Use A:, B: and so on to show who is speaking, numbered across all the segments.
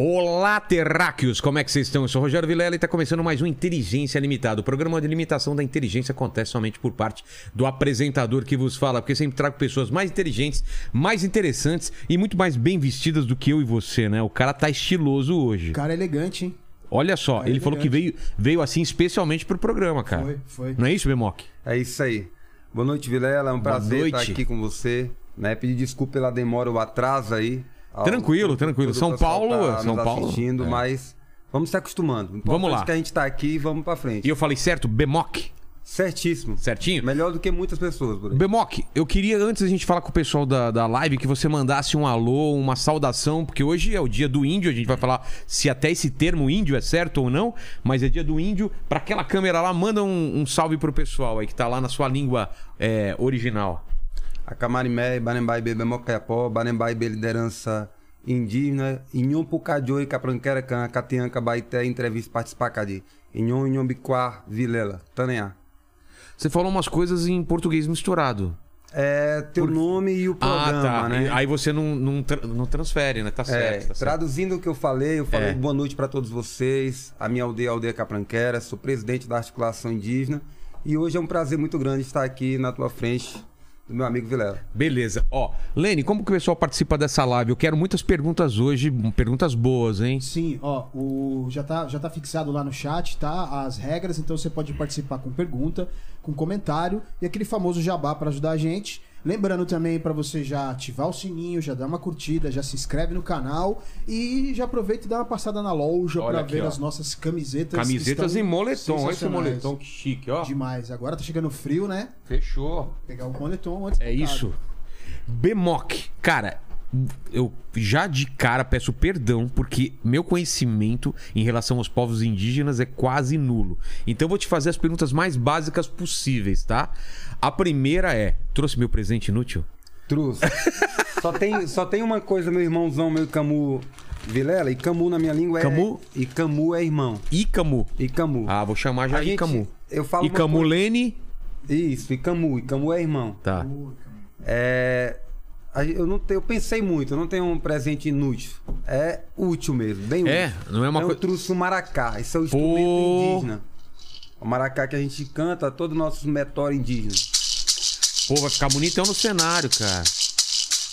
A: Olá, terráqueos! Como é que vocês estão? Eu sou o Rogério Vilela e está começando mais um Inteligência Limitada. O programa de limitação da inteligência acontece somente por parte do apresentador que vos fala, porque sempre trago pessoas mais inteligentes, mais interessantes e muito mais bem vestidas do que eu e você, né? O cara tá estiloso hoje.
B: Cara elegante, hein?
A: Olha só,
B: Cara
A: ele falou que veio, veio assim especialmente pro programa, cara.
B: Foi, foi.
A: Não é isso, Bemoc?
C: É isso aí. Boa noite, Vilela. É um
A: Boa
C: prazer
A: noite.
C: estar aqui com você. Né? Pedir desculpa pela demora, o atraso aí.
A: Tranquilo, tranquilo. São
C: pessoal
A: Paulo,
C: tá
A: São Paulo,
C: assistindo,
A: é.
C: mas vamos se acostumando.
A: Vamos lá.
C: é que a gente tá aqui e vamos pra frente.
A: E eu falei certo? Bemoc?
C: Certíssimo.
A: Certinho?
C: Melhor do que muitas pessoas por aí.
A: Bemoc, eu queria, antes da gente falar com o pessoal da, da live, que você mandasse um alô, uma saudação, porque hoje é o dia do índio, a gente vai falar se até esse termo índio é certo ou não, mas é dia do índio. Pra aquela câmera lá, manda um, um salve pro pessoal aí que tá lá na sua língua é, original.
C: A Camarimé, Banembai, Bebê Mocaiapó, Banembai, Bê Liderança Indígena, Inhom Pucadioi, Capranquera, Can, Catianca, Baité, Entrevista, Participar, Cadi. Inhom, Inhom, Biquá, Vilela, Taneá.
A: Você falou umas coisas em português misturado.
C: É teu nome e o programa,
A: ah, tá.
C: né?
A: E Aí você não, não, tra- não transfere, né? Tá
C: É,
A: certo. tá certo.
C: traduzindo o que eu falei, eu falei
A: É.
C: boa noite para todos vocês. A minha aldeia é a Aldeia Capranquera, sou presidente da Articulação Indígena. E hoje é um prazer muito grande estar aqui na tua frente, do meu amigo Vilela.
A: Beleza. Ó, Lene, como que o pessoal participa dessa live? Eu quero muitas perguntas hoje, perguntas boas, hein?
B: Sim, ó, o, já, tá, já tá fixado lá no chat, tá? As regras, então você pode participar com pergunta, com comentário e aquele famoso jabá para ajudar a gente. Lembrando também para você já ativar o sininho, já dar uma curtida, já se inscreve no canal e já aproveita e dá uma passada na loja para ver
A: ó.
B: as nossas camisetas.
A: Camisetas em moletom. Olha esse moletom que chique, ó.
B: Demais. Agora tá chegando frio, né?
A: Fechou.
B: Vou pegar o moletom antes
A: É isso. Bemoc. Cara, eu já de cara peço perdão porque meu conhecimento em relação aos povos indígenas é quase nulo. Então eu vou te fazer as perguntas mais básicas possíveis, tá? A primeira é: trouxe meu presente inútil?
C: Trouxe. só, tem, só tem uma coisa, meu irmãozão, meu Camu Vilela, e Camu na minha língua é.
A: Camu?
C: E Camu é irmão.
A: Icamu.
C: E Camu.
A: Ah, vou chamar já
C: A gente-
A: Icamu.
C: Eu falo
A: Icamu Lene.
C: Isso, e Camu. E Camu é irmão.
A: Tá.
C: É, eu não tenho, eu pensei muito, eu não tenho um presente inútil. É útil mesmo, bem útil.
A: É, não é uma
C: eu
A: coisa-
C: trouxe o maracá, esse é o instrumento
A: Pô.
C: indígena. O maracá que a gente canta, todo o nosso metório indígena.
A: Pô, vai ficar bonitão no cenário, cara.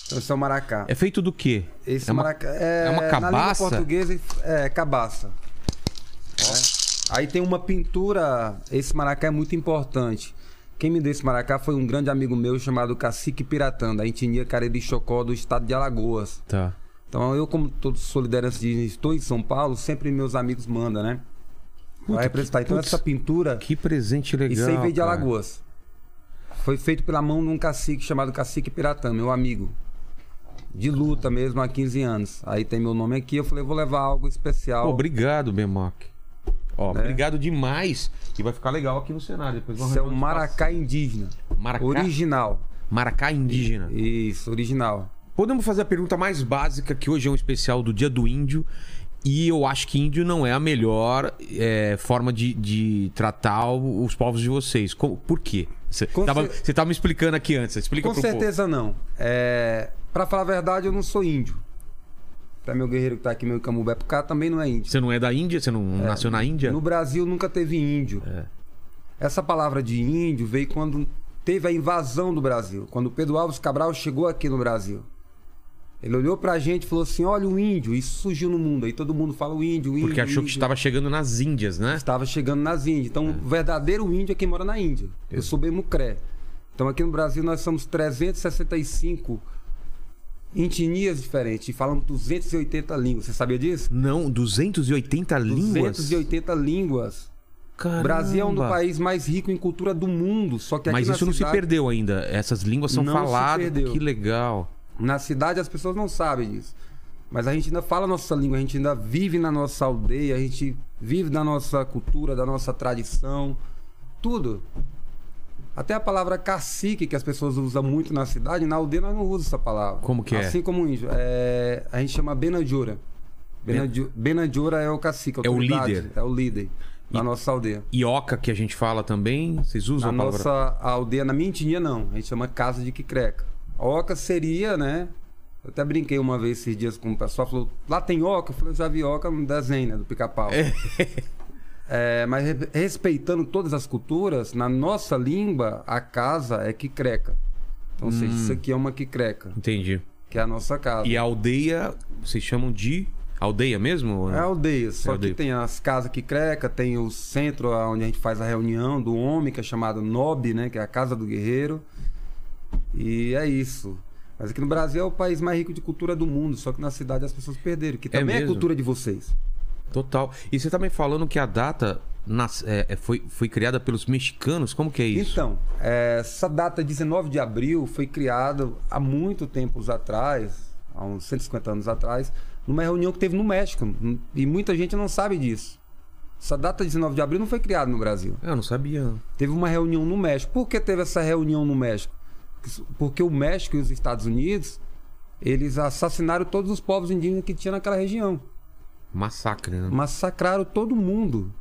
C: Então, esse é o maracá.
A: É feito do quê?
C: Esse
A: é uma-
C: maracá é,
A: é uma
C: Na
A: cabaça?
C: língua portuguesa é cabaça. É. Aí tem uma pintura, esse maracá é muito importante. Quem me deu esse maracá foi um grande amigo meu chamado Cacique Piratã, da etnia Cariri Chocó do estado de Alagoas.
A: Tá.
C: Então eu, como todo sou liderança de estou em São Paulo, sempre meus amigos mandam, né?
A: Puta,
C: Vai representar.
A: que-
C: Então
A: putz,
C: essa pintura,
A: Que presente legal.
C: isso aí veio de
A: cara.
C: Alagoas. Foi feito pela mão de um cacique chamado Cacique Piratã, meu amigo. De luta mesmo há 15 anos. Aí tem meu nome aqui, eu falei, vou levar algo especial.
A: Pô, obrigado, Bemoc. Ó,
C: Né?
A: obrigado demais. E vai ficar legal aqui no cenário. Depois vamos
C: Isso é o
A: um
C: maracá indígena.
A: Maracá?
C: Original.
A: Maracá indígena.
C: Isso, original.
A: Podemos fazer a pergunta mais básica, que hoje é um especial do Dia do Índio. E eu acho que índio não é a melhor é, forma de, de tratar os povos de vocês. Por quê? Você
C: Com
A: tava,
C: cer-
A: me explicando aqui antes. Explica
C: Com
A: pro povo.
C: certeza não. É... Pra falar a verdade, eu não sou índio. Pra meu guerreiro que tá aqui, meu Camubé Pucá, também não é índio.
A: Você não é da Índia? Você não nasceu na Índia?
C: No Brasil nunca teve índio.
A: É.
C: Essa palavra de índio veio quando teve a invasão do Brasil. Quando Pedro Alves Cabral chegou aqui no Brasil. Ele olhou pra gente e falou assim: olha o índio. Isso surgiu no mundo. Aí todo mundo fala o índio, o índio.
A: Porque achou
C: o
A: que
C: índio.
A: estava chegando nas Índias, né?
C: Estava chegando nas Índias. Então, o verdadeiro índio é quem mora na Índia. Eu sou bem mucré. Então, aqui no Brasil, nós somos 365 etnias diferentes. E falamos 280 línguas. Você sabia disso?
A: Não, 280 línguas?
C: 280 línguas.
A: Caramba.
C: O Brasil é um dos países mais ricos em cultura do mundo. Só que aqui
A: Mas isso não se perdeu ainda. Essas línguas são
C: Não
A: faladas. Que legal.
C: Na cidade as pessoas não sabem disso. Mas a gente ainda fala a nossa língua, a gente ainda vive na nossa aldeia, a gente vive da nossa cultura, da nossa tradição. Tudo. Até a palavra cacique, que as pessoas usam muito na cidade, na aldeia nós não usamos essa palavra.
A: Como que é?
C: Assim como o índio. É, a gente chama Benadjura. Benadju- Benadjura é o cacique, a
A: É o líder.
C: É o líder da
A: E-
C: nossa aldeia.
A: Ioca que a gente fala também, vocês usam
C: Na
A: a palavra?
C: nossa aldeia, na minha etnia, não. A gente chama casa de Quicreca. Oca seria, né? Eu até brinquei uma vez esses dias com o pessoal, falou, lá tem oca? Eu falei, eu já vi oca no desenho, né? Do pica-pau. É, mas re- respeitando todas as culturas, na nossa língua, a casa é Quicreca. Então, ou seja,
A: Hum.
C: isso aqui é uma Quicreca,
A: Entendi.
C: que é a nossa casa.
A: E a aldeia, vocês chamam de aldeia mesmo?
C: É aldeia, só
A: aldeia.
C: que tem as casas que creca, tem o centro onde a gente faz a reunião do homem, que é chamado NOB, né? Que é a Casa do Guerreiro. E é isso. Mas aqui no Brasil é o país mais rico de cultura do mundo, só que na cidade as pessoas perderam, que também é,
A: mesmo?
C: cultura de vocês.
A: Total. E você tá me falando que a data nas- é, é, foi, foi criada pelos mexicanos? Como que é isso?
C: Então, é, essa data 19 de abril foi criada há muito tempos atrás, há uns 150 anos atrás, numa reunião que teve no México. E muita gente não sabe disso. Essa data 19 de abril não foi criada no Brasil.
A: Eu não sabia.
C: Teve uma reunião no México. Por que teve essa reunião no México? Porque o México e os Estados Unidos, eles assassinaram todos os povos indígenas que tinha naquela região.
A: Massacre, né?
C: Massacraram todo mundo.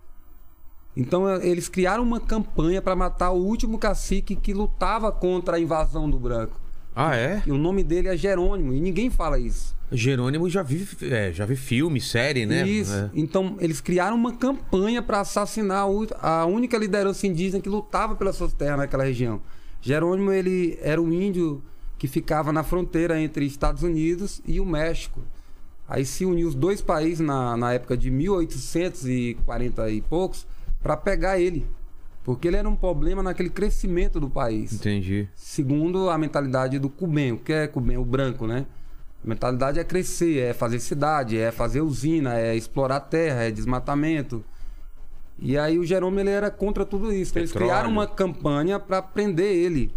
C: Então eh, eles criaram uma campanha para matar o último cacique que lutava contra a invasão do branco.
A: Ah, é?
C: E o nome dele é Jerônimo, e ninguém fala isso.
A: Jerônimo já vi, é, já vi filme, série, né?
C: Isso.
A: É.
C: Então, eles criaram uma campanha para assassinar a única liderança indígena que lutava pelas suas terras naquela região. Jerônimo, ele era um índio que ficava na fronteira entre Estados Unidos e o México. Aí se uniu os dois países na, na época de 1840 e poucos para pegar ele. Porque ele era um problema naquele crescimento do país
A: Entendi.
C: segundo a mentalidade do Cuben. O que é Cuben? O branco, né? A mentalidade é crescer, é fazer cidade, é fazer usina, é explorar terra, é desmatamento. E aí o Jerome ele era contra tudo isso. Então, eles criaram uma campanha para prender ele.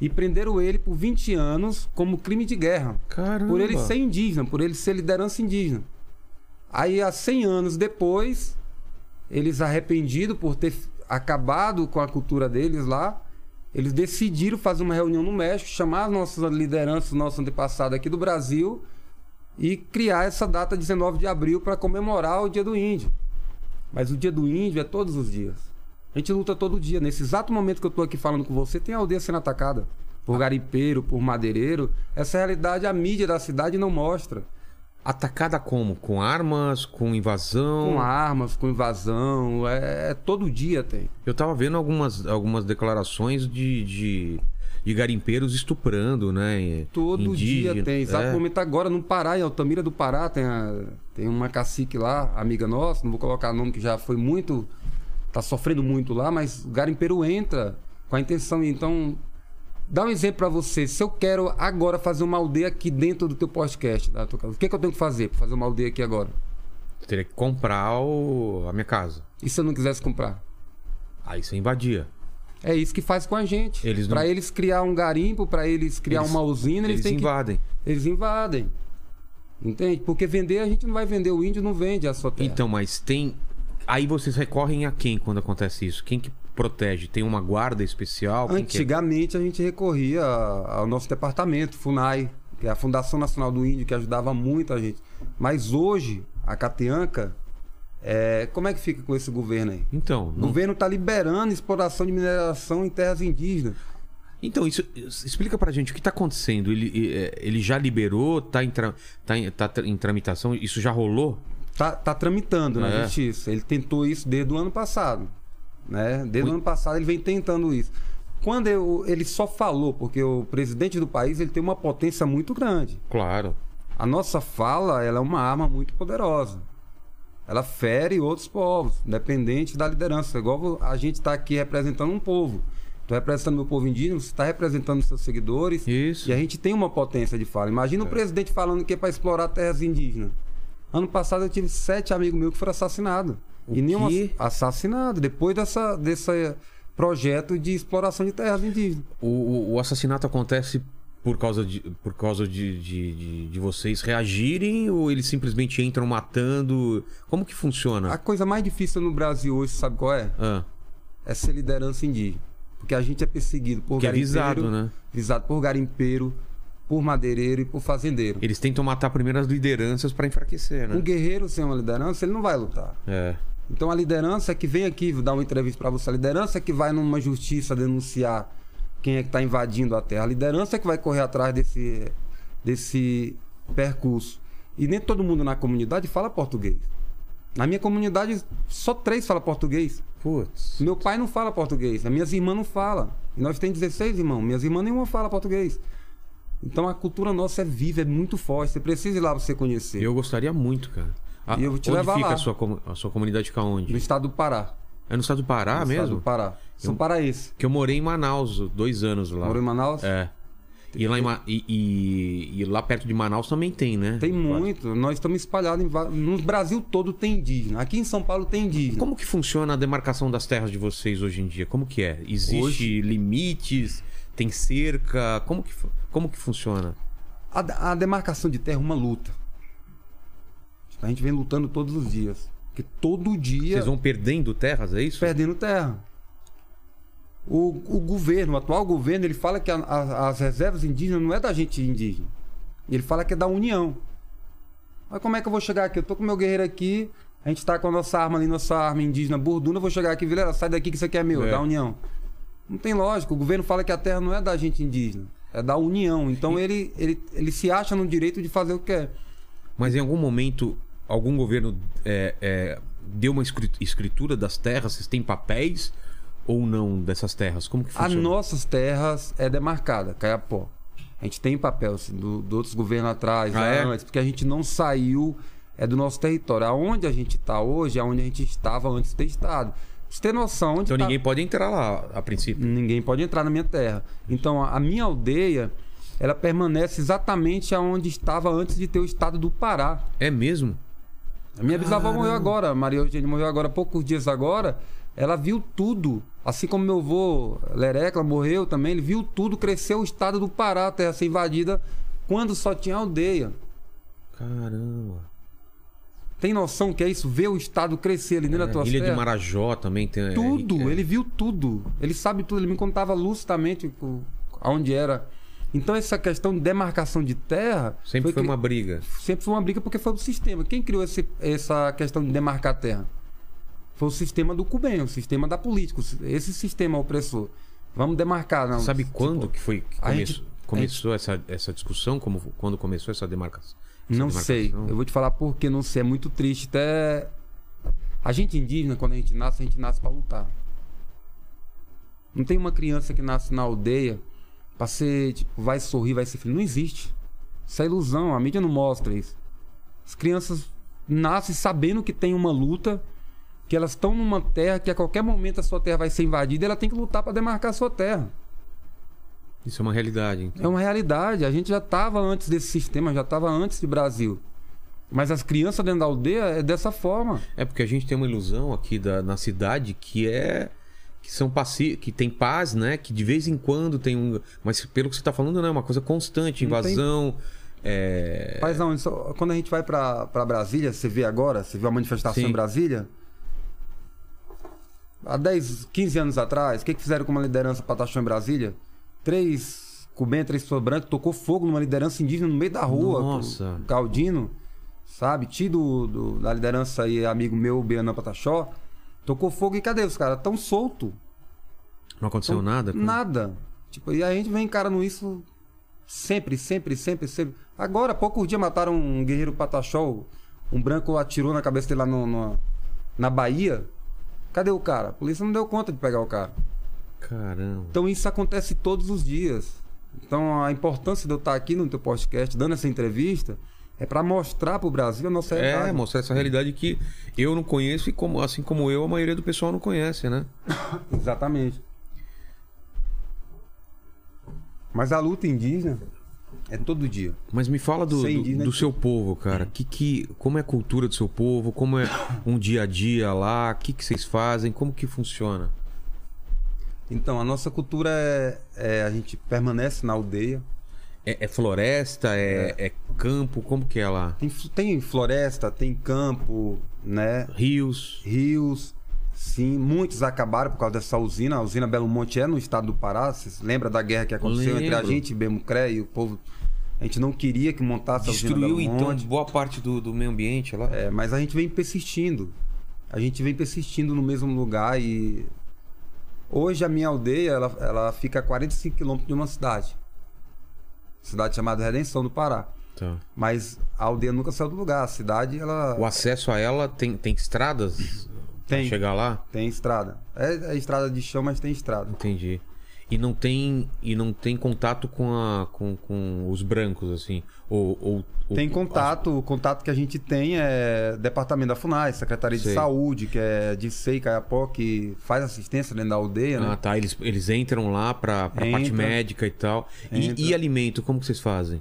C: E prenderam ele por 20 anos como crime de guerra.
A: Caramba.
C: Por ele ser indígena, por ele ser liderança indígena. Aí, há 100 anos depois, eles arrependidos por ter acabado com a cultura deles lá, eles decidiram fazer uma reunião no México, chamar as nossas lideranças, nossos antepassados aqui do Brasil e criar essa data 19 de abril para comemorar o Dia do Índio. Mas o Dia do Índio é todos os dias. A gente luta todo dia. Nesse exato momento que eu estou aqui falando com você, tem a aldeia sendo atacada por garimpeiro, por madeireiro. Essa realidade a mídia da cidade não mostra.
A: Atacada como? Com armas, com invasão?
C: Com armas, com invasão, é, é todo dia tem.
A: Eu tava vendo algumas, algumas declarações de, de, de garimpeiros estuprando, né?
C: Todo
A: Indígena.
C: dia tem. Exato
A: É.
C: momento agora no Pará, em Altamira do Pará, tem, a- tem uma cacique lá, amiga nossa, não vou colocar nome que já foi muito. tá sofrendo muito lá, mas o garimpeiro entra com a intenção. Então, dá um exemplo pra você. Se eu quero agora fazer uma aldeia aqui dentro do teu podcast, da tua casa, o que, que eu tenho que fazer pra fazer uma aldeia aqui agora?
A: Teria que comprar o- a minha casa.
C: E se eu não quisesse comprar?
A: Aí você invadia.
C: É isso que faz com a gente.
A: Eles não-
C: Pra eles criar um garimpo, pra eles criar
A: Eles-
C: uma usina, eles,
A: Eles
C: têm que
A: invadem.
C: Eles invadem. Entende? Porque vender, a gente não vai vender. O índio não vende a sua terra.
A: Então, mas tem. Aí vocês recorrem a quem quando acontece isso? Quem que protege? Tem uma guarda especial? Quem que é?
C: Antigamente a gente recorria ao nosso departamento, FUNAI, que é a Fundação Nacional do Índio, que ajudava muito a gente. Mas hoje, a Cateanca, é... como é que fica com esse governo aí?
A: Então,
C: O
A: não-
C: governo está liberando exploração de mineração em terras indígenas.
A: então isso explica pra gente o que tá acontecendo. Ele, é, ele já liberou? Tá em, tra- tá, em, tá em tramitação? Isso já rolou?
C: Tá, tá tramitando na
A: É.
C: justiça. Ele tentou isso desde o ano passado. Né? Desde
A: Ui.
C: o ano passado ele vem tentando isso. Quando eu- ele só falou, porque o presidente do país ele tem uma potência muito grande.
A: Claro.
C: A nossa fala ela é uma arma muito poderosa. Ela fere outros povos, independente da liderança. Igual a gente está aqui representando um povo. Estou representando meu povo indígena, você está representando seus seguidores.
A: Isso.
C: E a gente tem uma potência de fala. Imagina o presidente falando que é para explorar terras indígenas. Ano passado eu tive sete amigos meus que foram assassinados.
A: O
C: e nenhum assassinado depois dessa, desse projeto de exploração de terras indígenas.
A: O, o- o assassinato acontece por causa, de, por causa de, de, de- de vocês reagirem ou eles simplesmente entram matando? Como que funciona?
C: A coisa mais difícil no Brasil hoje, sabe qual é?
A: Ah,
C: É ser liderança indígena. Porque a gente é perseguido por
A: Que é
C: garimpeiro,
A: visado, né?
C: visado por garimpeiro, por madeireiro e por fazendeiro.
A: Eles tentam matar primeiro as lideranças pra enfraquecer,
C: Um
A: né?
C: guerreiro sem uma liderança, ele não vai lutar.
A: É.
C: Então a liderança é que vem aqui dar uma entrevista para você, a liderança é que vai numa justiça denunciar quem é que está invadindo a terra, a liderança é que vai correr atrás desse, desse percurso. E nem todo mundo na comunidade fala português. Na minha comunidade, só três falam português.
A: Putz.
C: Meu pai não fala português, as minhas irmãs não falam. E nós temos 16 irmãos, minhas irmãs nenhuma fala português. Então a cultura nossa é viva, é muito forte. Você precisa ir lá pra você conhecer.
A: Eu gostaria muito, cara.
C: E eu vou te
A: onde
C: levar
A: fica
C: lá.
A: a sua, a sua comunidade? Fica onde?
C: No estado do Pará.
A: É no estado do Pará
C: no estado
A: mesmo?
C: do Pará. Sou
A: Eu-
C: paraense.
A: Que eu morei em Manaus dois anos lá.
C: Moro em Manaus?
A: É. E lá, em e, e- e lá perto de Manaus também tem, né?
C: Tem muito. Nós estamos espalhados em no Brasil todo tem indígena. Aqui em São Paulo tem indígena.
A: Como que funciona a demarcação das terras de vocês hoje em dia? Como que é? Existe
C: Hoje-
A: limites? Tem cerca? Como que, como que funciona?
C: A, a demarcação de terra é uma luta. A gente vem lutando todos os dias. Porque todo dia
A: Vocês vão perdendo terras, é isso?
C: perdendo terra. O, o governo, o atual governo, ele fala que a- a- as reservas indígenas não é da gente indígena. Ele fala que é da União. Mas como é que eu vou chegar aqui? Eu tô com meu guerreiro aqui, a gente tá com a nossa arma ali, nossa arma indígena burduna, eu vou chegar aqui, Vilela, sai daqui que isso aqui é meu,
A: É.
C: é da União. Não tem lógica, o governo fala que a terra não é da gente indígena, é da União. Então ele, ele, ele se acha no direito de fazer o que quer.
A: Mas em algum momento, algum governo é, é, deu uma escri- escritura das terras? Vocês têm papéis ou não dessas terras? Como que
C: As
A: funciona?
C: nossas terras é demarcada, Caiapó. A gente tem papel assim, do, do outros governos atrás,
A: Ah, é?
C: antes, porque a gente não saiu é do nosso território. Aonde a gente está hoje é onde a gente estava antes de ter estado. Pra você ter noção, onde
A: Então
C: tá-
A: ninguém pode entrar lá a princípio.
C: ninguém pode entrar na minha terra. Então a a minha aldeia, ela permanece exatamente aonde estava antes de ter o estado do Pará.
A: É mesmo?
C: A minha bisavó morreu agora, Maria Eugênia morreu agora há poucos dias agora. Ela viu tudo. Assim como meu avô Lerecla morreu também, ele viu tudo, cresceu o estado do Pará, a terra ser invadida, quando só tinha aldeia.
A: Caramba.
C: Tem noção que é isso? Ver o estado crescer ali dentro da tua
A: É, Ilha de? Marajó também tem. é,
C: Tudo,
A: é,
C: ele viu tudo. Ele sabe tudo, ele me contava lucidamente aonde era. Então essa questão de demarcação de terra
A: Sempre foi
C: cri-
A: uma briga.
C: sempre foi uma briga porque foi o sistema. Quem criou esse- essa questão de demarcar a terra? Foi o sistema do Cubem, o sistema da política, esse sistema opressor. Vamos demarcar, não.
A: Sabe
C: Tipo,
A: quando que foi que come-
C: gente-
A: começou essa, essa discussão? Como, quando começou essa demarcação? Essa
C: Não sei.
A: demarcação?
C: Eu vou te falar porque não sei. É muito triste. Até a gente indígena, quando a gente nasce, a gente nasce pra lutar. Não tem uma criança que nasce na aldeia pra ser, tipo, vai sorrir, vai ser feliz. Não existe. Isso é ilusão. A mídia não mostra isso. As crianças nascem sabendo que tem uma luta, que elas estão numa terra que a qualquer momento a sua terra vai ser invadida e ela tem que lutar pra demarcar a sua terra.
A: Isso é uma realidade. então.
C: É uma realidade. A gente já estava antes desse sistema, já estava antes de Brasil. Mas as crianças dentro da aldeia é dessa forma.
A: É porque a gente tem uma ilusão aqui da, na cidade que é que são paci que tem paz, né? Que de vez em quando tem um, mas pelo que você tá falando, não é uma coisa constante,
C: Não tem-
A: invasão, é...
C: Paizão, isso- quando a gente vai pra Brasília, você vê agora, você vê a manifestação
A: Sim.
C: em Brasília. Há 10, 15 anos atrás, o que, que fizeram com uma liderança Pataxão em Brasília? Três Cubem, três pessoas brancas, tocou fogo numa liderança indígena no meio da rua.
A: Nossa.
C: o Galdino, sabe? Tio do, da liderança aí, amigo meu, Bianã Pataxó. Tocou fogo e cadê os caras? Tão solto.
A: não aconteceu nada. cara?
C: Nada. Tipo, e a gente vem encarando isso sempre, sempre, sempre, sempre. Agora, poucos dias mataram um guerreiro pataxó, um branco atirou na cabeça dele lá no, no- na Bahia. Cadê o cara? A polícia não deu conta de pegar o cara.
A: Caramba.
C: Então isso acontece todos os dias. Então a importância de eu estar aqui no teu podcast dando essa entrevista é para mostrar pro Brasil a nossa
A: É,
C: realidade.
A: mostrar essa realidade que eu não conheço e como, assim como eu, a maioria do pessoal não conhece, né?
C: Exatamente. Mas a luta indígena é todo dia.
A: Mas me fala do, do,
C: indígena
A: do
C: é
A: seu povo, cara. Que, que, como é a cultura do seu povo? Como é um dia a dia lá? O que, que vocês fazem? Como que funciona?
C: Então, a nossa cultura é, é- a gente permanece na aldeia.
A: É, é floresta? É, é campo? Como que é lá?
C: Tem, tem floresta, tem campo, né?
A: Rios?
C: Rios, Sim, muitos acabaram por causa dessa usina. A usina Belo Monte é no estado do Pará. Você lembra da guerra que aconteceu entre a
A: Lembro.
C: gente, Bemucré e o povo? A gente não queria que montasse a usina
A: Destruiu
C: Belo
A: então
C: Monte.
A: boa parte do, do meio ambiente lá.
C: É, mas a gente vem persistindo. A gente vem persistindo no mesmo lugar e hoje a minha aldeia ela, ela fica a 45 quilômetros de uma cidade. Cidade chamada Redenção do Pará.
A: Tá.
C: Mas a aldeia nunca saiu do lugar. A cidade ela
A: O acesso a ela tem, tem estradas pra
C: Tem.
A: chegar lá?
C: tem estrada. É, é estrada de chão, mas tem estrada.
A: Entendi. E não tem e não tem contato com a com, com os brancos assim ou, ou
C: Tem contato, o contato que a gente tem é Departamento da FUNAI, Secretaria
A: Sei.
C: de Saúde, que é de SEI, Caiapó, que faz assistência dentro da aldeia,
A: Ah,
C: né?
A: tá. Eles, eles entram lá pra parte médica e tal. E, e alimento, como que vocês fazem?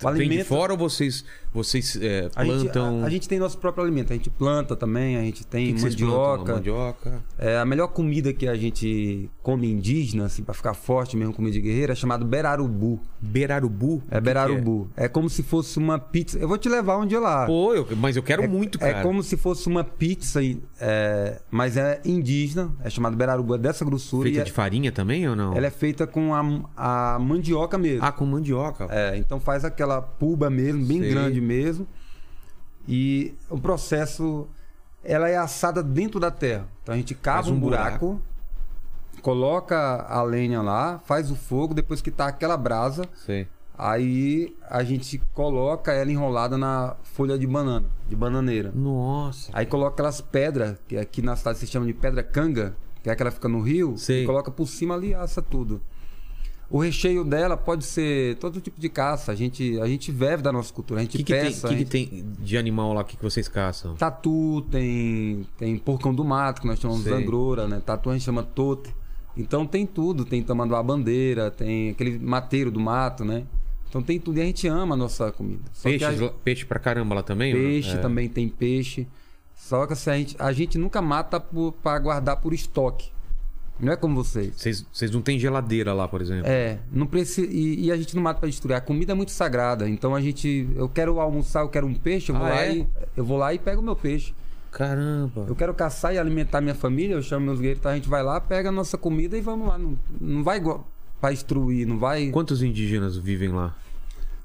C: O
A: Tem de
C: alimento-
A: fora ou vocês, vocês é,
C: A gente,
A: plantam?
C: a, a gente tem nosso próprio alimento, a gente planta também, a gente tem
A: que que vocês plantam?
C: mandioca.
A: Mandioca.
C: É, a melhor comida que a gente come indígena, assim, pra ficar forte mesmo, comida de guerreiro, é chamado berarubu.
A: Berarubu? Que
C: É berarubu. É? como se fosse uma pizza. Eu vou te levar um dia lá.
A: que é? Pô, eu- mas eu quero
C: é,
A: muito, cara.
C: É como se fosse uma pizza, é, mas é indígena, é chamado berarubu, é dessa grossura.
A: Feita
C: é-
A: de farinha também ou não?
C: ela é feita com a, a mandioca mesmo.
A: Ah, com mandioca.
C: É, então faz aquela puba mesmo, bem
A: Sei.
C: grande mesmo. E o processo, ela é assada dentro da terra. Então a gente cava
A: um
C: um buraco, coloca a lenha lá, faz o fogo, depois que tá aquela brasa,
A: Sei.
C: aí a gente coloca ela enrolada na folha de banana, de bananeira.
A: Nossa.
C: Aí coloca aquelas pedras, que aqui na cidade se chama de pedra canga, que é aquela que fica no rio,
A: Sei.
C: e coloca por cima ali e assa tudo. O recheio dela pode ser todo tipo de caça. A gente, a gente vive da nossa cultura, a
A: O
C: gente
A: que, que,
C: peça.
A: que
C: a
A: que
C: gente-
A: tem de animal lá que, que vocês caçam?
C: Tatu, tem, tem porcão do mato, que nós chamamos de zangroura, né? Tatu a gente chama tote. Então tem tudo, tem tamanduá bandeira, tem aquele mateiro do mato, né? Então tem tudo e a gente ama a nossa comida. Só que
A: Peixe,
C: a-
A: peixe pra caramba lá também?
C: Peixe
A: É.
C: também tem peixe. Só que assim, a, gente, a gente nunca mata pra guardar por estoque. Não é como vocês.
A: Vocês, vocês não têm geladeira lá, por exemplo?
C: É, não precisa. E, e a gente não mata pra destruir. A comida é muito sagrada. Então a gente. Eu quero almoçar, eu quero um peixe, eu vou,
A: Ah,
C: lá,
A: é?
C: e, eu vou lá e pego o meu peixe.
A: Caramba.
C: Eu quero caçar e alimentar minha família, eu chamo meus guerreiros, então a gente vai lá, pega a nossa comida e vamos lá. Não, não vai igual pra destruir, não vai.
A: Quantos indígenas vivem lá?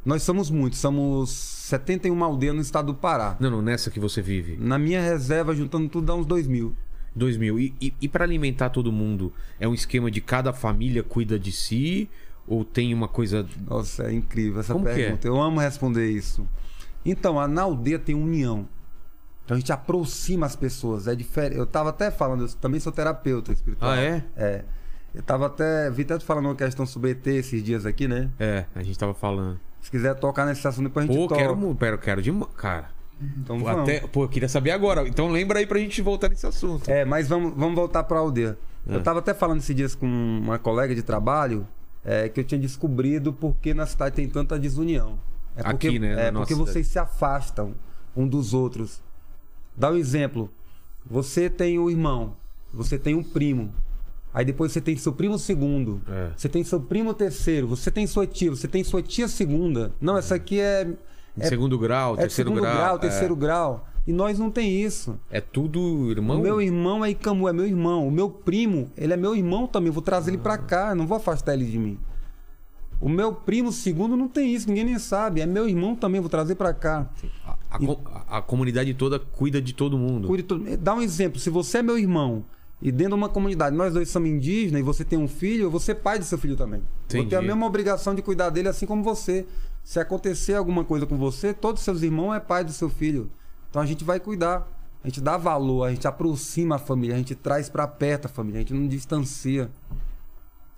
C: Nós somos muitos, somos 71 aldeias no estado do Pará.
A: Não, não, nessa que você vive.
C: Na minha reserva, juntando tudo, dá uns 2 mil.
A: 2 mil. E, e, e para alimentar todo mundo, é um esquema de cada família cuida de si? Ou tem uma coisa.
C: Nossa, é incrível essa
A: Como é?
C: pergunta. Eu amo responder isso. Então, a, na aldeia tem união. Então a gente aproxima as pessoas. É diferente. Eu tava até falando, eu também sou terapeuta espiritual.
A: Ah, é?
C: É. Eu tava até. Vi até falando uma questão sobre ET esses dias aqui, né?
A: É, a gente tava falando.
C: Se quiser tocar nesse assunto, depois a gente
A: Pô,
C: toca.
A: quero, mu- quero, quero demais. Cara,
C: Então,
A: pô,
C: vamos.
A: até, pô, eu queria saber agora. Então lembra aí pra gente voltar nesse assunto.
C: É, mas vamos, vamos voltar pra aldeia.
A: É.
C: Eu tava até falando esses dias com uma colega de trabalho é, que eu tinha descobrido porque na cidade tem tanta desunião. É porque,
A: Aqui, né, na
C: É
A: nossa
C: porque vocês se afastam um dos outros. Dá um exemplo. Você tem o irmão, você tem um primo. Aí depois você tem seu primo segundo.
A: É.
C: Você tem seu primo terceiro. Você tem sua tia, você tem sua tia segunda. Não, essa aqui é.
A: Em segundo grau,
C: É
A: terceiro
C: segundo grau,
A: é.
C: terceiro grau. E nós não tem isso.
A: É tudo irmão?
C: O meu irmão é Icamu, é meu irmão. O meu primo, ele é meu irmão também. Eu vou trazer ele pra cá, eu não vou afastar ele de mim. O meu primo segundo não tem isso, ninguém nem sabe. É meu irmão também, eu vou trazer pra cá.
A: A, a com- a- a comunidade toda cuida de todo mundo.
C: Cuide todo- Dá um exemplo, se você é meu irmão e dentro de uma comunidade, nós dois somos indígenas e você tem um filho, eu vou ser pai do seu filho também. Vou ter a
A: Entendi.
C: mesma obrigação de cuidar dele, assim como você. Se acontecer alguma coisa com você, todos os seus irmãos é pai do seu filho. Então a gente vai cuidar. A gente dá valor, a gente aproxima a família, a gente traz pra perto a família, a gente não distancia.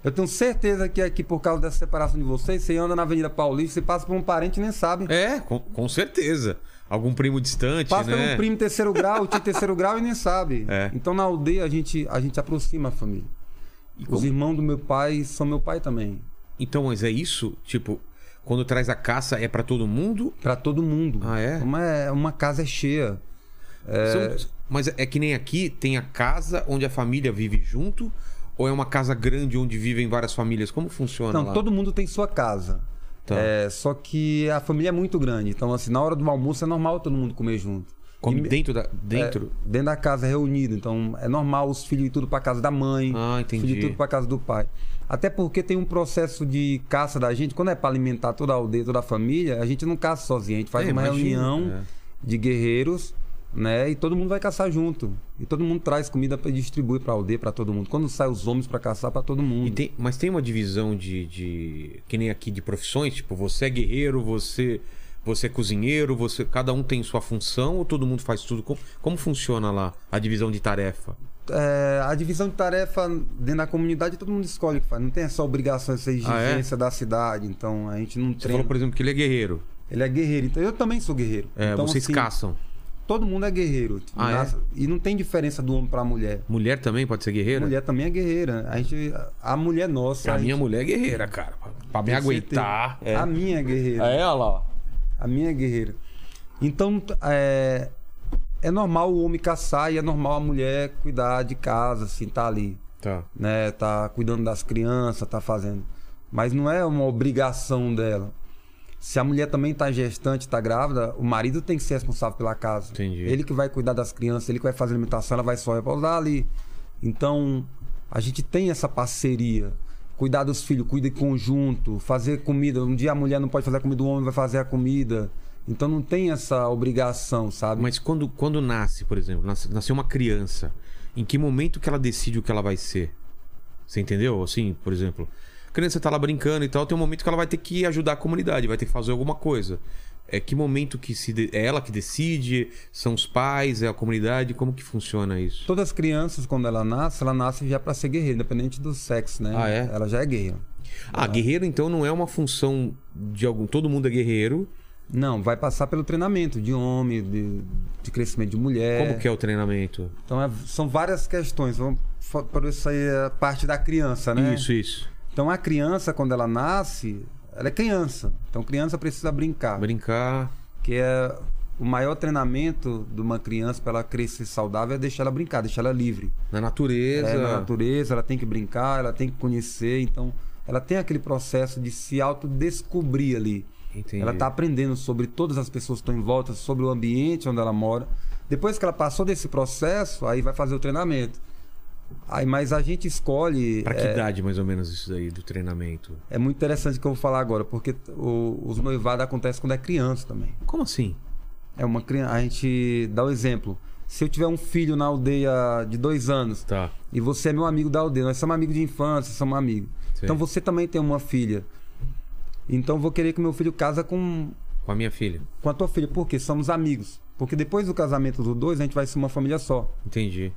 C: Eu tenho certeza que aqui, por causa dessa separação de vocês, você anda na Avenida Paulista, você passa por um parente e nem sabe.
A: É, com, com certeza. Algum primo distante,
C: Passa por
A: né?
C: um primo terceiro grau, tio terceiro grau e nem sabe.
A: É.
C: Então na aldeia a gente, a gente aproxima a família.
A: E
C: Os
A: como-
C: irmãos do meu pai são meu pai também.
A: Então, mas é isso? Tipo, quando traz a caça é pra todo mundo?
C: Pra todo mundo.
A: Ah, é?
C: Uma, uma casa é cheia.
A: São- mas é que nem aqui tem a casa onde a família vive junto? Ou é uma casa grande onde vivem várias famílias? Como funciona
C: Não,
A: lá?
C: todo mundo tem sua casa.
A: Tá.
C: É, só que a família é muito grande. Então, assim, na hora do almoço é normal todo mundo comer junto.
A: Come
C: E-
A: dentro da. Dentro?
C: É, dentro da casa reunido. Então é normal os filhos ir tudo pra casa da mãe,
A: Ah,
C: os
A: entendi.
C: filhos ir tudo pra casa do pai. Até porque tem um processo de caça da gente. Quando é pra alimentar toda a aldeia, toda a família, a gente não caça sozinho. A gente faz
A: É,
C: uma
A: imagino,
C: reunião
A: é.
C: de guerreiros, né? E todo mundo vai caçar junto. E todo mundo traz comida pra distribuir pra aldeia, pra todo mundo. Quando sai os homens pra caçar, pra todo mundo.
A: Tem- mas tem uma divisão de, de. Que nem aqui de profissões, tipo, você é guerreiro, você. Você é cozinheiro, você. Cada um tem sua função ou todo mundo faz tudo? Como, como funciona lá a divisão de tarefa?
C: É, a divisão de tarefa dentro da comunidade todo mundo escolhe o que faz. Não tem essa obrigação, essa exigência da cidade. Então a gente não
A: Ah, Você
C: treina.
A: falou, por exemplo, que ele é guerreiro.
C: Ele é guerreiro, então eu também sou guerreiro.
A: É,
C: então,
A: vocês
C: assim,
A: caçam.
C: Todo mundo é guerreiro.
A: Ah, é?
C: E não tem diferença do homem pra mulher.
A: Mulher também pode ser
C: A
A: guerreira?
C: mulher também é guerreira. A, gente, a mulher nossa.
A: Pra
C: a
A: minha
C: gente-
A: mulher é guerreira, cara. Pra me
C: tem
A: aguentar.
C: certeza. A minha é guerreira.
A: É ela, ó.
C: A minha é guerreira. Então, é, é normal o homem caçar e é normal a mulher cuidar de casa, assim, tá ali.
A: Tá.
C: né? Tá cuidando das crianças, tá fazendo. Mas não é uma obrigação dela. Se a mulher também tá gestante, tá grávida, o marido tem que ser responsável pela casa.
A: Entendi.
C: Ele que vai cuidar das crianças, ele que vai fazer a alimentação, ela vai só repousar ali. Então, a gente tem essa parceria. Cuidar dos filhos, cuida em conjunto, fazer comida. Um dia a mulher não pode fazer a comida, o homem vai fazer a comida. Então não tem essa obrigação, sabe?
A: Mas quando, quando nasce, por exemplo, nasce- nasceu uma criança, em que momento que ela decide o que ela vai ser? Você entendeu? Assim, por exemplo, a criança tá lá brincando e tal, tem um momento que ela vai ter que ajudar a comunidade, vai ter que fazer alguma coisa. É que momento que se de- é ela que decide? São os pais? É a comunidade? Como que funciona isso?
C: Todas as crianças, quando ela nasce, ela nasce já para ser guerreira, independente do sexo, né?
A: Ah, é?
C: Ela já é guerreira.
A: Ah, guerreiro então não é uma função de algum. Todo mundo é guerreiro.
C: Não, vai passar pelo treinamento de homem, de, de crescimento de mulher.
A: Como que é o treinamento?
C: Então é- são várias questões. Vamos por isso aí é a parte da criança, né?
A: Isso, isso.
C: Então a criança, quando ela nasce, ela é criança. Então criança precisa brincar.
A: Brincar.
C: Que é o maior treinamento de uma criança para ela crescer saudável é deixar ela brincar, deixar ela livre.
A: Na natureza.
C: É, na natureza, ela tem que brincar, ela tem que conhecer. Então ela tem aquele processo de se autodescobrir ali.
A: Entendi.
C: Ela está aprendendo sobre todas as pessoas que estão em volta, sobre o ambiente onde ela mora. Depois que ela passou desse processo, aí vai fazer o treinamento. Aí, mas a gente escolhe.
A: Pra que
C: é,
A: idade, mais ou menos, isso daí do treinamento?
C: é muito interessante o que eu vou falar agora, porque o- os noivados acontecem quando é criança também.
A: Como assim?
C: É uma criança. A gente dá o exemplo. Se eu tiver um filho na aldeia de dois anos
A: Tá.
C: e você é meu amigo da aldeia, nós somos amigos de infância, somos amigos.
A: Sim.
C: Então você também tem uma filha. Então vou querer que meu filho casa com,
A: Com a minha filha.
C: com a tua filha. Por quê? Somos amigos. Porque depois do casamento dos dois, a gente vai ser uma família só.
A: Entendi.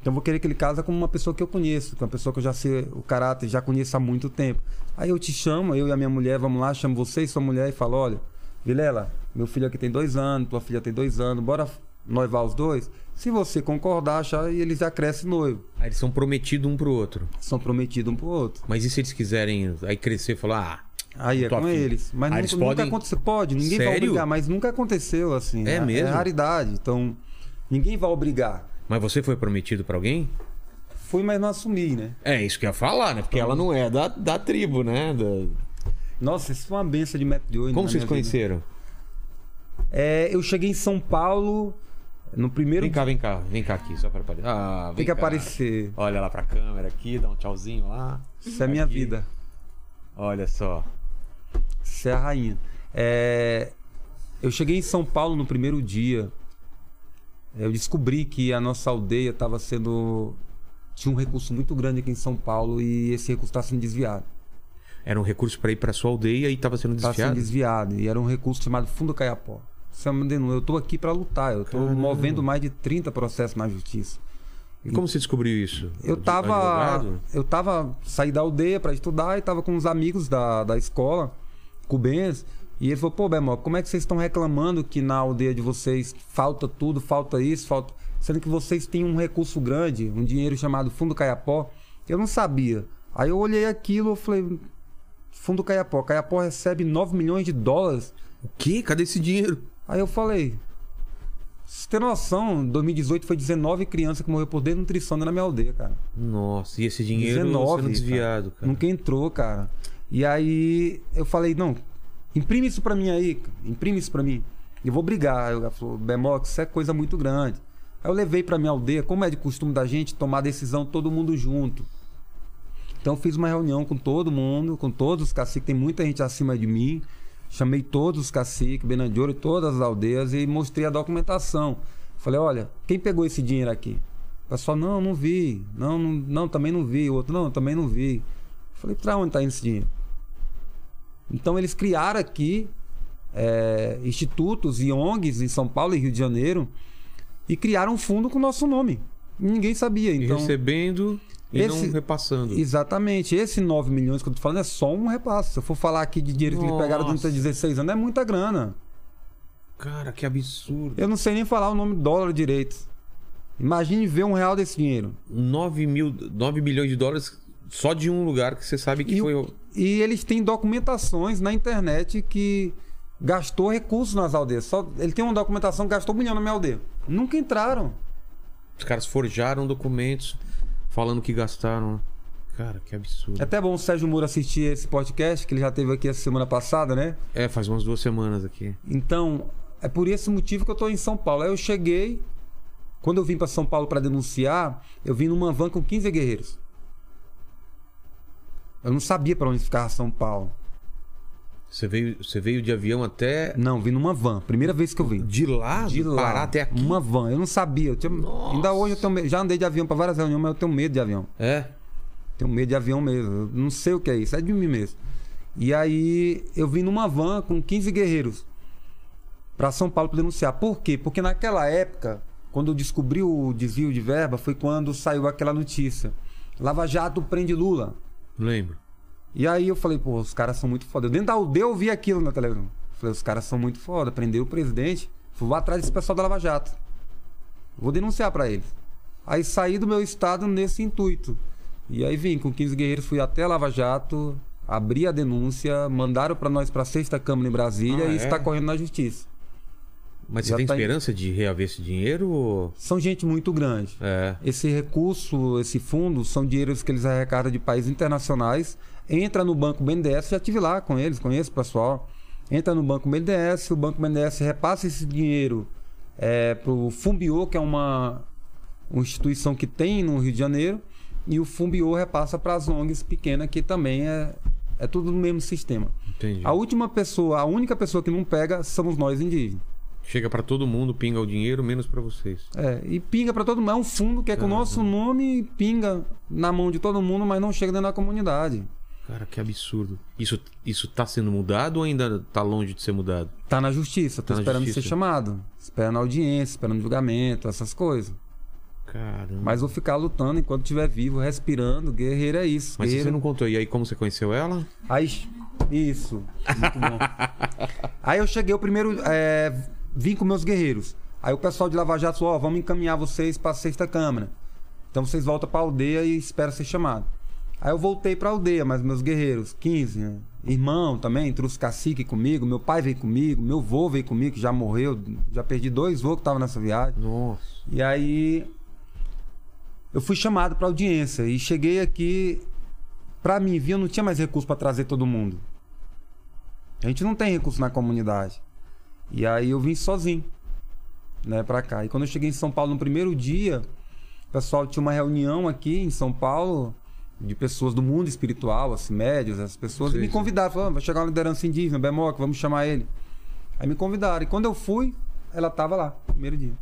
C: Então vou querer que ele casa com uma pessoa que eu conheço, com uma pessoa que eu já sei o caráter, já conheço há muito tempo. Aí eu te chamo, eu e a minha mulher, vamos lá, chamo você e sua mulher e falo, olha, Vilela, meu filho aqui tem dois anos, tua filha tem dois anos, bora noivar os dois? Se você concordar, achar, e eles já crescem noivo.
A: Aí eles são prometidos um pro outro.
C: São prometidos um pro outro.
A: Mas e se eles quiserem aí crescer e falar, ah,
C: Aí é com
A: filha.
C: eles. Mas nunca,
A: eles
C: nunca
A: podem-
C: aconteceu. Pode, ninguém vai
A: Sério?
C: obrigar, mas nunca aconteceu assim.
A: É mesmo?
C: É raridade. Então, ninguém vai obrigar.
A: mas você foi prometido pra alguém?
C: Fui, mas não assumi, né?
A: É, isso que eu ia falar, né? Porque ela não é da, da tribo, né? Da-
C: Nossa, isso foi uma benção de metro de oito.
A: Como vocês conheceram?
C: É, eu cheguei em São Paulo no primeiro
A: Vem cá, vem cá, vem cá aqui, só pra aparecer. Ah, vem
C: Tem que
A: cá.
C: aparecer.
A: Olha lá pra câmera aqui, dá um tchauzinho lá.
C: Isso é minha
A: Aqui.
C: vida.
A: Olha só.
C: Isso é a rainha. É, eu cheguei em São Paulo no primeiro dia. Eu descobri que a nossa aldeia estava sendo. Tinha um recurso muito grande aqui em São Paulo e esse recurso está sendo desviado.
A: Era um recurso pra ir pra sua aldeia e tava sendo
C: Está
A: desfiado.
C: sendo desviado. E era um recurso chamado Fundo Caiapó. Eu estou aqui para lutar. Eu estou movendo mais de 30 processos na justiça.
A: E como você descobriu isso?
C: Eu
A: Ad-
C: tava.
A: advogado?
C: Eu tava. Saí da aldeia pra estudar e tava com uns amigos da, da escola, cubenhos. E ele falou, pô, Bemó, como é que vocês estão reclamando que na aldeia de vocês falta tudo, falta isso, falta. Sendo que vocês têm um recurso grande, um dinheiro chamado Fundo Caiapó. Eu não sabia. Aí eu olhei aquilo e falei, Fundo Caiapó, Caiapó recebe 9 milhões de dólares.
A: O quê? Cadê esse dinheiro?
C: Aí eu falei. Você tem noção, em 2018 foi 19 crianças que morreram por desnutrição na minha aldeia, cara.
A: Nossa, e esse dinheiro
C: 19,
A: sendo desviado, cara.
C: Nunca entrou, cara. E aí eu falei, não, imprime isso pra mim aí, cara. imprime isso pra mim. Eu vou brigar. Ela falou, Bemox, isso é coisa muito grande. Aí eu levei pra minha aldeia, como é de costume da gente, tomar decisão todo mundo junto. Então eu fiz uma reunião com todo mundo, com todos os caciques, tem muita gente acima de mim. Chamei todos os caciques, Benandioro, todas as aldeias e mostrei a documentação. Falei, olha, quem pegou esse dinheiro aqui? O pessoal, não, não vi. Não, não, não, também não vi. O outro, não, também não vi. Falei, pra onde tá indo esse dinheiro? Então eles criaram aqui é, institutos e ONGs em São Paulo e Rio de Janeiro e criaram um fundo com o nosso nome. Ninguém sabia.
A: E
C: Então,
A: recebendo e
C: esse-
A: não repassando.
C: Exatamente. Esse 9 milhões que eu tô falando é só um repasse. Se eu for falar aqui de dinheiro que eles pegaram durante
A: Nossa.
C: 16 anos, é muita grana.
A: Cara, que absurdo.
C: Eu não sei nem falar o nome do dólar direito. Imagine ver um real desse dinheiro.
A: 9, mil, 9 milhões de dólares só de um lugar que você sabe que
C: E,
A: foi.
C: e eles têm documentações na internet que gastou recursos nas aldeias. Só, ele tem uma documentação que gastou um milhão na minha aldeia. Nunca entraram.
A: Os caras forjaram documentos falando que gastaram. Cara, que absurdo.
C: É até bom o Sérgio Moura assistir esse podcast, que ele já teve aqui essa semana passada, né?
A: É, faz umas duas semanas aqui.
C: Então, é por esse motivo que eu tô em São Paulo. Aí eu cheguei, quando eu vim para São Paulo para denunciar, eu vim numa van com 15 guerreiros. Eu não sabia para onde ficava São Paulo.
A: Você veio, você veio de avião até.
C: Não, vim numa van. Primeira vez que eu vim.
A: De lá?
C: De lá.
A: Parar até aqui?
C: Uma van. Eu não sabia. Eu tinha- Ainda hoje eu tenho medo. Já andei de avião para várias reuniões, mas eu tenho medo de avião.
A: É.
C: Tenho medo de avião mesmo. Eu não sei o que é isso. É de mim mesmo. E aí eu vim numa van com 15 guerreiros para São Paulo para denunciar. Por quê? Porque naquela época, quando eu descobri o desvio de verba, foi quando saiu aquela notícia. Lava Jato prende Lula.
A: Lembro.
C: E aí eu falei, pô, os caras são muito foda. Eu dentro da aldeia eu vi aquilo na televisão. Falei, os caras são muito foda. Prendeu o presidente. Vou atrás desse pessoal da Lava Jato. Vou denunciar pra eles. Aí saí do meu estado nesse intuito. E aí vim com 15 guerreiros, fui até Lava Jato, abri a denúncia, mandaram pra nós pra sexta Câmara em Brasília
A: Ah,
C: e
A: é?
C: está correndo na justiça.
A: Mas
C: Já
A: você tem
C: tá em-
A: esperança de reaver esse dinheiro? Ou...
C: São gente muito grande.
A: É.
C: Esse recurso, esse fundo, são dinheiros que eles arrecadam de países internacionais. Entra no Banco BNDES, já estive lá com eles, conheço o pessoal. Entra no Banco BNDES, o Banco BNDES repassa esse dinheiro é, para o Fumbio, que é uma, uma instituição que tem no Rio de Janeiro, e o Fumbio repassa para as ONGs pequenas, que também é, é tudo no mesmo sistema.
A: Entendi.
C: A última pessoa, a única pessoa que não pega somos nós indígenas.
A: Chega pra todo mundo, pinga o dinheiro, menos pra vocês.
C: É, e pinga pra todo mundo. É um fundo que é com o nosso nome, pinga na mão de todo mundo, mas não chega dentro da comunidade.
A: Cara, que absurdo. Isso, isso tá sendo mudado ou ainda tá longe de ser mudado?
C: Tá na justiça, tô
A: Tá
C: esperando
A: justiça.
C: ser chamado. Esperando audiência, esperando julgamento, essas coisas.
A: Caramba.
C: Mas vou ficar lutando enquanto estiver vivo, respirando. Guerreiro é isso.
A: Mas
C: guerreiro...
A: você não contou. E aí, como você conheceu ela?
C: Aí, isso. Muito bom. Aí eu cheguei, o primeiro. é, vim com meus guerreiros. Aí o pessoal de Lava Jato falou: Ó, vamos encaminhar vocês pra sexta câmara. Então vocês voltam pra aldeia e esperam ser chamado. Aí eu voltei pra aldeia, mas meus guerreiros, 15, né? Irmão também, trouxe cacique comigo, meu pai veio comigo, meu vô veio comigo, que já morreu, já perdi dois vô que estavam nessa viagem.
A: Nossa.
C: E aí eu fui chamado para audiência e cheguei aqui para mim vir, eu não tinha mais recurso para trazer todo mundo. A gente não tem recurso na comunidade. E aí eu vim sozinho, né, para cá. E quando eu cheguei em São Paulo no primeiro dia, o pessoal tinha uma reunião aqui em São Paulo de pessoas do mundo espiritual, assim, médios, as pessoas,
A: Sim,
C: e me
A: sim.
C: convidaram, falaram, "Ah, vai chegar uma liderança indígena, Bemoca, vamos chamar ele. Aí me convidaram. E quando eu fui, ela tava lá, primeiro dia.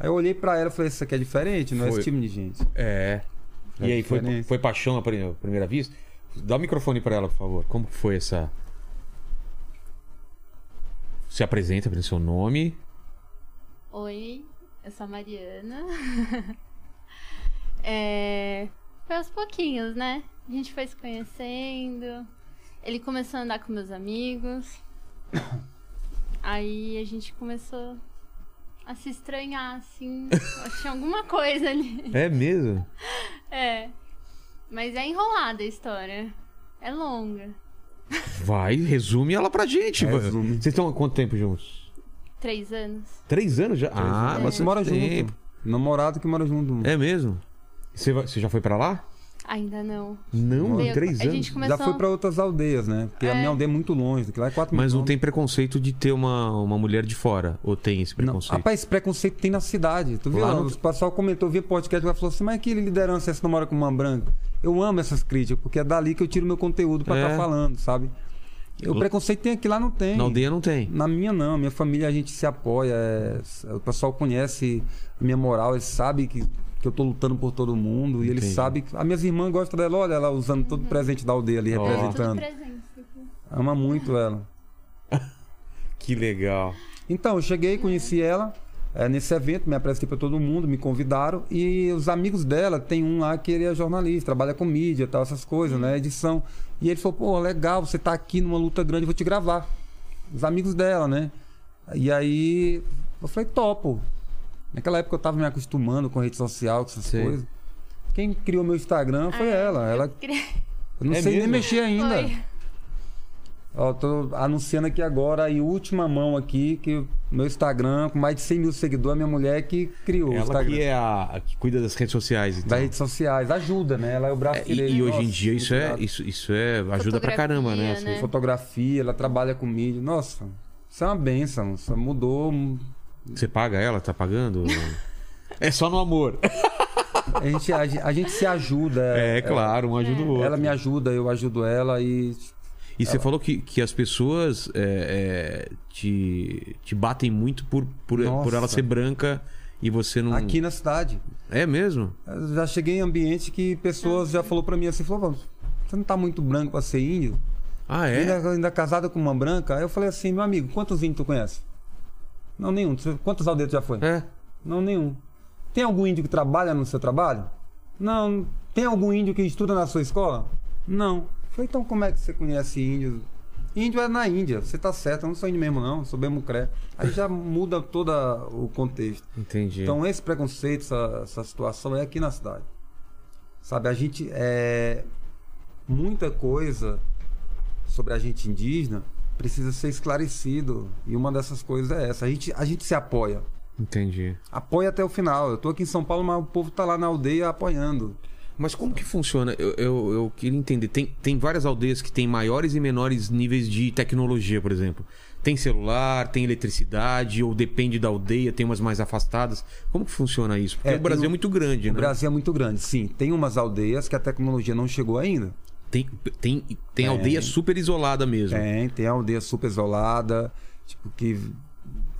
C: Aí eu olhei pra ela e falei, isso aqui é diferente, não é
A: Foi.
C: esse time de gente.
A: É. E
C: É
A: aí, foi,
C: diferente.
A: foi paixão à à primeira vista? Dá o microfone pra ela, por favor. Como que foi essa. Se apresenta, apresenta seu nome.
D: Oi, eu sou a Mariana. é, foi aos pouquinhos, né? A gente foi se conhecendo. Ele começou a andar com meus amigos. Aí a gente começou a se estranhar, assim. Achei alguma coisa ali.
A: É mesmo?
D: É. Mas é enrolada a história. É longa.
A: Vai, resume ela pra gente.
C: Resume.
A: Vocês estão há quanto tempo juntos?
D: Três anos.
A: Três anos já? ah,
C: Mas
A: bastante
C: mora
A: tempo.
C: junto. Namorado que mora junto.
A: É mesmo? Você, você já foi pra lá?
D: Ainda não.
A: Não,
D: Veio-
A: três
D: a
A: anos.
D: gente começou...
C: Já fui pra outras aldeias, né? Porque a
D: É.
C: minha aldeia é muito longe, que lá é 4 mil
A: Mas não tem preconceito de ter uma, uma mulher de fora? Ou tem esse
C: Não,
A: preconceito?
C: rapaz, esse preconceito tem na cidade. Tu viu?
A: Lá
C: Lá
A: não-
C: O pessoal comentou, vi podcast, ela falou assim, mas que liderança é essa namora com uma branca? Eu amo essas críticas, porque é dali que eu tiro meu conteúdo pra
A: É.
C: estar falando, sabe? O preconceito tem aqui, lá não tem.
A: Na aldeia não tem.
C: Na minha não, minha família a gente se apoia, é, o pessoal conhece a minha moral, eles sabem que, que eu tô lutando por todo mundo e
A: Entendi.
C: sabem. que- A minhas irmãs gostam dela, olha ela usando todo o presente da aldeia ali.
D: Tudo
C: representando.
D: presente.
C: Ama muito ela.
A: Que legal.
C: Então, eu cheguei, conheci ela é, nesse evento, me apresentei para todo mundo, me convidaram. E os amigos dela, tem um lá que ele é jornalista, trabalha com mídia e tal, essas coisas, né? Edição. E ele falou, pô, legal, você tá aqui numa luta grande, eu vou te gravar. Os amigos dela, né? E aí eu falei, topo. Naquela época eu tava me acostumando com rede social, com essas
A: Sei.
C: coisas. Quem criou meu Instagram foi
D: Ah,
C: ela.
D: eu
C: Ela eu não
A: É
C: sei
A: mesmo?
C: nem mexer ainda.
D: Foi.
C: Ó, tô anunciando aqui agora aí, última mão aqui, que o meu Instagram, com mais de 100 mil seguidores, a minha mulher que criou o
A: Ela
C: Instagram.
A: que é a, a que cuida das redes sociais. Então.
C: Das redes sociais, ajuda, né? Ela é o braço
A: É,
C: direito.
A: e, e hoje em dia isso é, isso, isso é ajuda pra caramba, né?
D: Fotografia, né?
C: Fotografia, ela trabalha com mídia. Nossa, isso é uma benção. Isso mudou.
A: Você paga ela? Tá pagando? é só no amor.
C: A gente, a, a gente se ajuda.
A: É, claro, um ajuda o outro.
C: Ela me ajuda, eu ajudo ela e.
A: E você falou que, que as pessoas é, é, te, te batem muito por, por,
C: Nossa.
A: por ela ser branca e você não.
C: Aqui na cidade.
A: É mesmo?
C: Eu já cheguei em ambiente que pessoas já falou pra mim assim, falou, "Pô, você não tá muito branco pra ser índio?
A: Ah, é?
C: Ainda, ainda casada com uma branca? Aí eu falei assim, meu amigo, quantos índios tu conhece? Não, nenhum. Quantos aldeias já foi?
A: É.
C: Não, nenhum. Tem algum índio que trabalha no seu trabalho? Não. Tem algum índio que estuda na sua escola? Não. Falei, então como é que você conhece índio? Índio é na Índia, você tá certo, eu não sou índio mesmo não, sou Bemucré. Aí já muda todo o contexto.
A: Entendi.
C: Então esse preconceito, essa, essa situação é aqui na cidade. Sabe, a gente é muita coisa sobre a gente indígena precisa ser esclarecido e uma dessas coisas é essa. A gente, a gente se apoia,
A: Entendi.
C: apoia até o final. Eu tô aqui em São Paulo, mas o povo tá lá na aldeia apoiando.
A: Mas como que funciona? Eu, eu, eu queria entender. Tem, tem várias aldeias que têm maiores e menores níveis de tecnologia, por exemplo. Tem celular, tem eletricidade, ou depende da aldeia, tem umas mais afastadas. Como que funciona isso? Porque
C: É,
A: o Brasil
C: um-
A: é muito grande,
C: O
A: né?
C: Brasil é muito grande, sim. Tem umas aldeias que a tecnologia não chegou ainda.
A: Tem, tem, tem aldeia super isolada mesmo.
C: Tem, tem aldeia super isolada, tipo que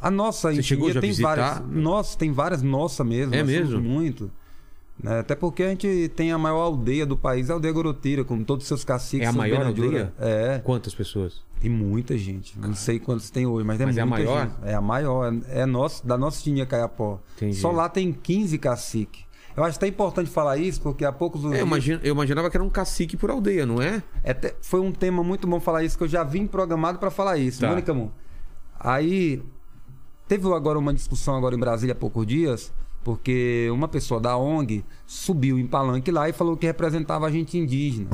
C: a nossa
A: Você chegou já a
C: tem
A: visitar?
C: várias, nossa, tem várias nossa mesmo,
A: É mesmo?
C: muito. né? Até porque a gente tem a maior aldeia do país, a aldeia Gorotira, com todos os seus caciques.
A: É a maior aldeia?
C: É,
A: Quantas pessoas?
C: tem muita gente. Não sei quantos tem hoje, mas,
A: Mas é
C: é
A: a
C: muita
A: maior?
C: gente. É a maior, é nossa, da nossa etnia Caiapó.
A: Entendi.
C: Só lá tem 15 caciques. Eu acho até importante falar isso, porque há poucos
A: É, eu, imaginava que era um cacique por aldeia, não é?
C: é te- foi um tema muito bom falar isso, que eu já vim programado para falar isso.
A: Tá.
C: Mônica Moon. Aí, teve agora uma discussão agora em Brasília há poucos dias, porque uma pessoa da ONG subiu em palanque lá e falou que representava a gente indígena.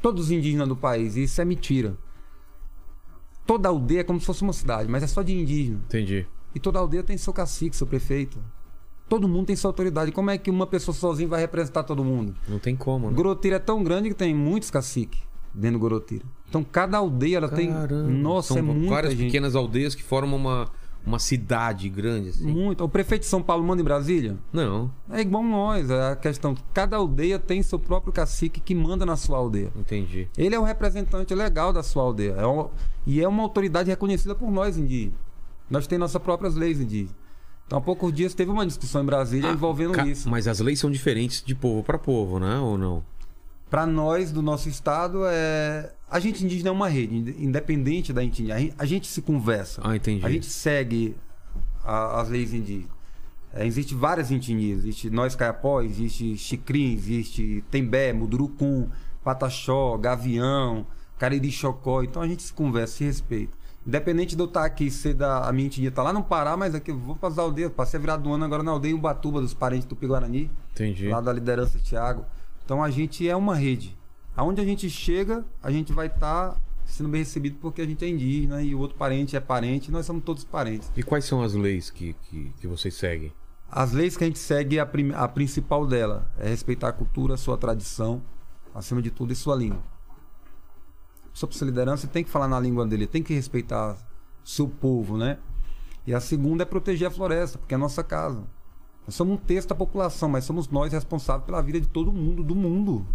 C: Todos os indígenas do país, e isso é mentira. Toda aldeia é como se fosse uma cidade, mas é só de indígena.
A: Entendi.
C: E toda aldeia tem seu cacique, seu prefeito. Todo mundo tem sua autoridade. Como é que uma pessoa sozinha vai representar todo mundo?
A: Não tem como, né?
C: Gorotira é tão grande que tem muitos caciques dentro do Gorotira. Então cada aldeia ela tem.
A: Caramba.
C: Nossa,
A: São
C: é muita
A: várias
C: gente.
A: pequenas aldeias que formam uma, uma cidade grande, assim.
C: Muito. O prefeito de São Paulo manda em Brasília?
A: Não,
C: É igual nós. É a questão. Cada aldeia tem seu próprio cacique que manda na sua aldeia.
A: entendi.
C: Ele é o representante legal da sua aldeia. É um- e é uma autoridade reconhecida por nós indígenas. Nós temos nossas próprias leis indígenas. Então, há poucos dias teve uma discussão em Brasília envolvendo
A: Ca-
C: isso.
A: Mas as leis são diferentes de povo para povo, né? Ou não?
C: Para nós, do nosso estado, é... a gente indígena é uma rede, ind- independente da etnia. A gente- A gente se conversa.
A: Ah, entendi.
C: A gente segue a- as leis indígenas. É, existe várias etnias. Existe nós caiapó, existe xicrim, existe tembé, mudurucum, pataxó, gavião, cariri chocó. Então a gente se conversa, se respeita. Independente de eu estar aqui, ser da a minha etnia tá lá no Pará, mas aqui eu vou para as aldeias. Passei a virada do ano agora na aldeia Ubatuba, dos parentes do Tupi-Guarani
A: Entendi.
C: lá da liderança Thiago. Então a gente é uma rede. Aonde a gente chega, a gente vai estar sendo bem recebido porque a gente é indígena e o outro parente é parente, nós somos todos parentes.
A: E quais são as leis que, que, que vocês seguem?
C: As leis que a gente segue, a, prim- a principal dela é respeitar a cultura, a sua tradição, acima de tudo, e sua língua. Sobre sua liderança, tem que falar na língua dele, tem que respeitar seu povo, né? E a segunda é proteger a floresta, porque é a nossa casa. Nós somos um terço da população, mas somos nós responsáveis pela vida de todo mundo, do mundo.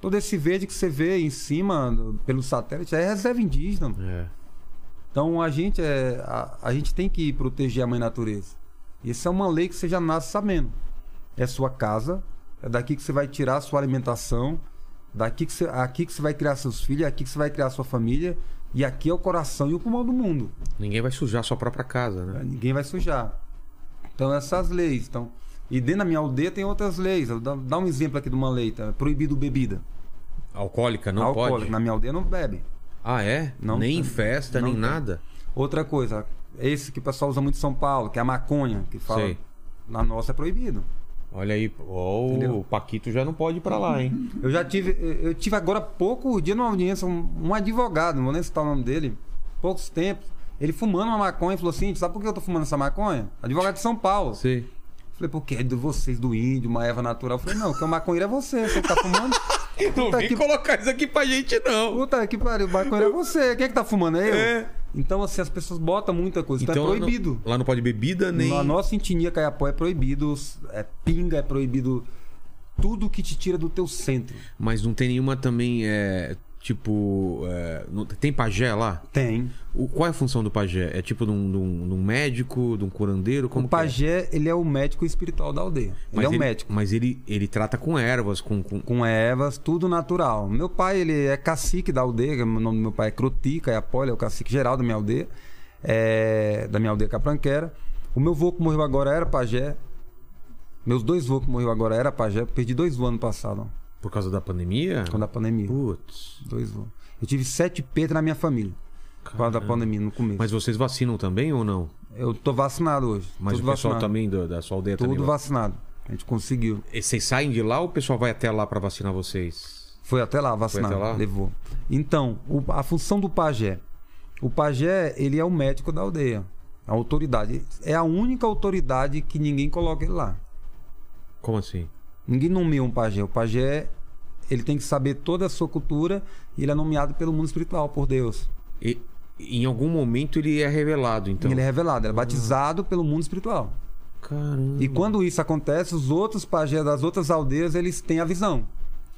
C: Todo esse verde que você vê em cima, pelo satélite, é reserva indígena.
A: É.
C: Então a gente, é, a, a gente tem que proteger a mãe natureza. Isso é uma lei que você já nasce sabendo. É sua casa, é daqui que você vai tirar a sua alimentação, daqui que você, aqui que você vai criar seus filhos, é aqui que você vai criar sua família, e aqui é o coração e o pulmão do mundo.
A: Ninguém vai sujar sua própria casa, né?
C: Ninguém vai sujar. Então essas leis. Então, e dentro da minha aldeia tem outras leis. Eu dá, dá um exemplo aqui de uma lei, tá? Proibido bebida.
A: Alcoólica não
C: Alcoólico.
A: pode?
C: Na minha aldeia não bebe.
A: Ah, é?
C: Não
A: nem festa,
C: Não
A: nem
C: tem.
A: nada?
C: Outra coisa, esse que o pessoal usa muito em São Paulo, que é a maconha, que fala.
A: Sei.
C: Na nossa é proibido.
A: Olha aí,
C: Entendeu?
A: o Paquito já não pode ir pra lá, hein?
C: Eu já tive, eu tive agora há pouco dia numa audiência, um, um advogado, não vou nem citar o nome dele, poucos tempos, ele fumando uma maconha e falou assim: sabe por que eu tô fumando essa maconha? Advogado de São Paulo.
A: Sei.
C: Falei, porque é de vocês, do índio, uma erva natural. Falei, não, que o maconheiro é você, você que tá fumando.
A: Não vem
C: que-
A: colocar isso aqui pra gente, não.
C: Puta que pariu, o maconheiro é você. Quem é que tá fumando? É eu.
A: É.
C: Então, assim, as pessoas botam muita coisa. Então, é
A: lá
C: proibido.
A: não- Lá não pode bebida nem.
C: Na nossa etnia Caiapó é proibido, é pinga, é proibido tudo que te tira do teu centro.
A: Mas não tem nenhuma também, é, tipo. é, tem pajé lá?
C: Tem.
A: O, qual é a função do pajé? É tipo de um, de um- de um médico, de um curandeiro? Como
C: o
A: é?
C: pajé, ele é o médico espiritual da aldeia.
A: Mas
C: ele é o médico.
A: Mas ele, ele trata com ervas, com. com...
C: Com ervas, tudo natural. Meu pai, ele é cacique da aldeia, o nome do meu pai é Croti, Caiapó, ele é o cacique geral da minha aldeia, é, da minha aldeia Capranquera. O meu vô que morreu agora era pajé. Meus dois vô que morreu agora era pajé. Perdi dois vô ano passado, ó,
A: Por causa da pandemia?
C: quando a pandemia.
A: Putz.
C: Dois vô. Eu tive sete perdas na minha família. Por causa da pandemia, no começo.
A: Mas vocês vacinam também ou não?
C: Eu tô vacinado hoje.
A: Mas
C: tudo
A: o pessoal
C: vacinado.
A: também do- da sua aldeia
C: Tudo
A: também.
C: vacinado. A gente conseguiu.
A: E Vocês saem de lá ou o pessoal vai até lá pra vacinar vocês?
C: Foi até lá vacinar.
A: até lá?
C: Levou. Então, o- a função do pajé. O pajé, ele é o médico da aldeia. A autoridade. É a única autoridade que ninguém coloca ele lá.
A: Como assim?
C: Ninguém nomeia um pajé. O pajé, ele tem que saber toda a sua cultura e ele é nomeado pelo mundo espiritual, por Deus.
A: E, em algum momento ele é revelado, então.
C: Ele é revelado, ele é batizado pelo mundo espiritual.
A: Caramba.
C: E quando isso acontece, os outros pajés das outras aldeias, eles têm a visão.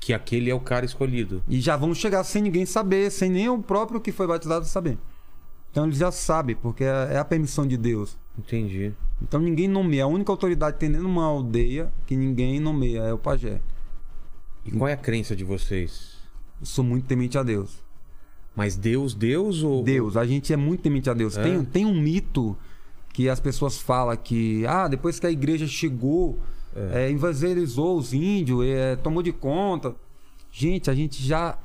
A: Que aquele é o cara escolhido.
C: E já vão chegar sem ninguém saber, sem nem o próprio que foi batizado saber. Então eles já sabem, porque é é a permissão de Deus.
A: Entendi.
C: Então ninguém nomeia. A única autoridade que tem dentro de uma aldeia que ninguém nomeia é o pajé.
A: E qual é a crença de vocês?
C: Eu sou muito temente a Deus.
A: Mas Deus, Deus ou.
C: Deus, a gente é muito temente a Deus.
A: É?
C: Tem, tem um mito que as pessoas falam que, ah, depois que a igreja chegou, é, evangelizou os índios, é, tomou de conta. Gente, a gente já.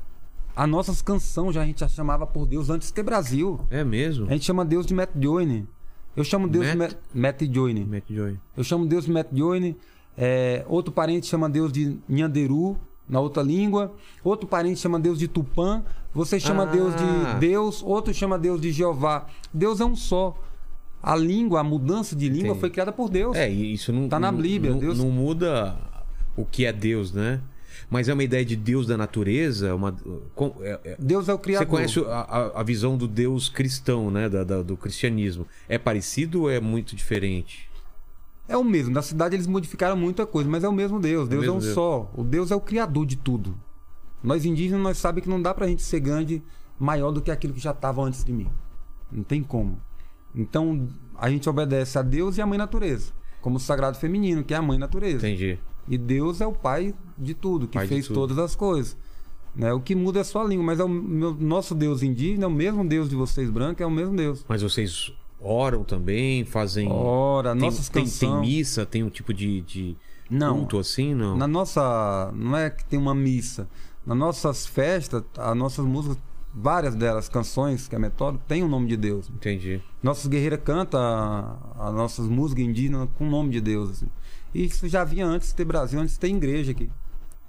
C: A nossas canções já a gente já chamava por Deus antes de ter Brasil.
A: É mesmo?
C: A gente chama Deus de Matt Joyne. Eu chamo Deus de
A: Matt?
C: Matt, Matt Joyne.
A: Matt Joy.
C: Eu chamo Deus de Matt Joyne. É, outro parente chama Deus de Nhanderu, na outra língua. Outro parente chama Deus de Tupã. Você chama
A: Ah.
C: Deus de Deus. Outro chama Deus de Jeová. Deus é um só. A língua, a mudança de língua
A: Entendi.
C: foi criada por Deus.
A: É, isso não.
C: Tá na Bíblia,
A: Não,
C: Deus-
A: não muda o que é Deus, né? Mas é uma ideia de Deus da natureza. Uma, é- é-
C: Deus é o Criador.
A: Você conhece a, a- a visão do Deus cristão, né? Da- da- do cristianismo. É parecido ou é muito diferente?
C: É o mesmo. Na cidade eles modificaram muita coisa, mas é o mesmo Deus. Deus é,
A: mesmo
C: um
A: Deus.
C: só. O Deus é o criador de tudo. Nós indígenas, nós sabemos que não dá pra gente ser grande maior do que aquilo que já estava antes de mim. Não tem como. Então, a gente obedece a Deus e a mãe natureza. Como o sagrado feminino, que é a mãe natureza.
A: Entendi.
C: E Deus é o pai de tudo, que
A: Pai
C: fez
A: tudo.
C: todas as coisas. Né? O que muda é só a língua, mas é o meu- nosso Deus indígena, é o mesmo Deus de vocês brancos, é o mesmo Deus.
A: Mas vocês oram também, fazem.
C: Ora,
A: tem,
C: nossas
A: tem, tem
C: canções.
A: missa, tem um tipo de, de
C: Não.
A: culto assim, não?
C: Na nossa. Não é que tem uma missa. Nas nossas festas, as nossas músicas, várias delas, canções, que é metódico, tem o nome de Deus.
A: Entendi.
C: Nossas guerreiras cantam as nossas músicas indígenas com o nome de Deus. assim. E isso já vinha antes de ter Brasil, antes de ter igreja aqui.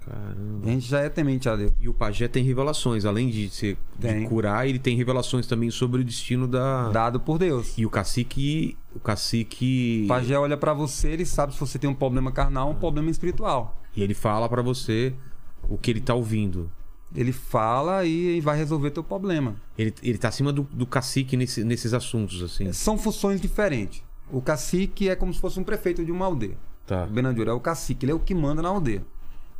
A: Caramba.
C: A gente já é temente a Deus.
A: E o pajé tem revelações, além de, ser, de curar, ele tem revelações também sobre o destino da.
C: Dado por Deus.
A: E o cacique. O cacique.
C: O pajé olha pra você, ele sabe se você tem um problema carnal ou um problema espiritual.
A: E ele fala pra você o que ele tá ouvindo.
C: Ele fala e vai resolver teu problema.
A: Ele, ele tá acima do, do cacique nesse- nesses assuntos, assim.
C: São funções diferentes. O cacique é como se fosse um prefeito de uma aldeia.
A: Tá.
C: O Benandior é o cacique, ele é o que manda na aldeia.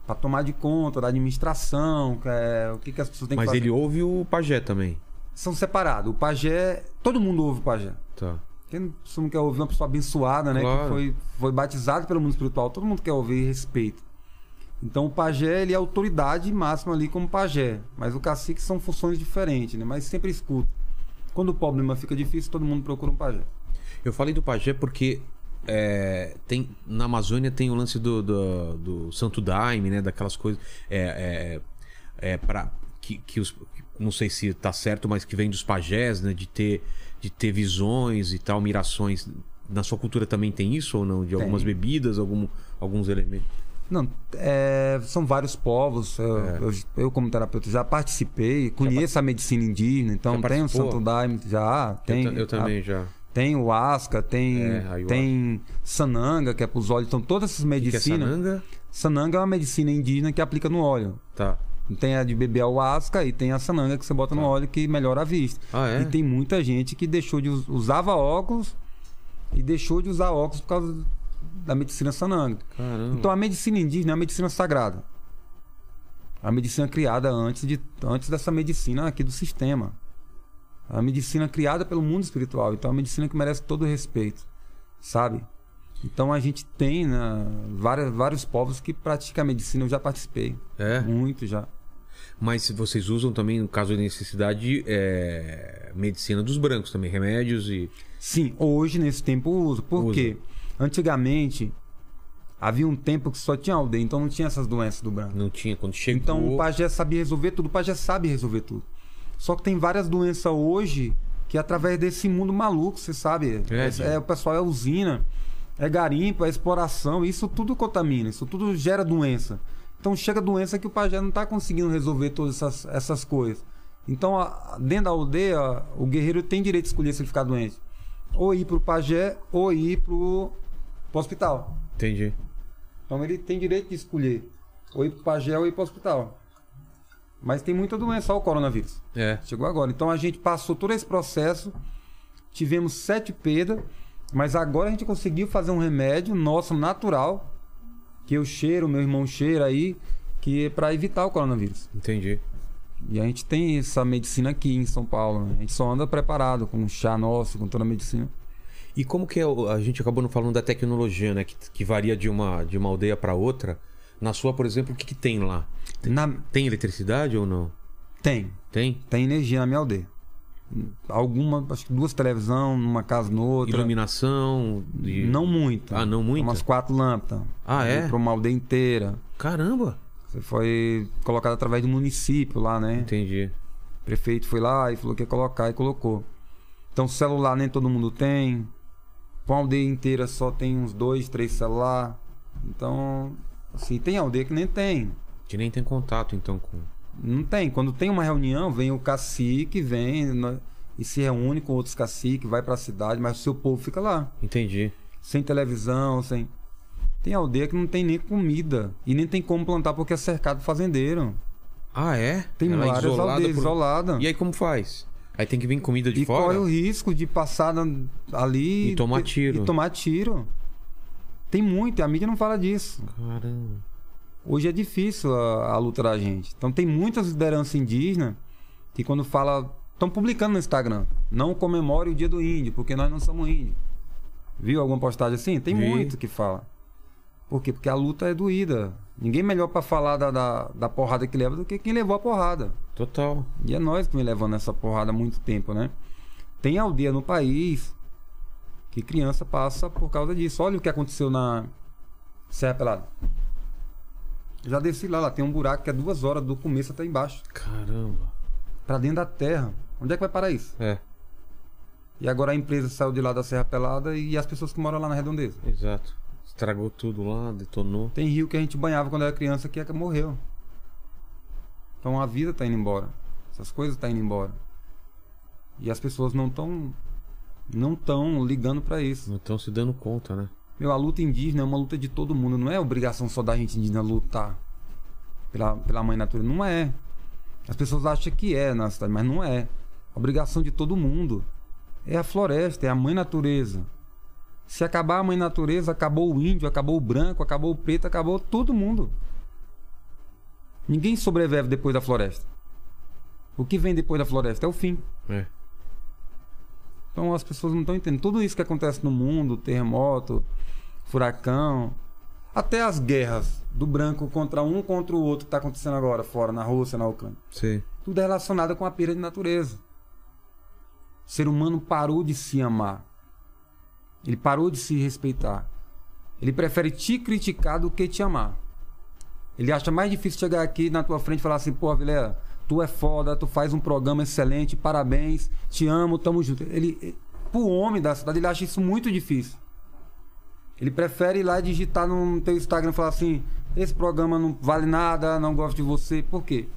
C: Pra tomar de conta da administração, que é, o que, que as pessoas têm que
A: Mas
C: fazer.
A: ele ouve o pajé também.
C: São separados. O pajé, todo mundo ouve o pajé.
A: Tá.
C: Quem não quer ouvir uma pessoa abençoada, né?
A: Claro.
C: Que foi, foi batizado pelo mundo espiritual. Todo mundo quer ouvir e respeito. Então o pajé, ele é a autoridade máxima ali como pajé. Mas o cacique são funções diferentes, né? Mas sempre escuta. Quando o problema fica difícil, todo mundo procura um pajé.
A: Eu falei do pajé porque é, tem, na Amazônia tem o lance do, do, do Santo Daime, né? Daquelas coisas. É, é, é pra, que, que os, não sei se tá certo, mas que vem dos pajés, né? De ter, de ter visões e tal, mirações. Na sua cultura também tem isso ou não? De algumas
C: Tem.
A: bebidas, algum, alguns elementos.
C: Não, é, são vários povos. Eu,
A: É.
C: eu- eu, como terapeuta, já participei, conheço a medicina indígena, então
A: Já
C: tem o? Santo Daime, já tem.
A: eu, eu também já.
C: Tem o Asca, tem,
A: É,
C: tem Sananga, que é para os olhos. Então, todas essas
A: O que, que é
C: medicinas.
A: sananga?
C: sananga é uma medicina indígena que aplica no óleo.
A: Tá.
C: Tem a de beber ayahuasca e tem a sananga que você bota no óleo que melhora a vista.
A: Ah, é?
C: E tem muita gente que deixou de us- usava óculos e deixou de usar óculos por causa da medicina sananga.
A: Caramba.
C: Então a medicina indígena é uma medicina sagrada. A medicina criada antes, de, antes dessa medicina aqui do sistema. A medicina criada pelo mundo espiritual. Então é uma medicina que merece todo o respeito. Sabe? Então a gente tem né, várias, vários povos que praticam a medicina. Eu já participei.
A: É?
C: Muito já.
A: Mas vocês usam também, no caso de necessidade, é, medicina dos brancos também, remédios e.
C: Sim, hoje nesse tempo uso. Por quê? Antigamente havia um tempo que só tinha aldeia, então não tinha essas doenças do branco.
A: Não tinha quando chegou.
C: Então o pajé sabia resolver tudo, o pajé sabe resolver tudo. Só que tem várias doenças hoje que através desse mundo maluco, você sabe.
A: É,
C: É, é, o pessoal é usina, é garimpo, é exploração, isso tudo contamina, isso tudo gera doença. Então chega doença que o pajé não está conseguindo resolver todas essas, essas coisas. Então, a- dentro da aldeia, o guerreiro tem direito de escolher se ele ficar doente. Ou ir pro pajé, ou ir pro, pro hospital.
A: Entendi.
C: Então ele tem direito de escolher ou ir pro pajé ou ir pro hospital. Mas tem muita doença, só o coronavírus.
A: É.
C: Chegou agora. Então a gente passou todo esse processo, tivemos sete perdas, mas agora a gente conseguiu fazer um remédio nosso natural, que eu cheiro, meu irmão cheira aí, que é para evitar o coronavírus.
A: Entendi.
C: E a gente tem essa medicina aqui em São Paulo. né? A gente só anda preparado com chá nosso, com toda a medicina.
A: E como que é, a gente acabou não falando da tecnologia, né? Que, que varia de uma, de uma aldeia para outra. Na sua, por exemplo, o que, que tem lá?
C: Na...
A: Tem eletricidade ou não?
C: Tem,
A: Tem?
C: tem energia na minha aldeia. Alguma, acho que duas televisão, numa casa noutra.
A: Iluminação? de-
C: Não muito.
A: Ah, não muito?
C: Umas quatro lâmpadas.
A: Ah, é?
C: Para uma aldeia inteira.
A: Caramba!
C: Você foi colocado através do município lá, né?
A: Entendi.
C: O prefeito foi lá e falou que ia colocar e colocou. Então celular nem todo mundo tem. Pra uma aldeia inteira só tem uns dois, três celular. Então, assim, tem aldeia que nem tem.
A: Que nem tem contato, então, com.
C: Não tem. Quando tem uma reunião, vem o cacique, vem né, e se reúne com outros caciques, vai pra cidade, mas o seu povo fica lá.
A: Entendi.
C: Sem televisão, sem. Tem aldeia que não tem nem comida. E nem tem como plantar porque é cercado de fazendeiro.
A: Ah, é?
C: Tem
A: Ela é
C: várias
A: isolada
C: aldeias
A: por-
C: isoladas.
A: E aí como faz? Aí tem que vir comida de
C: E
A: fora?
C: corre o risco de passar ali
A: E tomar tiro.
C: E tomar tiro. Tem muito, e a mídia não fala disso.
A: Caramba.
C: Hoje é difícil a, a luta da gente. Então tem muitas lideranças indígenas que quando fala. Estão publicando no Instagram. Não comemore o dia do índio, porque nós não somos índios. Viu alguma postagem assim? Tem
A: Vi.
C: muito que fala. Por quê? Porque a luta é doída. Ninguém melhor pra falar da, da, da porrada que leva do que quem levou a porrada.
A: Total.
C: E é nós que vem levando essa porrada há muito tempo, né? Tem aldeia no país que criança passa por causa disso. Olha o que aconteceu na Serra Pelada. Já desci lá, lá tem um buraco que é duas horas do começo até embaixo.
A: Caramba.
C: Pra dentro da terra. Onde é que vai parar isso?
A: É,
C: E agora a empresa saiu de lá da Serra Pelada e as pessoas que moram lá na redondeza.
A: exato. Estragou tudo lá, detonou.
C: Tem rio que a gente banhava quando era criança que é morreu. Então a vida tá indo embora. Essas coisas tá indo embora. E as pessoas não estão não estão ligando pra isso.
A: Não estão se dando conta, né?
C: Meu, a luta indígena é uma luta de todo mundo, não é obrigação só da gente indígena lutar. pela, pela mãe natureza. Não é. As pessoas acham que é na cidade, mas não é. Obrigação de todo mundo. É a floresta, é a mãe natureza. Se acabar a mãe natureza, acabou o índio, acabou o branco, acabou o preto, acabou todo mundo. Ninguém sobrevive depois da floresta. O que vem depois da floresta é o fim.
A: É.
C: Então as pessoas não estão entendendo. Tudo isso que acontece no mundo, terremoto, furacão, até as guerras do branco contra um contra o outro que está acontecendo agora fora, na Rússia, na Ucrânia.
A: Sim.
C: Tudo é relacionado com a perda de natureza. O ser humano parou de se amar. Ele parou de se respeitar. Ele prefere te criticar do que te amar. Ele acha mais difícil chegar aqui na tua frente e falar assim, pô, Vilela, tu é foda, tu faz um programa excelente, parabéns, te amo, tamo junto. Ele, pro homem da cidade, ele acha isso muito difícil. Ele prefere ir lá digitar no teu Instagram e falar assim, esse programa não vale nada, não gosto de você. Por quê?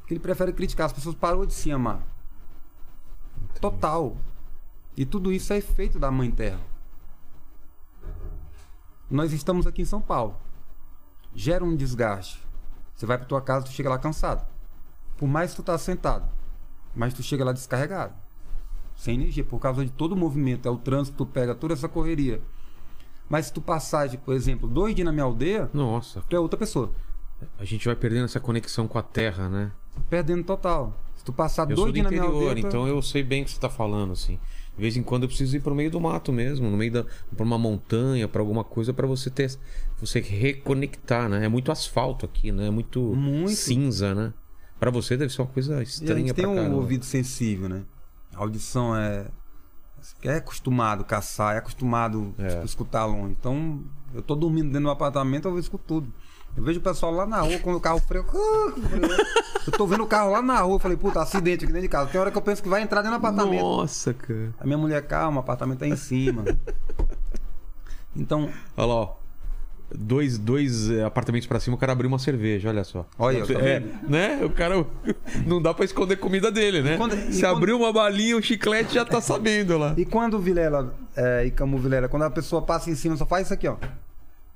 C: Porque ele prefere criticar. As pessoas parou de se amar. Total. E tudo isso é efeito da Mãe Terra. Nós estamos aqui em São Paulo. Gera um desgaste. Você vai pra tua casa, tu chega lá cansado. Por mais que tu tá sentado, mas tu chega lá descarregado. Sem energia, por causa de todo o movimento, é o trânsito, tu pega toda essa correria. Mas se tu passar, por exemplo, dois dias na minha aldeia,
A: Nossa,
C: tu é outra pessoa.
A: a gente vai perdendo essa conexão com a terra, né?
C: Perdendo total. Se tu passar
A: Eu
C: dois dias na minha
A: interior,
C: aldeia. é-
A: então eu sei bem o que você tá falando, assim. De vez em quando eu preciso ir pro meio do mato mesmo, no meio da. pra uma montanha, pra alguma coisa, pra você ter. você reconectar, né? É muito asfalto aqui, né? É muito,
C: Muito.
A: cinza, né? Pra você deve ser uma coisa
C: E a
A: estranha
C: gente tem um
A: caramba.
C: ouvido sensível, né? A audição é. É acostumado a caçar, é acostumado
A: É.
C: tipo, escutar longe. Então, eu tô dormindo dentro do apartamento, eu escuto tudo. Eu vejo o pessoal lá na rua, quando o carro freia. Eu tô vendo o carro lá na rua, eu falei, puta, acidente aqui dentro de casa. Tem hora que eu penso que vai entrar dentro do apartamento.
A: Nossa, cara.
C: A minha mulher, calma, o apartamento tá em cima. Então,
A: Olha lá, ó. Dois, dois eh, apartamentos pra cima, o cara abriu uma cerveja, olha só.
C: Olha, tá
A: é,
C: vendo?
A: né? O cara não dá pra esconder comida dele, né?
C: quando- e
A: Se
C: quando-
A: abriu uma balinha, o chiclete já tá sabendo lá.
C: e quando o Vilela, é, e Camu Vilela, quando a pessoa passa em cima, só faz isso aqui, ó.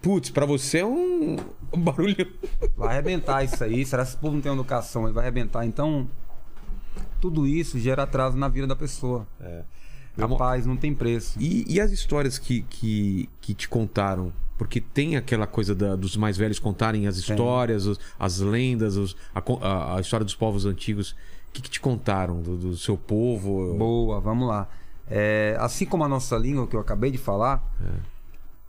A: Putz, pra você é um um barulho.
C: Vai arrebentar isso aí. Será que esse povo não tem educação? Ele vai arrebentar. Então, tudo isso gera atraso na vida da pessoa.
A: É.
C: A
A: Amor-
C: paz não tem preço.
A: E, e as histórias que, que, que te contaram? Porque tem aquela coisa da- dos mais velhos contarem as histórias, os- as lendas, os- a, a- história dos povos antigos. O que, que te contaram do, do seu povo?
C: Boa, vamos lá. É, assim como a nossa língua, que eu acabei de falar,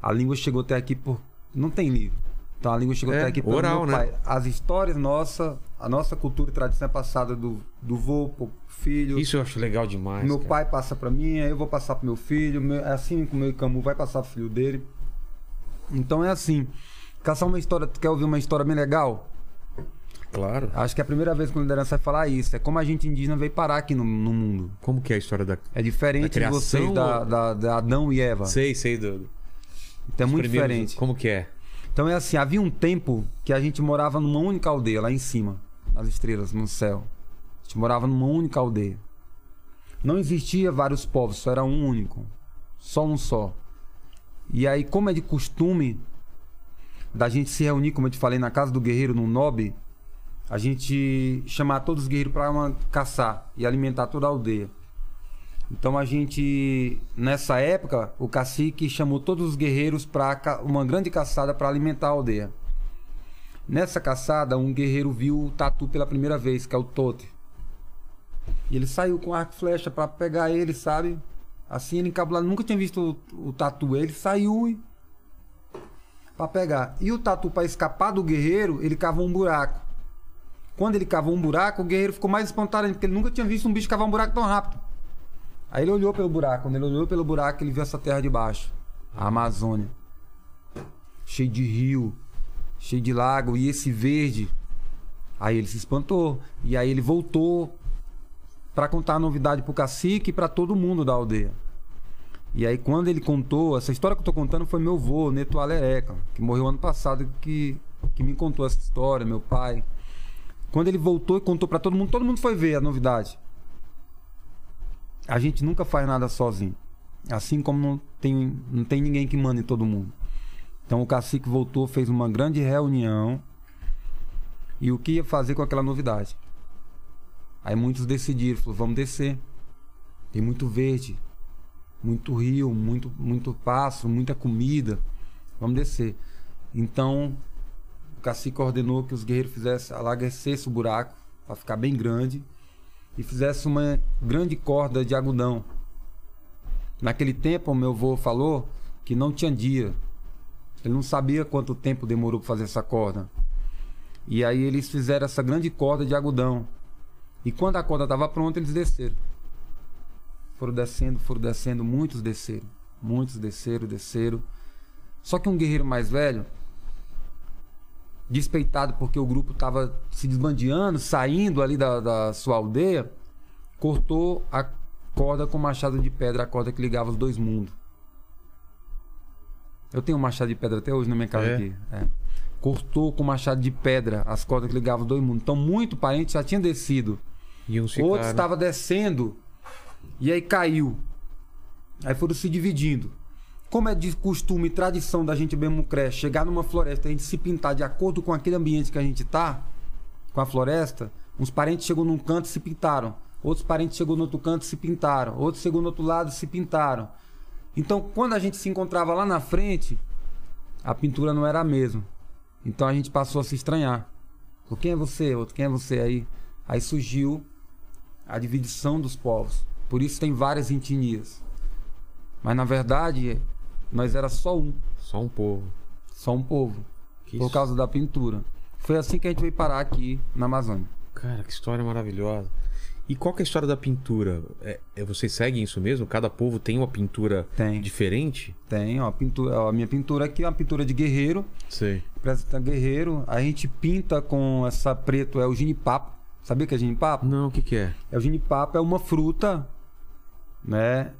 C: a língua chegou até aqui por. Não tem livro. Então a língua chegou
A: É,
C: até aqui pelo
A: oral, né?
C: As histórias nossa, a nossa cultura e tradição é passada do, do vô pro filho.
A: Isso eu acho legal demais.
C: meu
A: cara.
C: pai passa pra mim, aí eu vou passar pro meu filho, meu- é assim como o meu Camu vai passar pro filho dele. Então é assim. Caçar uma história, tu quer ouvir uma história bem legal?
A: Claro.
C: Acho que é a primeira vez que o liderança vai falar isso. É como a gente indígena veio parar aqui no, no mundo.
A: Como que é a história da.
C: É diferente
A: Da
C: de
A: criação
C: vocês, da,
A: ou-
C: da, da Adão e Eva.
A: Sei, sei, do.
C: Então é
A: os
C: muito diferente.
A: Como que é?
C: Então é assim, havia um tempo que a gente morava numa única aldeia, lá em cima, nas estrelas, no céu. A gente morava numa única aldeia. Não existia vários povos, só era um único. Só um só. E aí, como é de costume da gente se reunir, como eu te falei, na casa do guerreiro, no Nob, a gente chamar todos os guerreiros para caçar e alimentar toda a aldeia. Então a gente, nessa época, o cacique chamou todos os guerreiros para uma grande caçada para alimentar a aldeia. Nessa caçada, um guerreiro viu o tatu pela primeira vez, que é o Tote. E ele saiu com arco e flecha para pegar ele, sabe? Assim, ele encabulado, nunca tinha visto o, o tatu. Ele saiu e para pegar. E o tatu, para escapar do guerreiro, ele cavou um buraco. Quando ele cavou um buraco, o guerreiro ficou mais espontâneo, porque ele nunca tinha visto um bicho cavar um buraco tão rápido. Aí ele olhou pelo buraco. Quando ele olhou pelo buraco, ele viu essa terra de baixo. A Amazônia. Cheio de rio, cheio de lago. E esse verde. Aí ele se espantou. E aí ele voltou para contar a novidade pro cacique e para todo mundo da aldeia. E aí quando ele contou, essa história que eu tô contando foi meu avô, Neto Alereca, que morreu ano passado, que, que me contou essa história, meu pai. Quando ele voltou e contou para todo mundo, todo mundo foi ver a novidade. A gente nunca faz nada sozinho. Assim como não tem, não tem ninguém que manda em todo mundo. Então o cacique voltou, fez uma grande reunião e o que ia fazer com aquela novidade. Aí muitos decidiram, falou, vamos descer. Tem muito verde, muito rio, muito, muito passo, muita comida. Vamos descer. Então, o cacique ordenou que os guerreiros fizessem, alaguecesse o buraco para ficar bem grande e fizesse uma grande corda de algodão. Naquele tempo, o meu avô falou que não tinha dia. Ele não sabia quanto tempo demorou para fazer essa corda. E aí eles fizeram essa grande corda de algodão. E quando a corda estava pronta, eles desceram. Foram descendo, foram descendo, muitos desceram. Muitos desceram, desceram. Só que um guerreiro mais velho, despeitado porque o grupo estava se desbandeando, saindo ali da, da sua aldeia, cortou a corda com machado de pedra, a corda que ligava os dois mundos. Eu tenho um machado de pedra até hoje na minha casa
A: É?
C: aqui. É. Cortou com machado de pedra as cordas que ligavam os dois mundos. Então, muito parente já tinha descido.
A: E uns
C: Outro estava descendo e aí caiu. Aí foram se dividindo. Como é de costume e tradição da gente mesmo cresce, chegar numa floresta, a gente se pintar de acordo com aquele ambiente que a gente tá, com a floresta, uns parentes chegou num canto e se pintaram. Outros parentes chegou no outro canto e se pintaram. Outros chegou no outro lado e se pintaram. Então, quando a gente se encontrava lá na frente, a pintura não era a mesma. Então a gente passou a se estranhar. Falou, Quem é você? Outro, quem é você aí? Aí surgiu a dividição dos povos. Por isso tem várias etnias. Mas na verdade, nós era só um,
A: Só um povo.
C: só um povo,
A: Que
C: por
A: isso-
C: causa da pintura. Foi assim que a gente veio parar aqui na Amazônia.
A: Cara, que história maravilhosa. E qual que é a história da pintura? É, é- vocês seguem isso mesmo? Cada povo tem uma pintura
C: Tem.
A: diferente?
C: Tem, ó, a pintura, ó, a minha pintura aqui é uma pintura de guerreiro,
A: Sei.
C: representa guerreiro. A gente pinta com essa preto, é o ginipapo. Sabia que é ginipapo?
A: Não, o que que é?
C: É o ginipapo é uma fruta, né?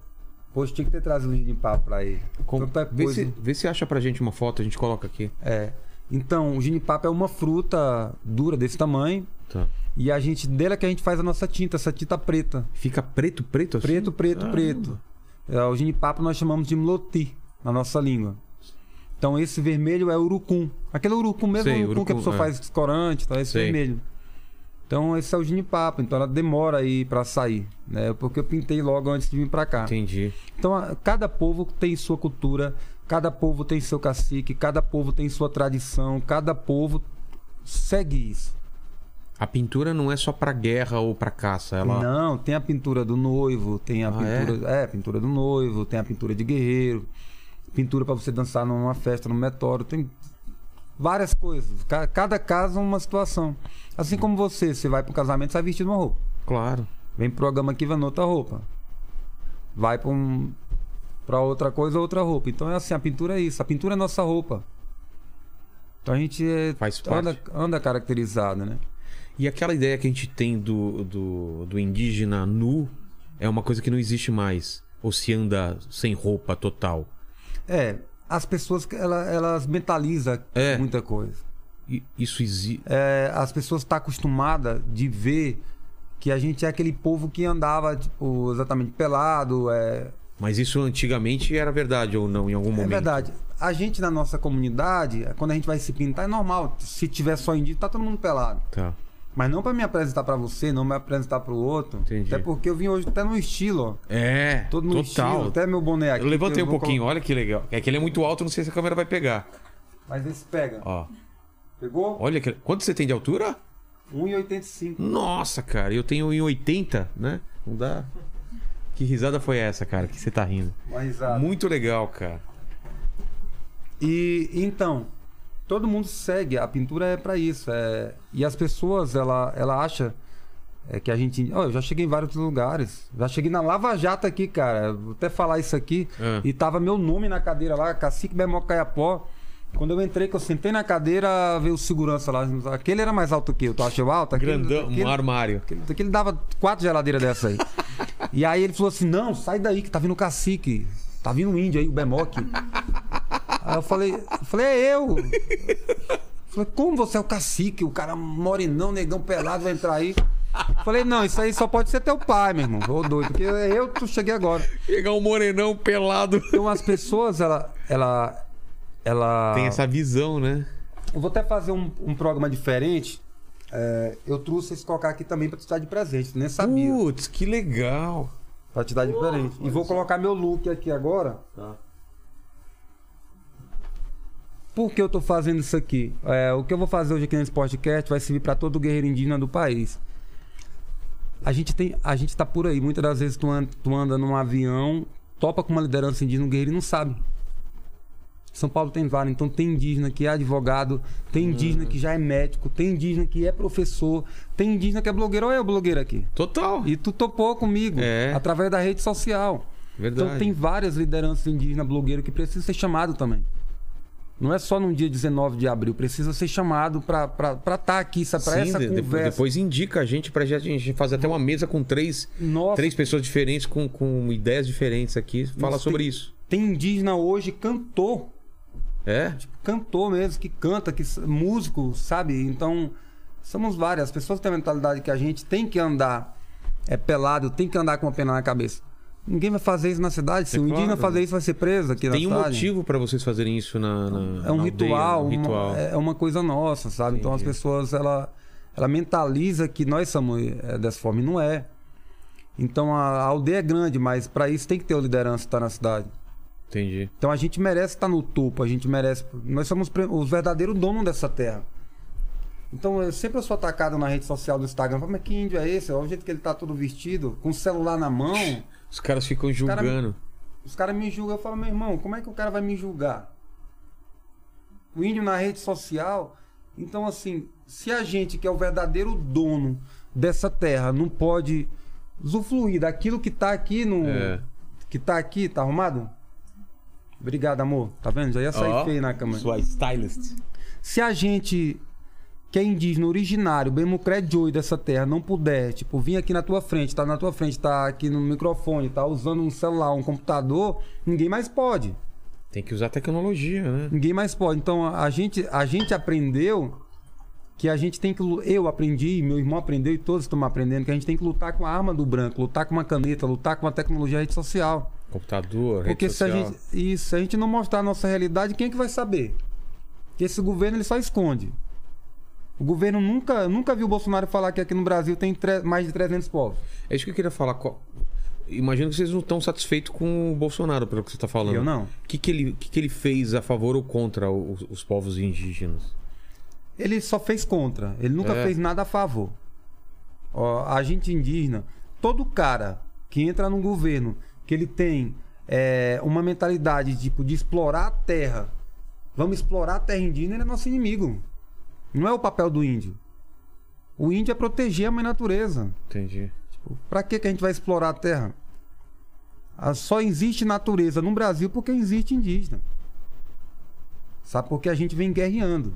C: Poxa, tinha que ter trazido o ginipapo pra ele.
A: Com-
C: Tanta
A: Vê,
C: coisa.
A: se, vê se acha pra gente uma foto, a gente coloca aqui.
C: É. Então, o ginipapo é uma fruta dura desse tamanho.
A: Tá.
C: E a gente, dela que a gente faz a nossa tinta, essa tinta preta.
A: Fica preto, preto assim?
C: Preto, preto,
A: Caramba.
C: preto. É, o ginipapo nós chamamos de mloti na nossa língua. Então esse vermelho é urucum. Aquele urucum mesmo,
A: Sei,
C: urucum, que a
A: urucum,
C: pessoa
A: é.
C: faz corante, tá? Esse
A: Sei.
C: vermelho. Então esse é o ginipapo. Então ela demora aí pra sair, né? Porque eu pintei logo antes de vir pra cá.
A: Entendi.
C: Então, a- cada povo tem sua cultura, cada povo tem seu cacique, cada povo tem sua tradição, cada povo segue isso.
A: A pintura não é só pra guerra ou pra caça, ela...
C: Não, tem a pintura do noivo, tem a
A: Ah,
C: pintura, é? pintura do noivo, tem a pintura de guerreiro, pintura para você dançar numa festa, num meteoro, tem várias coisas. Ca- Cada caso é uma situação. Assim como você, você vai para um casamento, você vai vestido uma roupa.
A: Claro.
C: Vem pro programa aqui, vai noutra roupa. Vai para um para outra coisa, outra roupa. Então é assim, a pintura é isso, a pintura é nossa roupa. Então a gente é-
A: Faz
C: anda,
A: parte.
C: anda caracterizado, né?
A: E aquela ideia que a gente tem do, do, do indígena nu é uma coisa que não existe mais. Ou se anda sem roupa total.
C: É, as pessoas ela- elas mentalizam
A: É.
C: muita coisa.
A: Isso existe.
C: É, as pessoas estão acostumadas de ver que a gente é aquele povo que andava tipo exatamente pelado. É,
A: Mas isso antigamente era verdade ou não, em algum
C: é
A: momento?
C: verdade. A gente na nossa comunidade, quando a gente vai se pintar, é normal. Se tiver só indígena, tá todo mundo pelado.
A: Tá.
C: Mas não pra me apresentar pra você, não me apresentar pro outro.
A: Entendi.
C: Até porque eu vim hoje até no estilo, ó.
A: É,
C: Todo no
A: total.
C: estilo, até meu boné aqui.
A: Eu levantei
C: que
A: um pouquinho, olha que legal. É que ele é muito alto, não sei se a câmera vai pegar.
C: Mas esse pega.
A: Ó,
C: Pegou?
A: olha que... Quanto você tem de altura?
C: 1,85.
A: Nossa, cara, eu tenho em 80, né? Não dá. Que risada foi essa, cara? Que você tá rindo?
C: Uma risada.
A: Muito legal, cara.
C: E então, todo mundo segue, a pintura é pra isso. É... E as pessoas, ela, ela acha é, que a gente. Ó, eu já cheguei em vários lugares. Já cheguei na Lava Jato aqui, cara. Vou até falar isso aqui.
A: Ah.
C: E tava meu nome na cadeira lá, Cacique Bemol Caiapó. Quando eu entrei, que eu sentei na cadeira, veio o segurança lá. Aquele era mais alto que eu, tu achou alto? Aquele,
A: Grandão,
C: aquele-
A: um armário.
C: Aquele, aquele dava quatro geladeiras dessa aí. e aí ele falou assim: não, sai daí que tá vindo o cacique. Tá vindo um índio aí, o Bemoque. Aí eu falei, eu falei, é eu. Eu falei, como você é o cacique? O cara morenão, negão pelado vai entrar aí. Falei, não, isso aí só pode ser teu pai, meu irmão. Ô doido, porque eu tu cheguei agora.
A: Pegar um morenão pelado.
C: Então as pessoas, ela. ela, ela...
A: Tem essa visão, né?
C: Eu vou até fazer um, um programa diferente. é, eu trouxe esse colocar aqui também pra te dar de presente. Nem sabia.
A: Putz, que legal.
C: Pra te dar de presente. E vou colocar meu look aqui agora.
A: Tá.
C: Por que eu tô fazendo isso aqui? É, o que eu vou fazer hoje aqui nesse podcast vai servir para todo guerreiro indígena do país. A gente tem, a gente tá por aí. Muitas das vezes tu anda, tu anda num avião, topa com uma liderança indígena, um guerreiro e não sabe. São Paulo tem vários, então tem indígena que é advogado, tem indígena que já é médico, tem indígena que é professor, tem indígena que é blogueiro. Olha eu blogueiro aqui.
A: Total.
C: E tu topou comigo
A: É.
C: através da rede social.
A: Verdade.
C: Então tem várias lideranças indígenas blogueiras que precisam ser chamado também. Não é só no dia 19 de abril, precisa ser chamado para estar aqui, para essa
A: de-
C: conversa.
A: depois indica a gente pra gente fazer até uma mesa com três,
C: Nossa,
A: três pessoas diferentes, com, com ideias diferentes aqui. Fala
C: Nossa,
A: sobre
C: tem-
A: isso.
C: tem indígena hoje cantor,
A: É?
C: cantor mesmo, que canta, que músico, sabe? Então, somos várias. As pessoas têm a mentalidade que a gente tem que andar é pelado, tem que andar com a pena na cabeça. Ninguém vai fazer isso na cidade. Se
A: É
C: um indígena
A: claro.
C: fazer isso, vai ser preso aqui
A: Tem
C: na
A: um
C: cidade.
A: motivo pra vocês fazerem isso na, na-
C: É um
A: na aldeia,
C: ritual,
A: um ritual.
C: é uma coisa nossa, sabe? Então as pessoas, ela, ela mentaliza que nós somos é, dessa forma e não é. Então a, aldeia é grande, mas para isso tem que ter o liderança que tá na cidade.
A: Entendi.
C: Então a gente merece estar no topo, a gente merece. Nós somos os verdadeiros donos dessa terra. Então eu sempre eu sou atacado na rede social do Instagram. Mas que índio é esse? Olha o jeito que ele tá todo vestido, com o celular na mão.
A: Os caras ficam
C: cara-
A: julgando.
C: Os caras me julgam. Eu falo, meu irmão, como é que o cara vai me julgar? O índio na rede social. Então, assim, se a gente, que é o verdadeiro dono dessa terra, não pode usufruir daquilo que tá aqui no.
A: É.
C: Que tá aqui, tá arrumado? Obrigado, amor. Tá vendo? Já ia sair
A: Ó,
C: feio na câmera.
A: Sua stylist.
C: Se a gente que é indígena originário, bem Joy dessa terra, não puder, tipo, vir aqui na tua frente, tá na tua frente, tá aqui no microfone, tá usando um celular, um computador, ninguém mais pode.
A: Tem que usar tecnologia, né?
C: Ninguém mais pode. Então a gente, a gente aprendeu que a gente tem que. Eu aprendi, meu irmão aprendeu e todos estão aprendendo que a gente tem que lutar com a arma do branco, lutar com uma caneta, lutar com a tecnologia rede social.
A: Computador, rede
C: Porque se a
A: social.
C: gente. Isso, se a gente não mostrar a nossa realidade, quem é que vai saber? Que esse governo ele só esconde. O governo nunca, nunca viu o Bolsonaro falar que aqui no Brasil tem mais de 300 povos.
A: É isso que eu queria falar. Imagino que vocês não estão satisfeitos com o Bolsonaro, pelo que você está falando.
C: Eu não.
A: O que, que, ele, que, que ele fez a favor ou contra os, os povos indígenas?
C: Ele só fez contra. Ele nunca
A: É.
C: fez nada a favor. Ó, a gente indígena, todo cara que entra num governo que ele tem é, uma mentalidade tipo, de explorar a terra, vamos explorar a terra indígena, ele é nosso inimigo. Não é o papel do índio. O índio é proteger a mãe natureza.
A: Entendi.
C: Pra que, que a gente vai explorar a terra? Ah, Só existe natureza no Brasil porque existe indígena. Sabe? Porque a gente vem guerreando.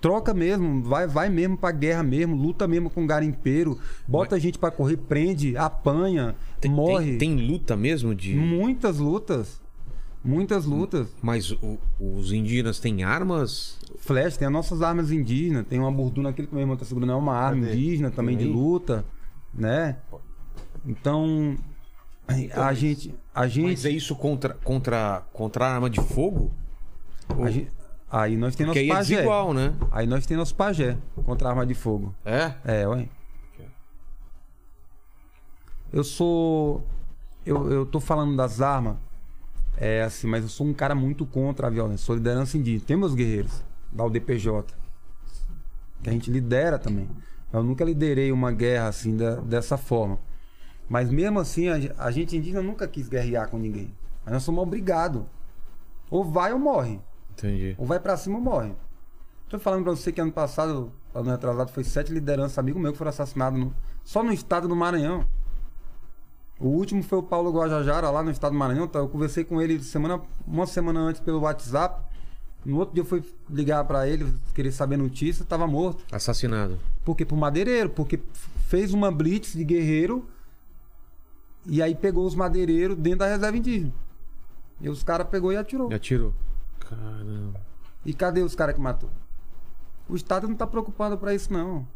C: Troca mesmo, vai, vai mesmo pra guerra mesmo, luta mesmo com garimpeiro, bota a gente pra correr, prende, apanha,
A: Tem,
C: morre.
A: Tem, tem luta mesmo de.
C: Muitas lutas. Muitas lutas.
A: Mas o- os indígenas têm armas?
C: Flash, tem as nossas armas indígenas, tem uma burduna, aquele que meu irmão tá segurando, é uma arma
B: Cadê?
C: indígena também de luta, né? Então, a gente, a gente,
A: Mas é isso contra, contra, contra a arma de fogo?
C: a gente- aí nós temos nosso
A: aí é
C: pajé.
A: desigual, né?
C: Aí nós temos nosso pajé contra a arma de fogo.
A: É?
C: É, ué. Eu sou. Eu, eu tô falando das armas, é assim, mas eu sou um cara muito contra a violência. Sou liderança indígena. Tem meus guerreiros da UDPJ, que a gente lidera também. Eu nunca liderei uma guerra assim, da- dessa forma. Mas mesmo assim, a, a gente indígena nunca quis guerrear com ninguém. Mas nós somos obrigados. Ou vai ou morre.
A: Entendi.
C: Ou vai pra cima ou morre. Tô falando pra você que ano passado, ano atrasado, foi sete lideranças, amigo meu, que foram assassinados no- só no estado do Maranhão. O último foi o Paulo Guajajara, lá no estado do Maranhão. Tá? Eu conversei com ele semana, uma semana antes pelo WhatsApp. No outro dia eu fui ligar pra ele, querer saber notícia, tava morto.
A: Assassinado.
C: Por quê? Por madeireiro, porque fez uma blitz de guerreiro e aí pegou os madeireiros dentro da reserva indígena. E os caras pegou e atirou.
A: E atirou. Caramba.
C: E cadê os caras que matou? O Estado não tá preocupado pra isso, não.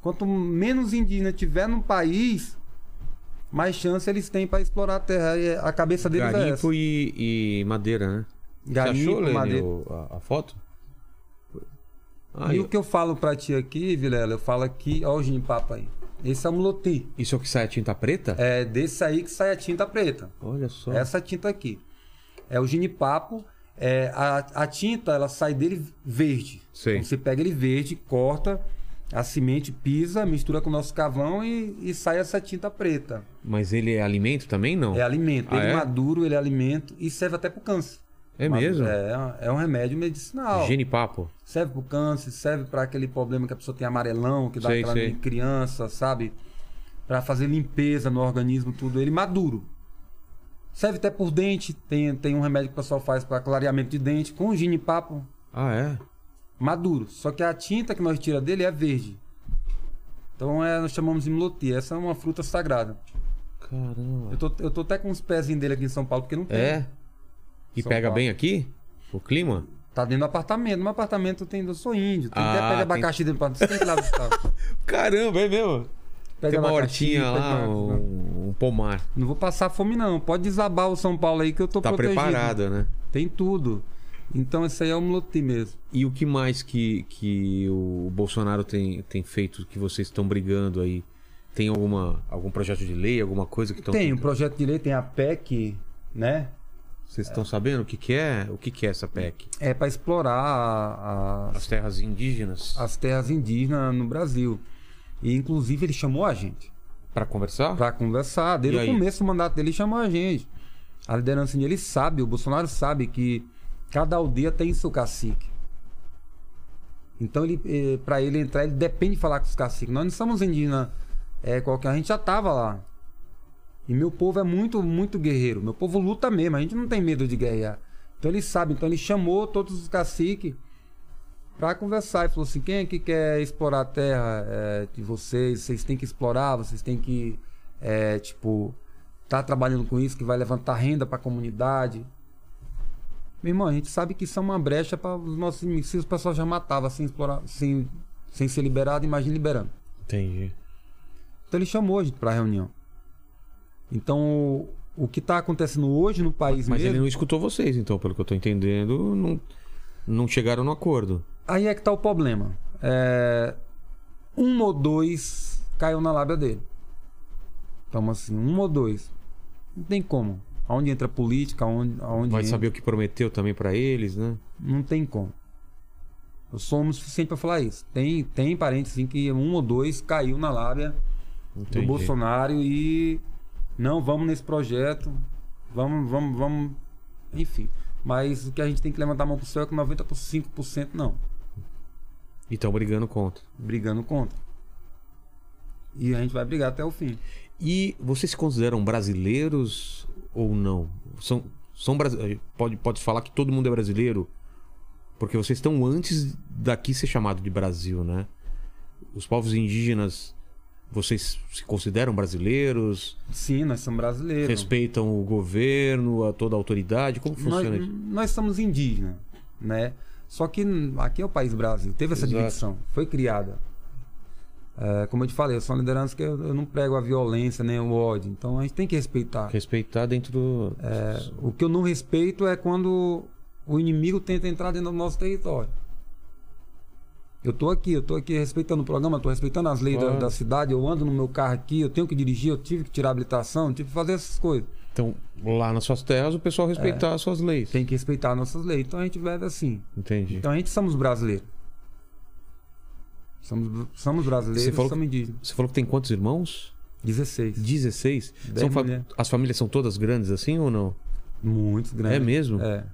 C: Quanto menos indígena tiver no país, mais chance eles têm pra explorar a terra. E a cabeça deles é essa.
A: Garimpo e, e madeira, né?
C: Garimpo,
A: achou,
C: madeira.
A: o- a, a foto? Aí,
C: e o que eu falo pra ti aqui, Vilela, eu falo aqui, ó o ginipapo aí. Esse é um loti.
A: Isso é o que sai a tinta preta?
C: É desse aí que sai a tinta preta.
A: Olha só.
C: Essa tinta aqui. É o ginipapo. É, a, a tinta, ela sai dele verde.
A: Sei.
C: Então você pega ele verde, corta a semente, pisa, mistura com o nosso cavão e, e sai essa tinta preta.
A: Mas ele é alimento também, não?
C: É alimento.
A: Ah,
C: ele
A: é?
C: maduro, ele é alimento e serve até pro câncer.
A: É
C: Maduro-
A: mesmo?
C: É, é um remédio medicinal.
A: Genipapo.
C: Serve pro câncer, serve para aquele problema que a pessoa tem amarelão, que dá
A: Sei,
C: aquela
A: sei.
C: criança, sabe? Para fazer limpeza no organismo, tudo. Ele maduro. Serve até por dente. Tem, tem um remédio que o pessoal faz para clareamento de dente, com ginipapo
A: Ah, é?
C: Maduro. Só que a tinta que nós tira dele é verde. Então é, nós chamamos de mloti. Essa é uma fruta sagrada.
A: Caramba.
C: Eu tô, eu tô até com uns pezinhos dele aqui em São Paulo, porque não tem.
A: É? E
C: São
A: pega
C: Paulo.
A: bem aqui? O clima?
C: Tá dentro do apartamento. No meu apartamento tem, eu sou índio. Tem
A: Ah,
C: até pé de
A: tem-
C: abacaxi dentro do apartamento. Lá.
A: Caramba, é mesmo?
C: De
A: Tem uma
C: abacaxi,
A: hortinha lá,
C: abacaxi.
A: um, um pomar.
C: Não vou passar fome, não. Pode desabar o São Paulo aí que eu tô
A: Tá
C: protegido.
A: preparada, né?
C: Tem tudo. Então esse aí é o mloti mesmo.
A: E o que mais que, que o Bolsonaro tem, tem feito que vocês estão brigando aí? Tem alguma, algum projeto de lei, alguma coisa que estão...
C: Tem o projeto de lei, tem a PEC, né?
A: Vocês estão sabendo o que, que é? O que, que é essa PEC?
C: É para explorar a- a-
A: As terras indígenas?
C: as terras indígenas no Brasil. E inclusive ele chamou a gente
A: Pra conversar?
C: para conversar. Desde o começo do mandato dele ele chamou a gente. A liderança dele sabe, o Bolsonaro sabe que cada aldeia tem seu cacique. Então ele, para ele entrar, ele depende de falar com os caciques. Nós não somos indígenas é, qualquer, a gente já tava lá. E meu povo é muito, muito guerreiro. Meu povo luta mesmo, a gente não tem medo de guerrear. Então ele sabe, então ele chamou todos os caciques para conversar e falou assim: quem é que quer explorar a terra é, de vocês? Vocês têm que explorar, vocês têm que, é, tipo, tá trabalhando com isso, que vai levantar renda para a comunidade. Meu irmão, a gente sabe que isso é uma brecha para os nossos inimigos. O pessoal já matava sem explorar, sem, sem ser liberado, imagine liberando.
A: Entendi.
C: Então ele chamou a gente para reunião. Então o, que está acontecendo hoje no país
A: Mas
C: mesmo,
A: ele não escutou vocês, então, pelo que eu tô entendendo, não, não chegaram no acordo.
C: aí é que tá o problema. É, um ou dois caiu na lábia dele. Então assim, um ou dois. Não tem como. Aonde entra a política, aonde, aonde
A: Vai
C: entra,
A: saber o que prometeu também pra eles, né?
C: não tem como. Eu sou homem suficiente para falar isso. Tem, tem parentes assim que um ou dois caiu na lábia
A: Entendi.
C: do Bolsonaro e não vamos nesse projeto, vamos, vamos, vamos, enfim. Mas o que a gente tem que levantar a mão pro céu é que 95% não,
A: E estão brigando contra.
C: brigando contra. E a gente vai brigar até o fim.
A: E vocês se consideram brasileiros ou não? São, são brasi- pode pode falar que todo mundo é brasileiro, porque vocês estão antes daqui ser chamado de Brasil, né? Os povos indígenas, vocês se consideram brasileiros?
C: Sim, nós somos brasileiros.
A: Respeitam o governo, a toda a autoridade? Como funciona
C: nós,
A: isso?
C: nós somos indígenas, né? Só que aqui é o país Brasil, teve essa
A: Exato.
C: divisão, foi criada. É, como eu te falei, eu sou uma liderança que eu, eu não prego a violência nem o ódio, então a gente tem que respeitar.
A: Respeitar dentro do.
C: É, o que eu não respeito é quando o inimigo tenta entrar dentro do nosso território. Eu tô aqui, eu tô aqui respeitando o programa, tô respeitando as leis da,
A: Claro.
C: da cidade, eu ando no meu carro aqui, eu tenho que dirigir, eu tive que tirar a habilitação, tive que fazer essas coisas.
A: Então, lá nas suas terras, o pessoal respeitar as suas leis.
C: Tem que respeitar nossas leis. Então a gente vive assim.
A: Entendi.
C: Então a gente somos brasileiros. Somos, somos brasileiros,
A: Você falou
C: somos indígenas.
A: Você falou que tem quantos irmãos?
C: 16.
A: 16?
C: Dez
A: São fa-. As famílias são todas grandes assim ou não?
C: Muito grande.
A: É mesmo?
C: É,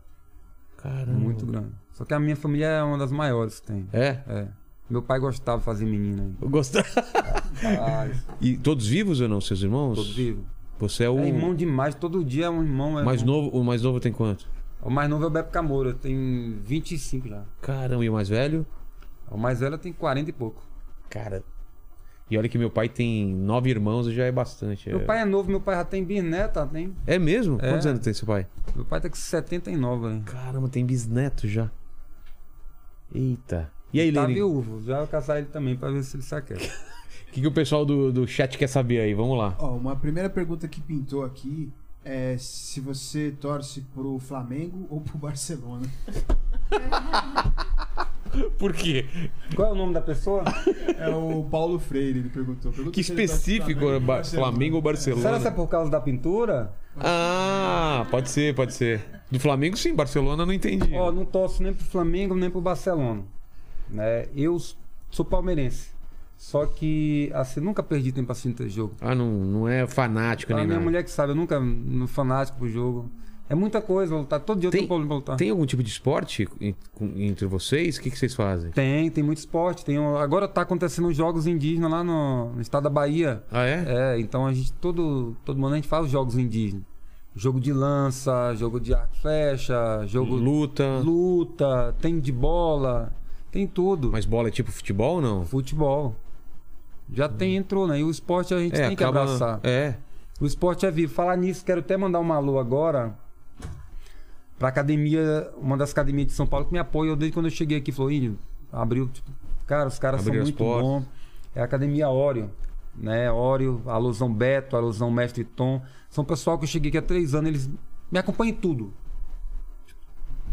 A: Caramba.
C: muito grande. Só que a minha família é uma das maiores que tem.
A: É?
C: É. Meu pai gostava de fazer menina.
A: Eu gosto.
C: Ah,
A: e todos vivos ou não, seus irmãos?
C: Todos vivos.
A: Você é o
C: É irmão demais, todo dia é um irmão. É
A: mais
C: irmão.
A: novo. O mais novo tem quanto?
C: O mais novo é o Beto Camora, tem 25 já.
A: Caramba, e o mais velho?
C: O mais velho tem 40 e pouco.
A: Cara. E olha que meu pai tem nove irmãos e já é bastante.
C: Meu
A: é...
C: pai é novo, meu pai já tem bisneta, tem.
A: É mesmo?
C: É.
A: Quantos anos tem seu pai?
C: Meu pai tá com 79, né?
A: Caramba, tem bisneto já. Eita. E aí,
C: Tá
A: Lene? O
C: viúvo, já vou casar ele também pra ver se ele se aquece.
A: que, que o pessoal do, do chat quer saber aí? Vamos lá.
B: Ó, uma primeira pergunta que pintou aqui é se você torce pro Flamengo ou pro Barcelona.
A: Por quê?
C: Qual é o nome da pessoa?
B: É o Paulo Freire, ele perguntou. Pergunta
A: Que
B: tá
A: específico,
B: Flamengo,
A: Ba-. Flamengo ou Barcelona?
C: Será que é por causa da pintura?
A: Ah, pode ser, pode ser. Do Flamengo sim, Barcelona não entendi.
C: Ó, não torço nem pro Flamengo, nem pro Barcelona. Né? Eu s- sou palmeirense. Só que, assim, nunca perdi tempo assistindo jogo.
A: Ah, não, não é fanático
C: A
A: nem
C: minha
A: nada.
C: mulher que sabe, eu nunca no fanático pro jogo. É muita coisa, vou lutar. Todo dia eu
A: Tem-
C: tenho problema pra lutar.
A: Tem algum tipo de esporte entre vocês? O que, que vocês fazem?
C: Tem, tem muito esporte. Tem, um- agora tá acontecendo os jogos indígenas lá no, no estado da Bahia.
A: Ah, é?
C: É, então a gente, todo, todo mundo a gente faz os jogos indígenas. Jogo de lança, jogo de arco e flecha, jogo
A: Luta.
C: luta, tem de bola, tem tudo.
A: Mas bola é tipo futebol ou não?
C: Futebol. Já tem, entrou, né? E o esporte a gente
A: É,
C: tem que
A: acaba-
C: abraçar.
A: É.
C: O esporte é vivo. Falar nisso, quero até mandar um alô agora pra academia, uma das academias de São Paulo que me apoia desde quando eu cheguei aqui. Falou, Índio, abriu. Tipo, cara, os caras
A: Abriu
C: são muito bons. É a Academia Óreo, né? Óreo, alusão Beto, alusão Mestre Tom. São pessoal que eu cheguei aqui há três anos, eles me acompanham em tudo.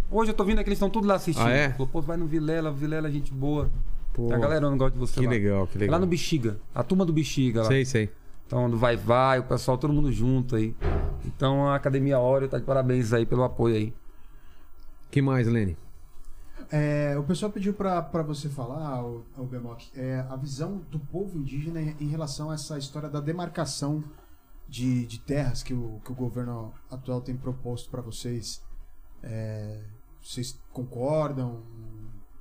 C: Hoje eu tô vendo que eles estão tudo lá assistindo.
A: Ah, é?
C: Falou, pô, vai no Vilela, Vilela, é gente boa.
A: Pô,
C: a galera não gosta de você
A: que
C: lá.
A: legal, que legal.
C: Lá no Bexiga, a turma do Bexiga lá.
A: Sei, sei.
C: Então, do Vai Vai, o pessoal, todo mundo junto aí. Então, a Academia Óreo tá de parabéns aí pelo apoio aí.
A: que mais, Lene?
B: É, o pessoal pediu pra pra você falar, o, o Bemoc, é, a visão do povo indígena em, relação a essa história da demarcação de, de terras que o, que o governo atual tem proposto pra vocês. É, vocês concordam?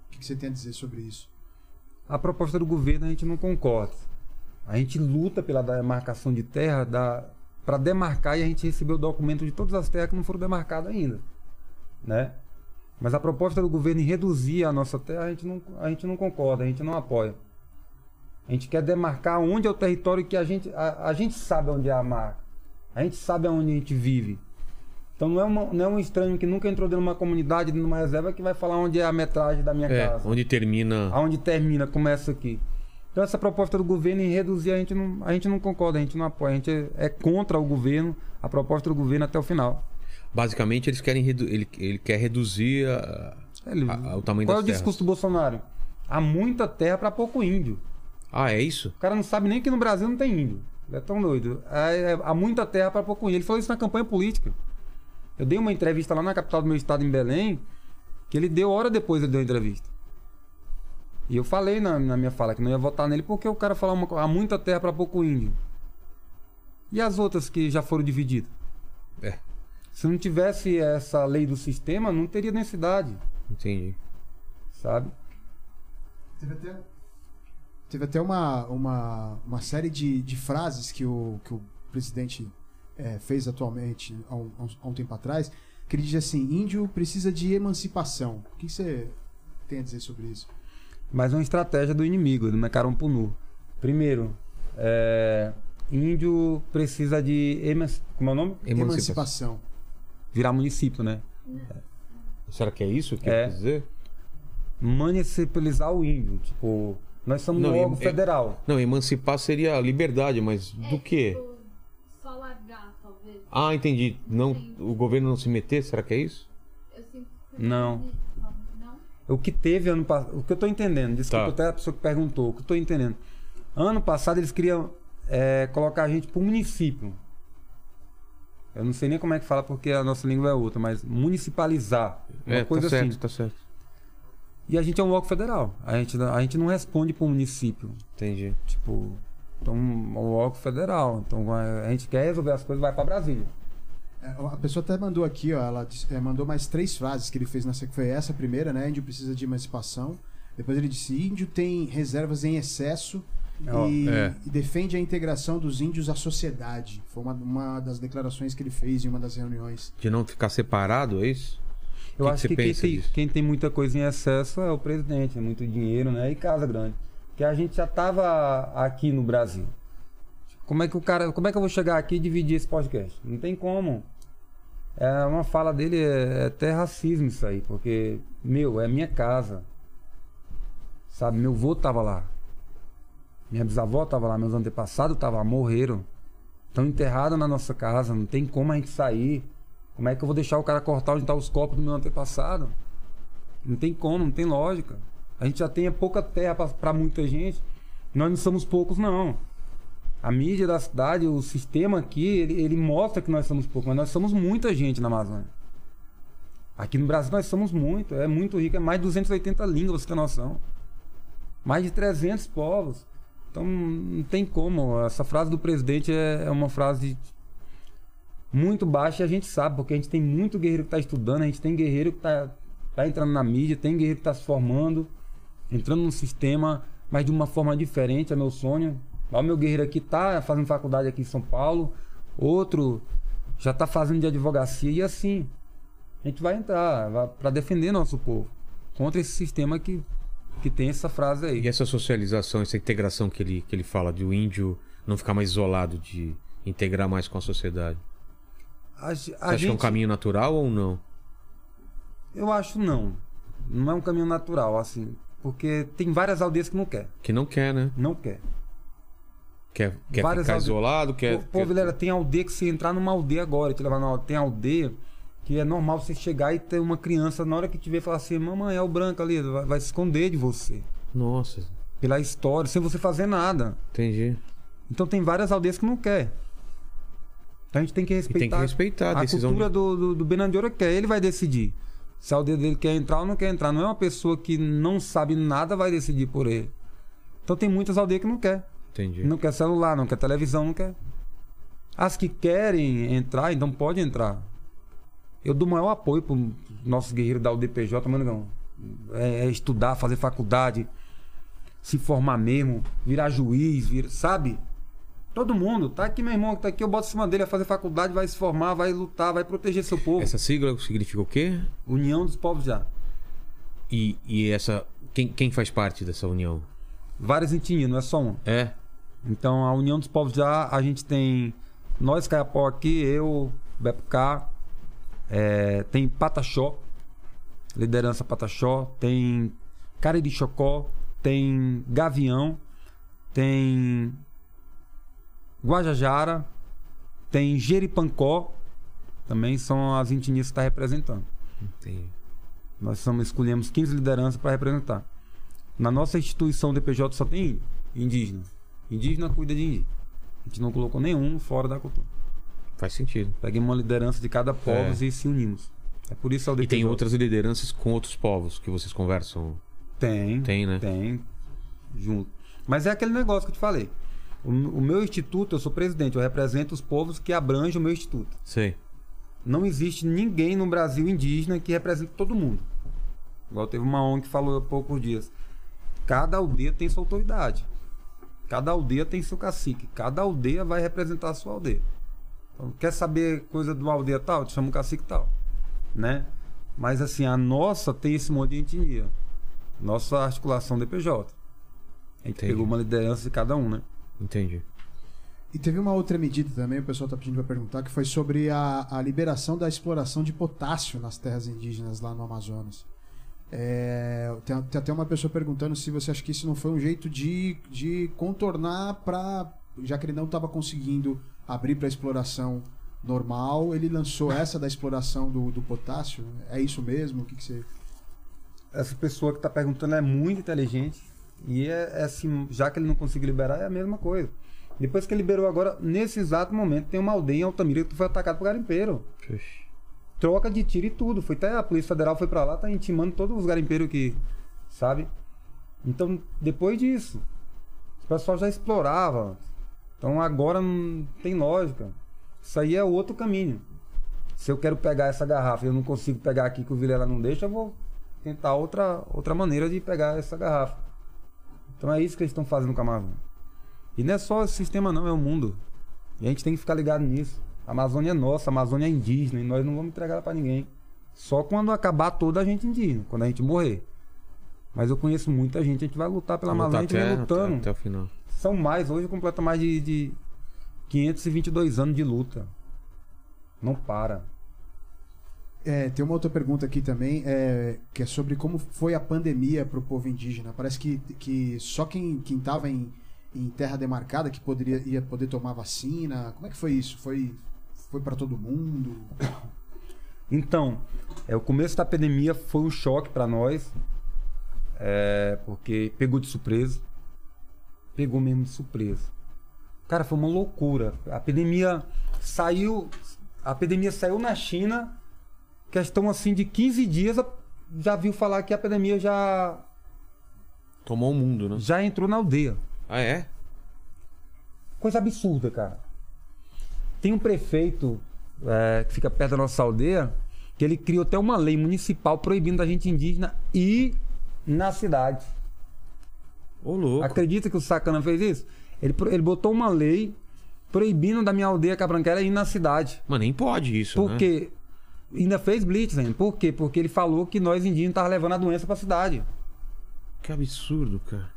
B: O que, que você tem a dizer sobre isso?
C: A proposta do governo a gente não concorda. A gente luta pela demarcação de terra da, para demarcar e a gente recebeu o documento de todas as terras que não foram demarcadas ainda. Né? Mas a proposta do governo em reduzir a nossa terra, a gente, não, a gente não concorda, a gente não apoia. A gente quer demarcar onde é o território que a gente, a, a gente sabe onde é a marca. A gente sabe onde a gente vive. Então não é, uma- não é um estranho que nunca entrou dentro de uma comunidade, dentro de uma reserva, que vai falar onde é a metragem da minha
A: É,
C: casa
A: onde termina.
C: aonde termina, começa aqui. Então essa proposta do governo em reduzir a gente não, a gente não concorda, a gente não apoia, a gente é, é contra o governo, a proposta do governo até o final.
A: Basicamente, eles querem redu... ele, ele quer reduzir a-
C: Ele-
A: a- a- o tamanho
C: Qual é o
A: terras.
C: discurso do Bolsonaro? Há muita terra para pouco índio.
A: Ah, é isso?
C: O cara não sabe nem que no Brasil não tem índio. Ele é tão doido. É- é- há muita terra para pouco índio. Ele falou isso na campanha política. Eu dei uma entrevista lá na capital do meu estado, em Belém, que ele deu hora depois ele deu a entrevista. E eu falei na, na minha fala que não ia votar nele porque o cara falou uma há muita terra para pouco índio. E as outras que já foram divididas?
A: É,
C: Se não tivesse essa lei do sistema, não teria densidade,
A: entendi.
C: sabe?
B: Teve até, teve até uma, uma, uma série de, de frases que o, que o presidente é, fez atualmente, há um, há um- há um tempo atrás, que ele diz assim: índio precisa de emancipação. O que você tem a dizer sobre isso?
C: Mas é uma estratégia do inimigo, do Mecarompunu. Primeiro, é, índio precisa de emanci- como é o nome?
B: Emancipação.
C: Virar município, né?
A: Será que é isso que
C: É.
A: quer dizer?
C: Municipalizar o índio. Tipo, nós somos
A: Não,
C: um órgão federal.
A: Não, emancipar seria liberdade, mas do quê?
D: tipo, só largar, talvez.
A: Ah, entendi. Não, o governo não se meter, será que é isso?
D: Eu sinto que
C: Não. O que teve ano passado. O que eu tô entendendo, desculpa
A: Tá.
C: até a pessoa que perguntou, o que eu tô entendendo. Ano passado eles queriam é, colocar a gente pro município. Eu não sei nem como é que fala porque a nossa língua é outra, mas municipalizar. Uma
A: é,
C: coisa
A: tá certo,
C: assim.
A: tá certo.
C: E a gente é um órgão federal. A gente, a gente não responde pro município.
A: Entendi.
C: Tipo, então, é um órgão federal. Então a gente quer resolver as coisas, vai pra Brasília.
B: É, A pessoa até mandou aqui, ó, ela disse- é, mandou mais três frases que ele fez nessa que foi essa primeira, né? Índio precisa de emancipação. Depois ele disse: índio tem reservas em excesso e,
A: é.
B: e defende a integração dos índios à sociedade. Foi uma, uma das declarações que ele fez em uma das reuniões.
A: De não ficar separado, é isso?
C: Eu
A: que
C: acho
A: você
C: que, quem, tem, quem tem muita coisa em excesso é o presidente, é muito dinheiro, né? E casa grande. Porque a gente já tava aqui no Brasil. Como é que o cara. Como é que eu vou chegar aqui e dividir esse podcast? Não tem como. É uma fala dele, é, é até racismo isso aí, porque, meu, é minha casa. Sabe, meu avô tava lá. Minha bisavó tava lá, meus antepassados estavam lá, morreram. Estão enterrados na nossa casa, não tem como a gente sair. Como é que eu vou deixar o cara cortar onde tá os copos do meu antepassado? Não tem como, não tem lógica. A gente já tem pouca terra para muita gente. Nós não somos poucos, não. A mídia da cidade, o sistema aqui, ele, ele mostra que nós somos poucos, mas nós somos muita gente na Amazônia. Aqui no Brasil nós somos muito, é muito rico, é mais de 280 línguas, você tem noção. Mais de 300 povos. Então não tem como. Essa frase do presidente é, é uma frase muito baixa e a gente sabe, porque a gente tem muito guerreiro que está estudando, a gente tem guerreiro que está tá entrando na mídia, tem guerreiro que está se formando, entrando no sistema, mas de uma forma diferente, é meu sonho. O meu guerreiro aqui tá fazendo faculdade aqui em São Paulo, outro já tá fazendo de advocacia e assim a gente vai entrar para defender nosso povo contra esse sistema que, que tem essa frase aí.
A: E essa socialização, essa integração que ele, que ele fala de o índio não ficar mais isolado, de integrar mais com a sociedade. A, a Você acha gente... que é um caminho natural ou não?
C: Eu acho não. Não é um caminho natural, assim. Porque tem várias aldeias que não quer.
A: Que não quer, né?
C: Não quer.
A: Quer, quer Várias ficar alde... isolado? Quer,
C: Pô, quer... Vilera, tem aldeia que você entrar numa aldeia agora, te levar numa Tem aldeia que é normal você chegar e ter uma criança, na hora que te ver, falar assim: Mamãe, é o branco ali, vai, vai se esconder de você.
A: Nossa.
C: Pela história, sem você fazer nada.
A: Entendi.
C: Então tem várias aldeias que não quer. Então a gente tem que respeitar,
A: tem que respeitar a,
C: a cultura de... do, do, do Benandiora quer, ele vai decidir. Se a aldeia dele quer entrar ou não quer entrar. Não é uma pessoa que não sabe nada vai decidir por ele. Então tem muitas aldeias que não quer.
A: Entendi.
C: Não quer celular, não quer televisão, não quer. As que querem entrar, então pode entrar. Eu dou maior apoio para nossos guerreiros da UDPJ, mano, não. É, é, estudar, fazer faculdade, se formar mesmo, virar juiz, vir, sabe? Todo mundo. Tá aqui, meu irmão, que tá aqui, eu boto em cima dele a fazer faculdade, vai se formar, vai lutar, vai proteger seu povo.
A: Essa sigla significa o quê?
C: União dos Povos já.
A: E, e essa. Quem, quem faz parte dessa união?
C: Várias etnias, não é só uma.
A: É.
C: Então, a União dos Povos já, a gente tem nós, Caiapó aqui, eu, Bepo K, é, tem Pataxó, liderança Pataxó, tem Cariri-Chocó, tem Gavião, tem Guajajara, tem Jeripancó, também são as etnias que está representando.
A: Entendi.
C: Nós somos, escolhemos 15 lideranças para representar. Na nossa instituição DPJ só tem indígena. Indígena cuida de indígena. A gente não colocou nenhum fora da cultura.
A: Faz sentido.
C: Peguemos uma liderança de cada povo é. e se unimos. É por isso
A: E tem outras lideranças com outros povos que vocês conversam?
C: Tem.
A: Tem, né?
C: Tem. Junto. Mas é aquele negócio que eu te falei. O, o meu instituto, eu sou presidente, eu represento os povos que abrangem o meu instituto.
A: Sei.
C: Não existe ninguém no Brasil indígena que represente todo mundo. Igual teve uma ONG que falou há poucos dias. Cada aldeia tem sua autoridade. Cada aldeia tem seu cacique. Cada aldeia vai representar a sua aldeia. Então, quer saber coisa de uma aldeia tal? Te chama um cacique tal. Né? Mas assim, a nossa tem esse monte de etnia. Nossa articulação DPJ. A gente Entendi. pegou uma liderança de cada um, né?
A: Entendi.
B: E teve uma outra medida também, o pessoal está pedindo para perguntar, que foi sobre a, a liberação da exploração de potássio nas terras indígenas lá no Amazonas. É, tem, tem, até uma pessoa perguntando se você acha que isso não foi um jeito de, de contornar para. Já que ele não estava conseguindo abrir para exploração normal, ele lançou essa da exploração do, do potássio. É isso mesmo? O que, que você.
C: Essa pessoa que está perguntando é muito inteligente. E é, é, assim, já que ele não conseguiu liberar, é a mesma coisa. Depois que ele liberou agora, nesse exato momento, tem uma aldeia em Altamira que foi atacada por garimpeiro. Puxa troca de tiro e tudo. Foi até a Polícia Federal foi para lá, tá intimando todos os garimpeiros que, sabe? Então, depois disso, o pessoal já explorava. Então agora não tem lógica. Isso aí é outro caminho. Se eu quero pegar essa garrafa e eu não consigo pegar aqui que o Vilela não deixa, eu vou tentar outra, outra maneira de pegar essa garrafa. Então é isso que eles estão fazendo com a Amazônia. E não é só o sistema não, é o mundo. E a gente tem que ficar ligado nisso. A Amazônia é nossa, a Amazônia é indígena e nós não vamos entregar ela para ninguém. Só quando acabar toda a gente indígena, quando a gente morrer. Mas eu conheço muita gente, a gente vai lutar pela Amazônia, a gente vai lutando.
A: Até, até, o final.
C: São mais, hoje completa mais de, de 522 anos de luta. Não para.
B: É, tem uma outra pergunta aqui também, é, que é sobre como foi a pandemia para o povo indígena. Parece que, que só quem estava em, em terra demarcada que poderia ia poder tomar vacina. Como é que foi isso? Foi foi para todo mundo?
C: Então, é, o começo da pandemia foi um choque para nós. É, porque pegou de surpresa. Pegou mesmo de surpresa. Cara, foi uma loucura. A epidemia saiu. A epidemia saiu na China. Questão assim de 15 dias. Já viu falar que a epidemia já,
A: Tomou o mundo, né?
C: já entrou na aldeia.
A: Ah, é?
C: Coisa absurda, cara. Tem um prefeito é, que fica perto da nossa aldeia que ele criou até uma lei municipal proibindo a gente indígena ir na cidade.
A: Ô, louco.
C: Acredita que o Sacana fez isso? Ele, ele botou uma lei proibindo da minha aldeia Cabranquera ir na cidade.
A: Mas nem pode isso, né?
C: Porque ainda fez blitz, ainda. Por quê? Porque ele falou que nós indígenas estávamos levando a doença pra cidade.
A: Que absurdo, cara.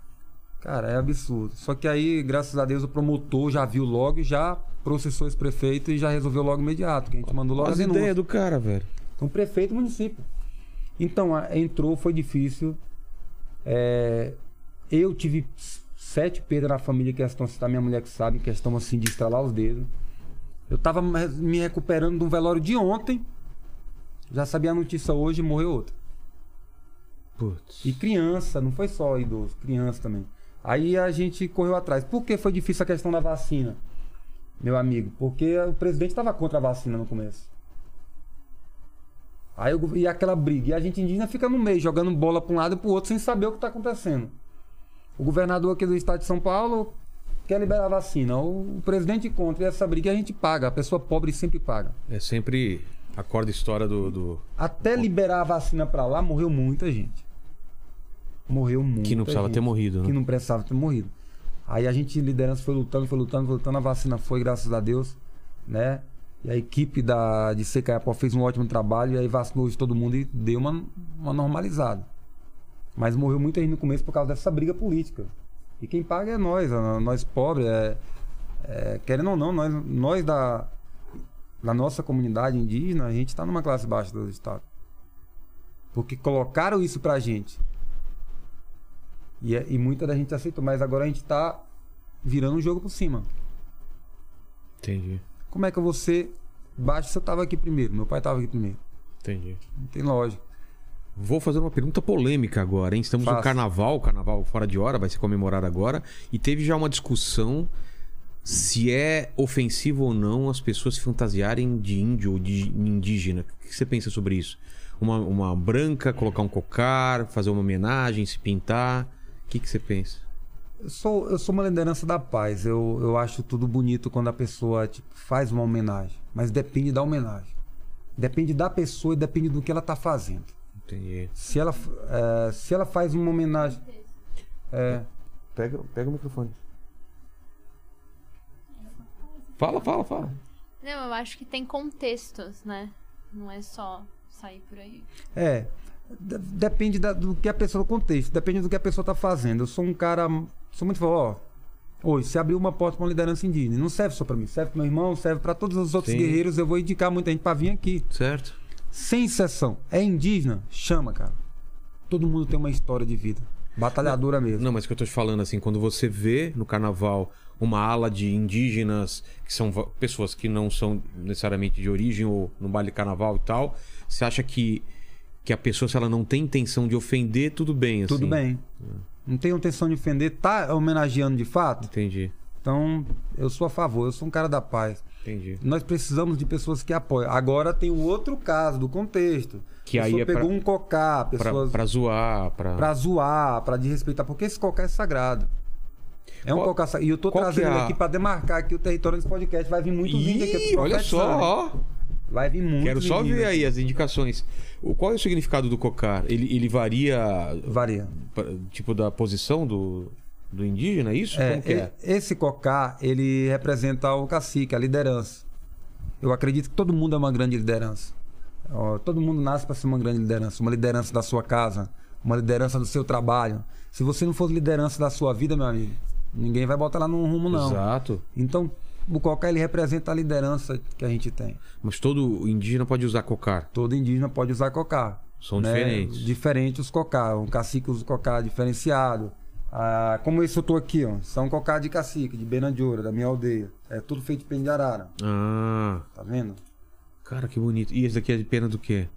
C: Cara, é absurdo. Só que aí, graças a Deus, o promotor já viu logo e já processou esse prefeito e já resolveu logo imediato. Que a gente mandou logo
A: As
C: a denúncia.
A: ideias do cara, velho.
C: Então, prefeito e município. Então, entrou, foi difícil. É, eu tive sete perdas na família, que estão citar minha mulher que sabe, questão assim de estralar os dedos. Eu tava me recuperando de um velório de ontem. Já sabia a notícia hoje e morreu outro.
A: Putz.
C: E criança, não foi só idoso, criança também. Aí a gente correu atrás. Por que foi difícil a questão da vacina, meu amigo? Porque o presidente estava contra a vacina no começo. Aí o- e aquela briga. E a gente indígena fica no meio, jogando bola para um lado e para o outro sem saber o que está acontecendo. O governador aqui do estado de São Paulo quer liberar a vacina. O, o presidente contra e essa briga a gente paga. A pessoa pobre sempre paga.
A: É sempre a corda história do, do-
C: Até liberar a vacina para lá, morreu muita gente. Morreu muita
A: Que não precisava
C: gente.
A: ter morrido, né?
C: Que não precisava ter morrido. Aí a gente, liderança, foi lutando, foi lutando, foi lutando. A vacina foi, graças a Deus, né? E a equipe da, de CKPO fez um ótimo trabalho e aí vacinou de todo mundo e deu uma, uma normalizada. Mas morreu muita gente no começo por causa dessa briga política. E quem paga é nós, nós pobres. É, é, querendo ou não, nós, nós da, da nossa comunidade indígena, a gente está numa classe baixa do Estado. Porque colocaram isso pra gente. E, é- e muita da gente aceitou, mas agora a gente tá virando um jogo por cima.
A: Entendi.
C: Como é que eu vou ser baixo se eu tava aqui primeiro? Meu pai tava aqui primeiro.
A: Entendi.
C: Não tem lógica.
A: Vou fazer uma pergunta polêmica agora, hein? Estamos no
C: Faça.
A: carnaval, carnaval fora de hora, vai ser comemorado agora. E teve já uma discussão se é ofensivo ou não as pessoas se fantasiarem de índio ou de indígena. O que você pensa sobre isso? Uma, uma branca, colocar um cocar, fazer uma homenagem, se pintar. O que, que você pensa?
C: Eu sou, eu sou uma liderança da paz. Eu, eu acho tudo bonito quando a pessoa tipo, faz uma homenagem. Mas depende da homenagem. Depende da pessoa e depende do que ela tá fazendo.
A: Entendi.
C: Se ela, é, se ela faz uma homenagem. É,
A: Pega, pega o microfone. Fala, fala, fala.
D: Não, eu acho que tem contextos, né? Não é só sair por aí.
C: É. de- Depende da- do que a pessoa, do contexto, depende do que a pessoa tá fazendo. Eu sou um cara. Sou muito. Ó, hoje, se abriu uma porta pra uma liderança indígena, não serve só pra mim, serve pro meu irmão, serve pra todos os outros
A: Sim.
C: guerreiros. Eu vou indicar muita gente pra vir aqui.
A: Certo?
C: Sem exceção. É indígena? Chama, cara. Todo mundo tem uma história de vida. Batalhadora mesmo.
A: Não, mas o que eu tô te falando, assim, quando você vê no carnaval uma ala de indígenas, que são pessoas que não são necessariamente de origem ou no baile carnaval e tal, você acha que, que a pessoa, se ela não tem intenção de ofender, tudo bem, assim?
C: Tudo bem. Não tenho intenção de ofender. Tá homenageando de fato?
A: Entendi,
C: Então, eu sou a favor. Eu sou um cara da paz.
A: entendi.
C: Nós precisamos de pessoas que apoiam. Agora tem o outro caso do contexto.
A: Que
C: a
A: aí
C: pessoa
A: é pra-
C: pegou um cocá,
A: Pra,
C: pessoas
A: pra zoar, pra...
C: pra zoar, pra desrespeitar, porque esse cocá é sagrado. É um
A: Qual-
C: cocá sagrado. E eu tô trazendo
A: é a-
C: aqui pra demarcar aqui o território desse podcast. Vai vir muito vídeo aqui.
A: Ih, olha só, ó.
C: Vai vir muito
A: Quero só ver aí as indicações. O, qual é o significado do cocar? Ele, ele varia,
C: Varia.
A: tipo, da posição do, do indígena, é isso?
C: É,
A: é?
C: Esse cocá, ele representa o cacique, a liderança. Eu acredito que todo mundo é uma grande liderança. Todo mundo nasce para ser uma grande liderança. Uma liderança da sua casa, uma liderança do seu trabalho. Se você não for liderança da sua vida, meu amigo, ninguém vai botar lá no rumo, não.
A: Exato.
C: Então, o cocá, ele representa a liderança que a gente tem.
A: Mas todo indígena pode usar cocar.
C: Todo indígena pode usar cocá.
A: São
C: né?
A: diferentes.
C: Diferentes os cocá. Um cacique usa cocá diferenciado. Ah, como esse eu tô aqui, ó. São cocá de cacique, de Benandiora, da minha aldeia. É tudo feito de pena de arara.
A: Ah,
C: Tá vendo?
A: cara, que bonito. E esse daqui é de pena do quê?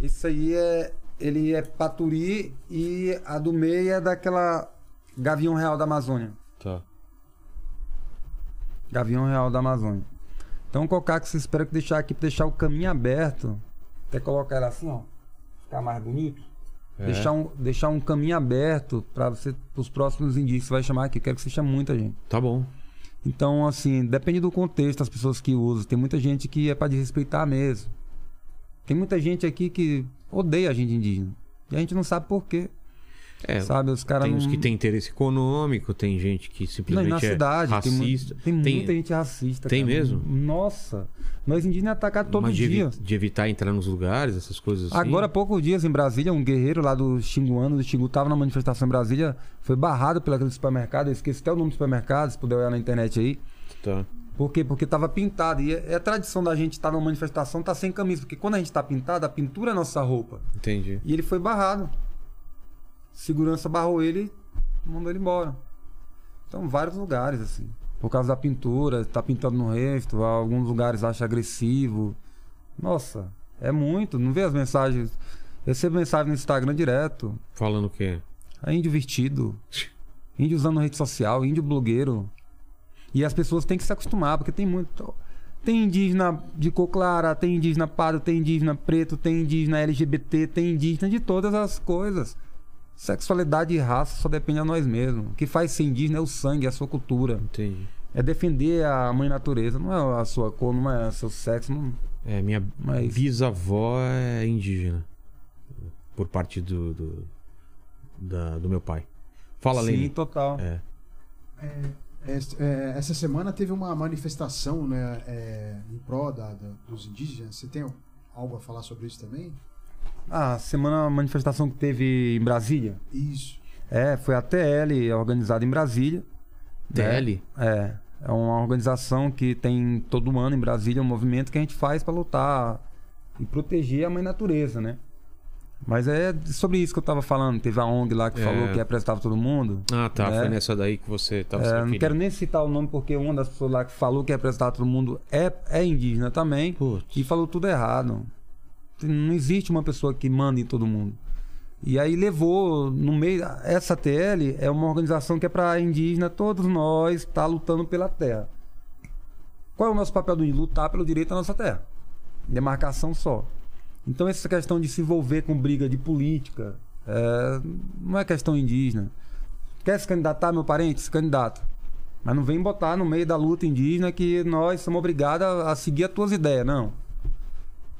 C: Esse aí é. ele é paturi e a do meio é daquela Gavião Real da Amazônia. Gavião Real da Amazônia. Então, colocar que você espera que deixar aqui, deixar o caminho aberto. Até colocar ela assim, ó. Ficar mais bonito.
A: É.
C: Deixar, um, deixar um caminho aberto para você, os próximos indícios que você vai chamar aqui. Quero que você chame muita gente.
A: Tá bom.
C: Então, assim, depende do contexto das pessoas que usam. Tem muita gente que é para desrespeitar mesmo. Tem muita gente aqui que odeia a gente indígena. E a gente não sabe por quê.
A: É,
C: sabe? Os caras
A: tem
C: não...
A: uns que tem interesse econômico, tem gente que
C: Não,
A: simplesmente
C: na
A: é
C: cidade tem, mu-
A: racista.
C: tem, muita gente racista.
A: Tem
C: cara.
A: mesmo?
C: Nossa. Nós indígenas é atacado todo
A: mas de,
C: dia.
A: evi- de evitar entrar nos lugares, essas coisas assim.
C: Agora, há poucos dias, em Brasília, um guerreiro lá do Xinguano, do Xingu, tava na manifestação em Brasília, foi barrado pelo supermercado, eu esqueci até o nome do supermercado, se puder olhar na internet aí.
A: Tá.
C: Por quê? Porque tava pintado. E é, é tradição da gente estar numa manifestação, tá sem camisa. Porque quando a gente tá pintado, a pintura é nossa roupa.
A: Entendi.
C: E ele foi barrado. Segurança barrou ele e mandou ele embora. Então, vários lugares, assim. Por causa da pintura, tá pintando no resto, alguns lugares acha agressivo. Nossa, é muito. Não vê as mensagens. Eu recebo mensagem no Instagram direto.
A: Falando o quê?
C: É índio vestido. Índio usando rede social, índio blogueiro. E as pessoas têm que se acostumar, porque tem muito. Tem indígena de cor clara, tem indígena pardo, tem indígena preto, tem indígena LGBT, tem indígena de todas as coisas. Sexualidade e raça só depende de nós mesmos. O que faz ser indígena é o sangue, é a sua cultura.
A: Entendi.
C: É defender a mãe natureza, não é a sua cor, não é o seu sexo. Não...
A: É, minha
C: Mas-
A: bisavó é indígena. Por parte do, do, da- do meu pai. Fala,
C: Sim,
A: Lene.
C: total.
A: É.
B: É, é, essa semana teve uma manifestação né, é, em da- da- dos indígenas. Você tem algo a falar sobre isso também?
C: Ah, semana a manifestação que teve em Brasília.
B: Isso.
C: É, foi a TL, organizada em Brasília.
A: TL?
C: É, é uma organização que tem todo ano em Brasília um movimento que a gente faz para lutar e proteger a mãe natureza, né? Mas é sobre isso que eu tava falando. Teve a ONG lá que
A: É.
C: falou que apresentava todo mundo.
A: Ah, tá.
C: É.
A: Foi nessa daí que você tava
C: É, não quero nem citar o nome porque uma das pessoas lá que falou que apresentava todo mundo é, é indígena também.
A: Putz.
C: E falou tudo errado. Não existe uma pessoa que manda em todo mundo. E aí levou no meio. Essa TL é uma organização que é para indígena, todos nós tá lutando pela terra. Qual é o nosso papel do índio? Lutar pelo direito da nossa terra. Demarcação só. Então essa questão de se envolver com briga de política é, não é questão indígena. Quer se candidatar, meu parente? Se candidata. Mas não vem botar no meio da luta indígena que nós somos obrigados a a seguir as tuas ideias, não.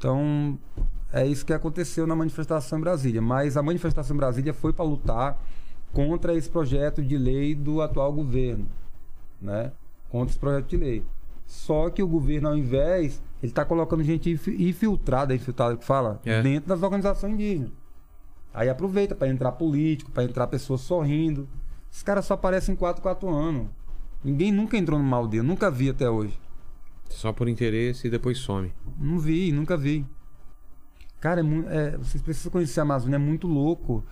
C: Então, é isso que aconteceu na manifestação em Brasília. Mas a manifestação em Brasília foi para lutar contra esse projeto de lei do atual governo, né? Contra esse projeto de lei. Só que o governo, ao invés, ele está colocando gente infi- infiltrada, infiltrada que fala,
A: É.
C: dentro das organizações indígenas. Aí aproveita para entrar político, para entrar pessoas sorrindo. Esses caras só aparecem em 4, 4 anos. Ninguém nunca entrou numa aldeia, nunca vi até hoje.
A: Só por interesse e depois some.
C: Não vi, nunca vi. Cara, é é, vocês precisam conhecer a Amazônia, é muito louco.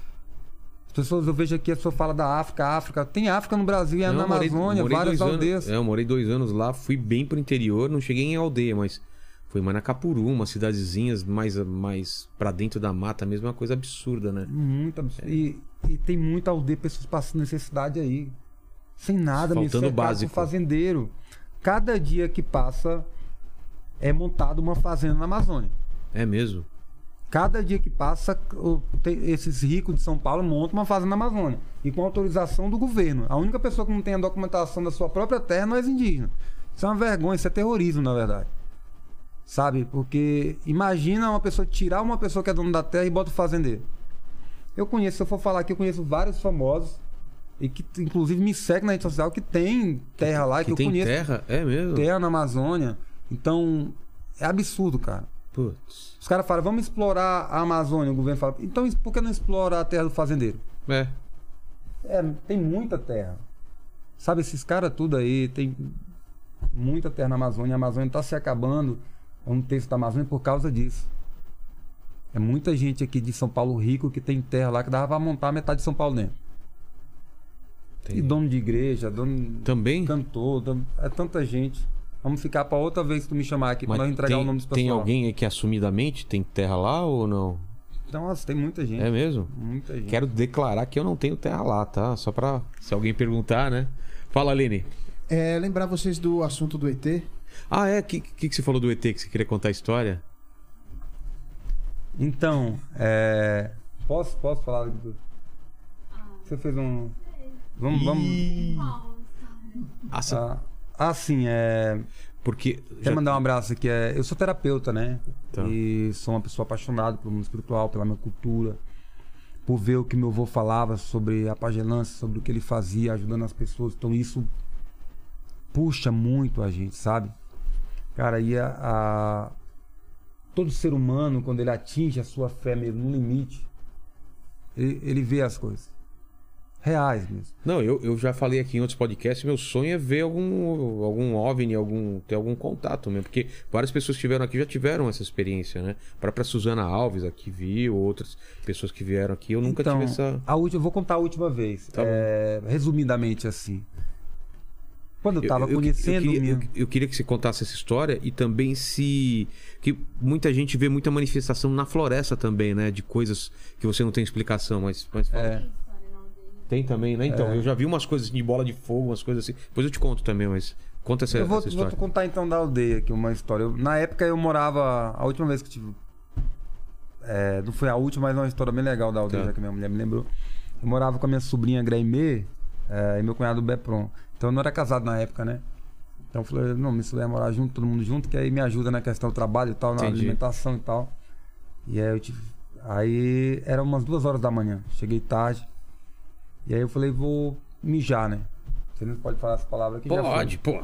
C: As pessoas, eu vejo aqui, a pessoa fala da África, África. Tem África no Brasil e é
A: Não,
C: na
A: morei-
C: Amazônia,
A: morei
C: várias aldeias.
A: Anos, é, eu morei dois anos lá, fui bem pro interior, não cheguei em aldeia, mas fui em Manacapuru, umas cidadezinhas mais, mais pra dentro da mata mesmo, é uma coisa absurda, né?
C: Muito absurdo. E, e tem muita aldeia, pessoas passando necessidade aí. Sem nada,
A: Faltando
C: por
A: básico.
C: fazendeiro. Cada dia que passa é montada uma fazenda na Amazônia.
A: É mesmo.
C: Cada dia que passa, esses ricos de São Paulo montam uma fazenda na Amazônia. E com autorização do governo. A única pessoa que não tem a documentação da sua própria terra não é indígena. Isso é uma vergonha, isso é terrorismo, na verdade. Sabe? Porque imagina uma pessoa tirar uma pessoa que é dona da terra e bota o fazendeiro. Eu conheço, se eu for falar aqui, eu conheço vários famosos. E que inclusive me seguem na rede social que tem terra lá, que,
A: Que
C: eu
A: tem
C: conheço
A: terra? É mesmo?
C: terra na Amazônia. Então, é absurdo, cara.
A: Putz.
C: Os caras falam, vamos explorar a Amazônia. O governo fala, então por que não explora a terra do fazendeiro?
A: É.
C: É, tem muita terra. Sabe, esses caras tudo aí, tem muita terra na Amazônia. A Amazônia está se acabando, um terço da Amazônia, por causa disso. É muita gente aqui de São Paulo rico que tem terra lá que dava pra montar metade de São Paulo dentro.
A: Tem-
C: E dono de igreja, dono
A: Também?
C: cantor, dono- é tanta gente. Vamos ficar pra outra vez que tu me chamar aqui, pra
A: Mas
C: nós entregar
A: tem,
C: o nome dos
A: tem
C: pessoal.
A: alguém aí que assumidamente tem terra lá ou não?
C: Então, nossa, tem muita gente.
A: É mesmo?
C: Muita gente.
A: Quero declarar que eu não tenho terra lá, tá? Só pra. Se alguém perguntar, né? Fala, Aline.
B: É, lembrar vocês do assunto do ET.
A: Ah, é? O que, que, que você falou do ET que você queria contar a história?
C: Então, é... Posso, posso falar? do- Você fez um... Vamos, vamos...
A: Ah, você-
C: Ah, ah, sim, é...
A: Porque.
C: Quero mandar um abraço aqui. É... Eu sou terapeuta, né?
A: Tá.
C: E sou uma pessoa apaixonada pelo mundo espiritual, pela minha cultura, por ver o que meu avô falava sobre a pagelança, sobre o que ele fazia, ajudando as pessoas. Então isso puxa muito a gente, sabe? Cara, e a, a- todo ser humano, quando ele atinge a sua fé mesmo no limite, ele, ele vê as coisas reais mesmo.
A: Não, eu, eu já falei aqui em outros podcasts, meu sonho é ver algum, algum OVNI, algum, ter algum contato mesmo. Porque várias pessoas que vieram aqui já tiveram essa experiência, né? A própria Suzana Alves aqui viu, outras pessoas que vieram aqui. Eu nunca
C: então,
A: tive essa.
C: a última, eu vou contar a última vez,
A: Tá
C: é, resumidamente assim. Quando eu tava
A: eu, eu-
C: conhecendo
A: eu, queria, eu- eu queria que você contasse essa história e também se. Que muita gente vê muita manifestação na floresta também, né? De coisas que você não tem explicação, mas. mas.
C: É.
A: Tem também, né? Então, eu já vi umas coisas de bola de fogo, umas coisas assim. Depois eu te conto também, mas. Conta essa,
C: Eu vou,
A: essa
C: vou
A: história.
C: te contar então da aldeia aqui uma história. Eu- na época eu morava. A última vez que eu tive. é, não foi a última, mas é uma história bem legal da aldeia,
A: Tá.
C: já que minha mulher me lembrou. Eu morava com a minha sobrinha Graimê é, e meu cunhado Bepron. Então eu não era casado na época, né? Então eu falei, não, me ia morar junto, todo mundo junto, que aí me ajuda na questão do trabalho e tal, na
A: Entendi.
C: alimentação e tal. E aí eu tive. Aí era umas duas horas da manhã. Cheguei tarde. E aí eu falei, vou mijar, né? Você não pode falar essa palavra aqui?
A: Pode, pô.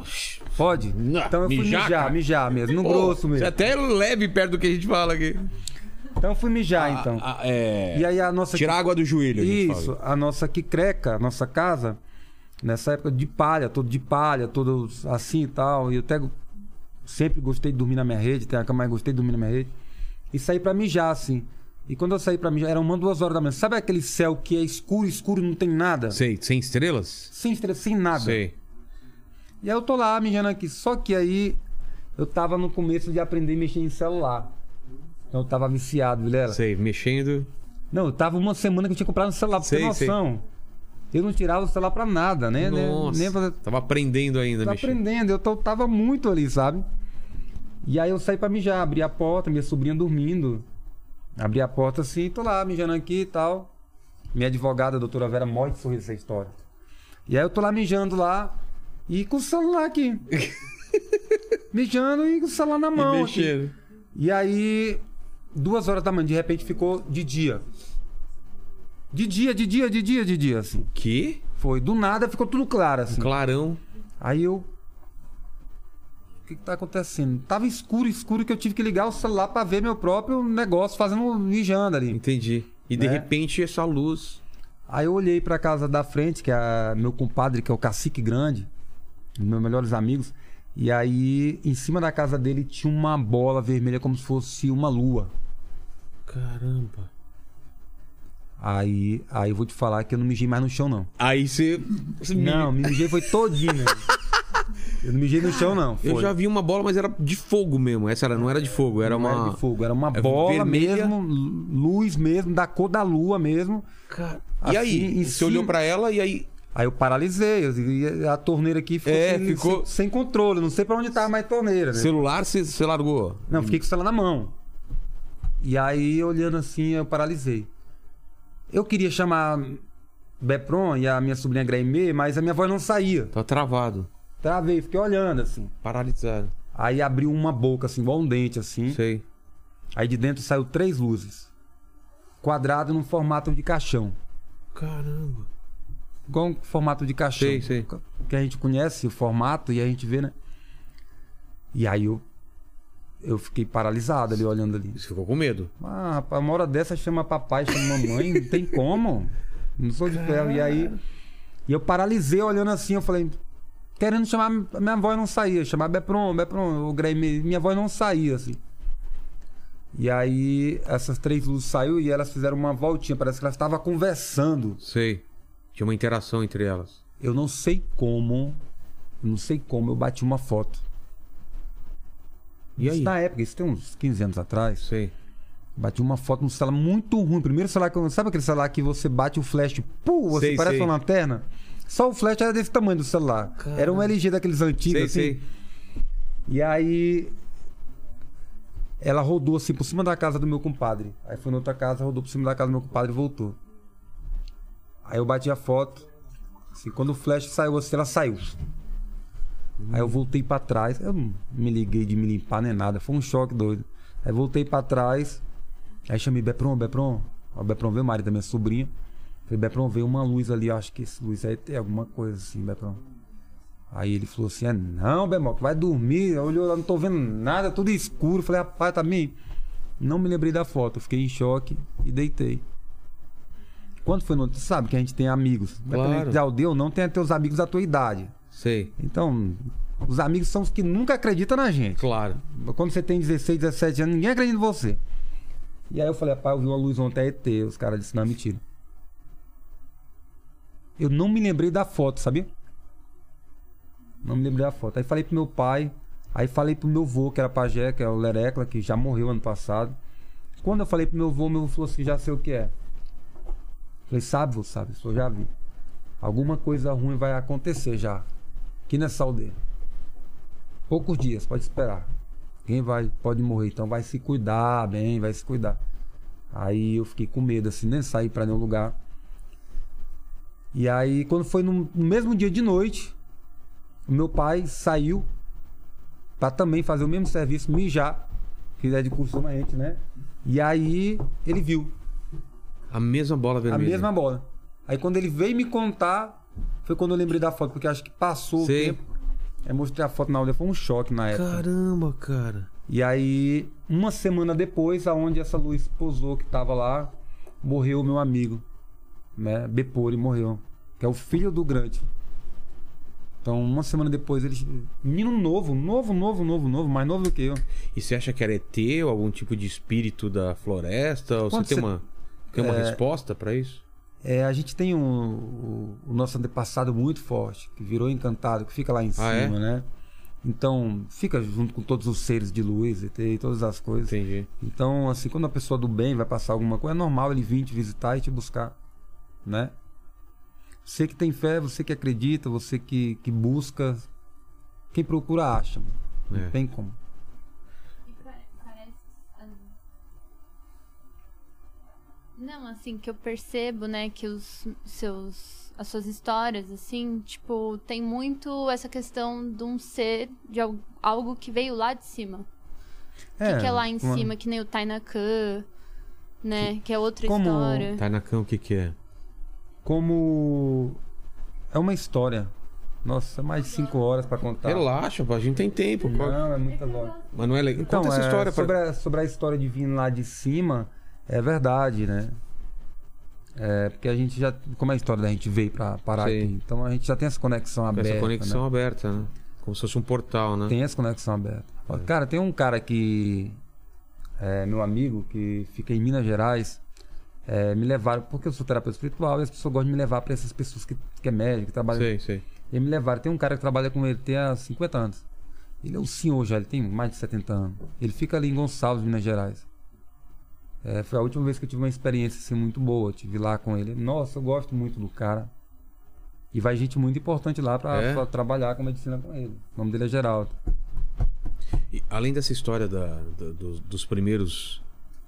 C: Pode?
A: Não,
C: Então eu fui
A: mijar,
C: mijar, mijar, mesmo, no
A: Pô,
C: grosso
A: Você
C: mesmo.
A: até é leve perto do que a gente fala aqui.
C: Então eu fui mijar, então.
A: Ah, ah, é...
C: E aí a nossa.
A: Tirar água do joelho, a gente
C: Isso,
A: fala.
C: a nossa quicreca, a nossa casa, nessa época de palha, todo de palha, todo assim e tal. E eu até sempre gostei de dormir na minha rede, tem a cama mais gostei de dormir na minha rede. E saí pra mijar, assim. E quando eu saí pra mijar, eram uma, duas horas da manhã. Sabe aquele céu que é escuro, escuro, não tem nada?
A: Sei, sem estrelas?
C: Sem estrela, sem nada.
A: Sei.
C: E aí eu tô lá mijando aqui. Só que aí eu tava no começo de aprender a mexer em celular. Então eu tava viciado, Vilela.
A: Sei, mexendo.
C: Não, eu tava uma semana que eu tinha comprado um celular, pra você ter
A: Sei, sei.
C: noção. Eu não tirava o celular pra nada, né?
A: Nossa.
C: Nem.
A: Tava aprendendo ainda
C: Tava aprendendo, eu tava muito ali, sabe? E aí eu saí pra mijar, abri a porta, minha sobrinha dormindo. Abri a porta assim, tô lá mijando aqui e tal. Minha advogada, a doutora Vera, morre de sorrir essa história. E aí eu tô lá mijando lá e com o celular aqui. mijando e com o celular na mão.
A: E
C: aqui.
A: mexendo.
C: E aí, duas horas da manhã, de repente ficou de dia. De dia, de dia, de dia, de dia, assim.
A: Que?
C: Foi. Do nada ficou tudo claro, assim.
A: Clarão.
C: Aí eu. O que, que tá acontecendo? Tava escuro, escuro, que eu tive que ligar o celular pra ver meu próprio negócio fazendo mijando ali.
A: Entendi. E de
C: Né?
A: repente essa luz.
C: Aí eu olhei pra casa da frente, que é meu compadre, que é o Cacique Grande, um dos meus melhores amigos. E aí, em cima da casa dele tinha uma bola vermelha como se fosse uma lua.
A: Caramba.
C: Aí, aí eu vou te falar que eu não mijei mais no chão, não.
A: Aí você.
C: Não, me mijei foi todinho. Eu não mijei no chão, não. Foi.
A: Eu já vi uma bola, mas era de fogo mesmo. Essa era, não era de fogo, era
C: Não
A: uma.
C: era de fogo, era uma
A: é
C: bola
A: vermelha.
C: mesmo, luz mesmo, da cor da lua mesmo.
A: Cara,
C: Assim,
A: e aí?
C: em
A: Você
C: cima-
A: olhou pra ela e aí.
C: Aí eu paralisei, eu- e a torneira aqui ficou,
A: É,
C: sem,
A: ficou-
C: sem, sem controle, não sei pra onde tava mais a torneira, né?
A: Celular você, você largou.
C: Não, fiquei com o celular na mão. E aí, olhando assim, eu paralisei. Eu queria chamar Bepron e a minha sobrinha Graimê, mas a minha voz não saía.
A: Tá travado.
C: Travei, fiquei olhando assim.
A: Paralisado.
C: Aí abriu uma boca, assim, igual um dente, assim.
A: Sei.
C: Aí de dentro saiu três luzes. Quadrado num formato de caixão.
A: Caramba.
C: Igual um formato de caixão.
A: Sei, sei.
C: Que a gente conhece o formato e a gente vê, né? E aí eu, eu fiquei paralisado ali, olhando ali.
A: Você ficou com medo.
C: Ah, rapaz, uma hora dessa chama papai, chama mamãe, não tem como. Não sou de ferro. E aí. E eu paralisei olhando assim, eu falei. Querendo chamar, minha voz não saía. Chamar Bepron, Bepron, o Graeme, minha voz não saía, assim. E aí, essas três luzes saiu e elas fizeram uma voltinha. Parece que elas estavam conversando.
A: Sei. Tinha uma interação entre elas.
C: Eu não sei como. Não sei como eu bati uma foto.
A: E
C: isso
A: aí?
C: na época, isso tem uns 15 anos atrás.
A: Sei.
C: Bati uma foto no celular muito ruim. Primeiro celular que eu... Sabe aquele celular que você bate o flash, pum, você
A: Sei,
C: parece
A: sei.
C: uma lanterna? Só o flash era desse tamanho do celular. Era um LG daqueles antigos,
A: Sei,
C: assim.
A: sei.
C: E aí. Ela rodou assim por cima da casa do meu compadre. Aí foi na outra casa, rodou por cima da casa do meu compadre e voltou. Aí eu bati a foto. Assim, quando o flash saiu assim, ela saiu. Aí eu voltei pra trás. Eu não me liguei de me limpar nem nada. Foi um choque doido. Aí voltei pra trás. Aí chamei Bepron, Bepron. O Bepron veio, Mari, da minha sobrinha. Falei, Bepron, veio uma luz ali. Acho que esse luz aí tem alguma coisa assim, Bepron. Aí ele falou assim: é, não, Bemoc, vai dormir. Olhou lá, não tô vendo nada, tudo escuro. Falei, rapaz, tá meio. Não me lembrei da foto. Fiquei em choque e deitei. Quando foi no. Você sabe que a gente tem amigos.
A: Claro.
C: Independente de aldeia ou não, tem teus amigos da tua idade.
A: Sei.
C: Então, os amigos são os que nunca acreditam na gente.
A: Claro.
C: Quando você tem 16, 17 anos, ninguém acredita em você. E aí eu falei, rapaz, eu vi uma luz ontem, é ET. Os caras disseram, não, é mentira. Eu não me lembrei da foto, sabia? Não me lembrei da foto. Aí falei pro meu pai, aí falei pro meu avô, que era pajé, que é o Lerecla, que já morreu ano passado. Quando eu falei pro meu avô, meu avô falou assim, já sei o que é. Falei, sabe, vô, sabe? Eu já vi. Alguma coisa ruim vai acontecer já. Aqui nessa aldeia. Poucos dias, pode esperar. Quem vai, pode morrer, então vai se cuidar bem, vai se cuidar. Aí eu fiquei com medo, assim, nem saí pra nenhum lugar. E aí, quando foi no, mesmo dia de noite, o meu pai saiu pra também fazer o mesmo serviço, mijar, que é de a gente, né? E aí ele viu
A: A mesma bola
C: a
A: vermelha.
C: mesma bola. Aí quando ele veio me contar, foi quando eu lembrei da foto, porque acho que passou
A: Sei.
C: o tempo. Aí mostrei a foto na aldeia, foi um choque na época.
A: Caramba, cara.
C: E aí, uma semana depois, aonde essa luz pousou que tava lá, morreu o meu amigo, né? Bepori morreu, que é o filho do Grande. Então, uma semana depois, eles. Menino novo, novo, novo, novo, novo, mais novo do que eu.
A: E você acha que era ET ou algum tipo de espírito da floresta? Ou você tem uma, tem uma
C: É.
A: resposta pra isso?
C: É, a gente tem um, o, o nosso antepassado muito forte, que virou encantado, que fica lá em cima,
A: Ah, é?
C: né? Então, fica junto com todos os seres de luz e tem todas as coisas.
A: Entendi.
C: Então, assim, quando a pessoa do bem vai passar alguma coisa, é normal ele vir te visitar e te buscar, né? Você que tem fé, você que acredita, você que, que busca, quem procura acha. Não
A: É.
C: tem como.
D: E ah, Não, assim, que eu percebo, né, que os seus. As suas histórias, assim, tipo, tem muito essa questão de um ser, de al- algo que veio lá de cima. O que, que é lá em
C: uma-
D: cima, que nem o Tainakan, né? Que é outra
C: Como-
D: história.
A: Na cama, o que que é?
C: Como. É uma história. Nossa, é mais de cinco horas pra contar.
A: Relaxa, pô, a gente tem tempo. pô.
C: Não, é muita hora.
A: Mas não é legal.
C: Então,
A: Conta essa
C: é,
A: história pra...
C: sobre, a, sobre a história de vir lá de cima, é verdade, né? É, porque a gente já. Como é a história da gente veio pra parar
A: Sei.
C: aqui? Então a gente já tem essa conexão aberta.
A: essa conexão
C: né?
A: aberta, né? Como se fosse um portal, né?
C: Tem essa conexão aberta. Ó, Cara, tem um cara que. É meu amigo, que fica em Minas Gerais. É, me levaram, porque eu sou terapeuta espiritual e as pessoas gostam de me levar pra essas pessoas que, que é médico, que.
A: Sei, sei.
C: E me levaram. Tem um cara que trabalha com ele tem há 50 anos. Ele é um senhor já, ele tem mais de 70 anos. Ele fica ali em Gonçalves, Minas Gerais. É, foi a última vez que eu tive uma experiência assim, muito boa. Eu tive lá com ele. Nossa, eu gosto muito do cara. E vai gente muito importante lá pra,
A: É?
C: trabalhar com medicina com ele. O nome dele é Geraldo.
A: E além dessa história da, da- dos, dos primeiros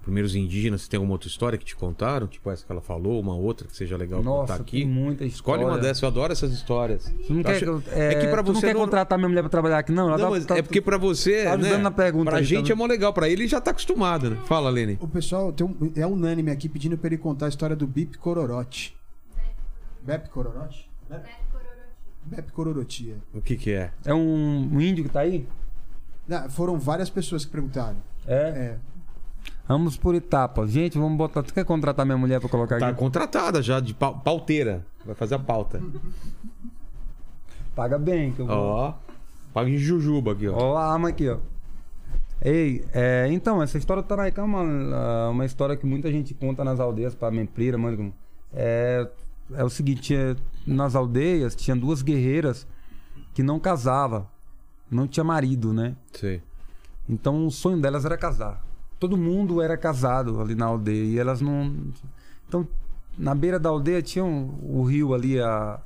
A: primeiros indígenas, você tem alguma outra história que te contaram? Tipo essa que ela falou, uma outra que seja legal
C: Nossa,
A: contar
C: tem
A: aqui?
C: muita história.
A: Escolhe uma dessas, eu adoro essas histórias.
C: Tu não
A: Eu
C: quer, eu-
A: é que pra
C: tu não
A: você
C: quer
A: não-
C: contratar minha mulher pra trabalhar aqui, não? Ela
A: Não,
C: tá-
A: mas
C: tá-
A: é porque pra você,
C: tá ajudando
A: né?
C: na pergunta
A: pra
C: aí,
A: gente
C: tá-
A: é mó legal, pra ele já tá acostumado, né? Fala, Lene.
B: O pessoal tem um- é unânime aqui pedindo pra ele contar a história do Bip Cororote. Bep Cororote? Bep, Bep Cororotia.
A: O que que é?
C: É um, um índio que tá aí?
B: Não, foram várias pessoas que perguntaram.
C: É.
B: É.
C: Vamos por etapas. Gente, vamos botar. Tu quer contratar minha mulher pra colocar
A: Tá
C: aqui?
A: contratada já, de pau- pauteira. Vai fazer a pauta.
C: Paga bem, que eu vou.
A: Ó. Paga em jujuba aqui, ó.
C: Ó a arma aqui, ó. Ei, é, então, essa história do Taraicá é uma, uma história que muita gente conta nas aldeias para Memprira, mano. É, é o seguinte, tinha- nas aldeias tinha duas guerreiras que não casavam, não tinha marido, né?
A: Sei.
C: Então o sonho delas era casar. Todo mundo era casado ali na aldeia e elas não. Então, na beira da aldeia tinha um- o rio ali, a,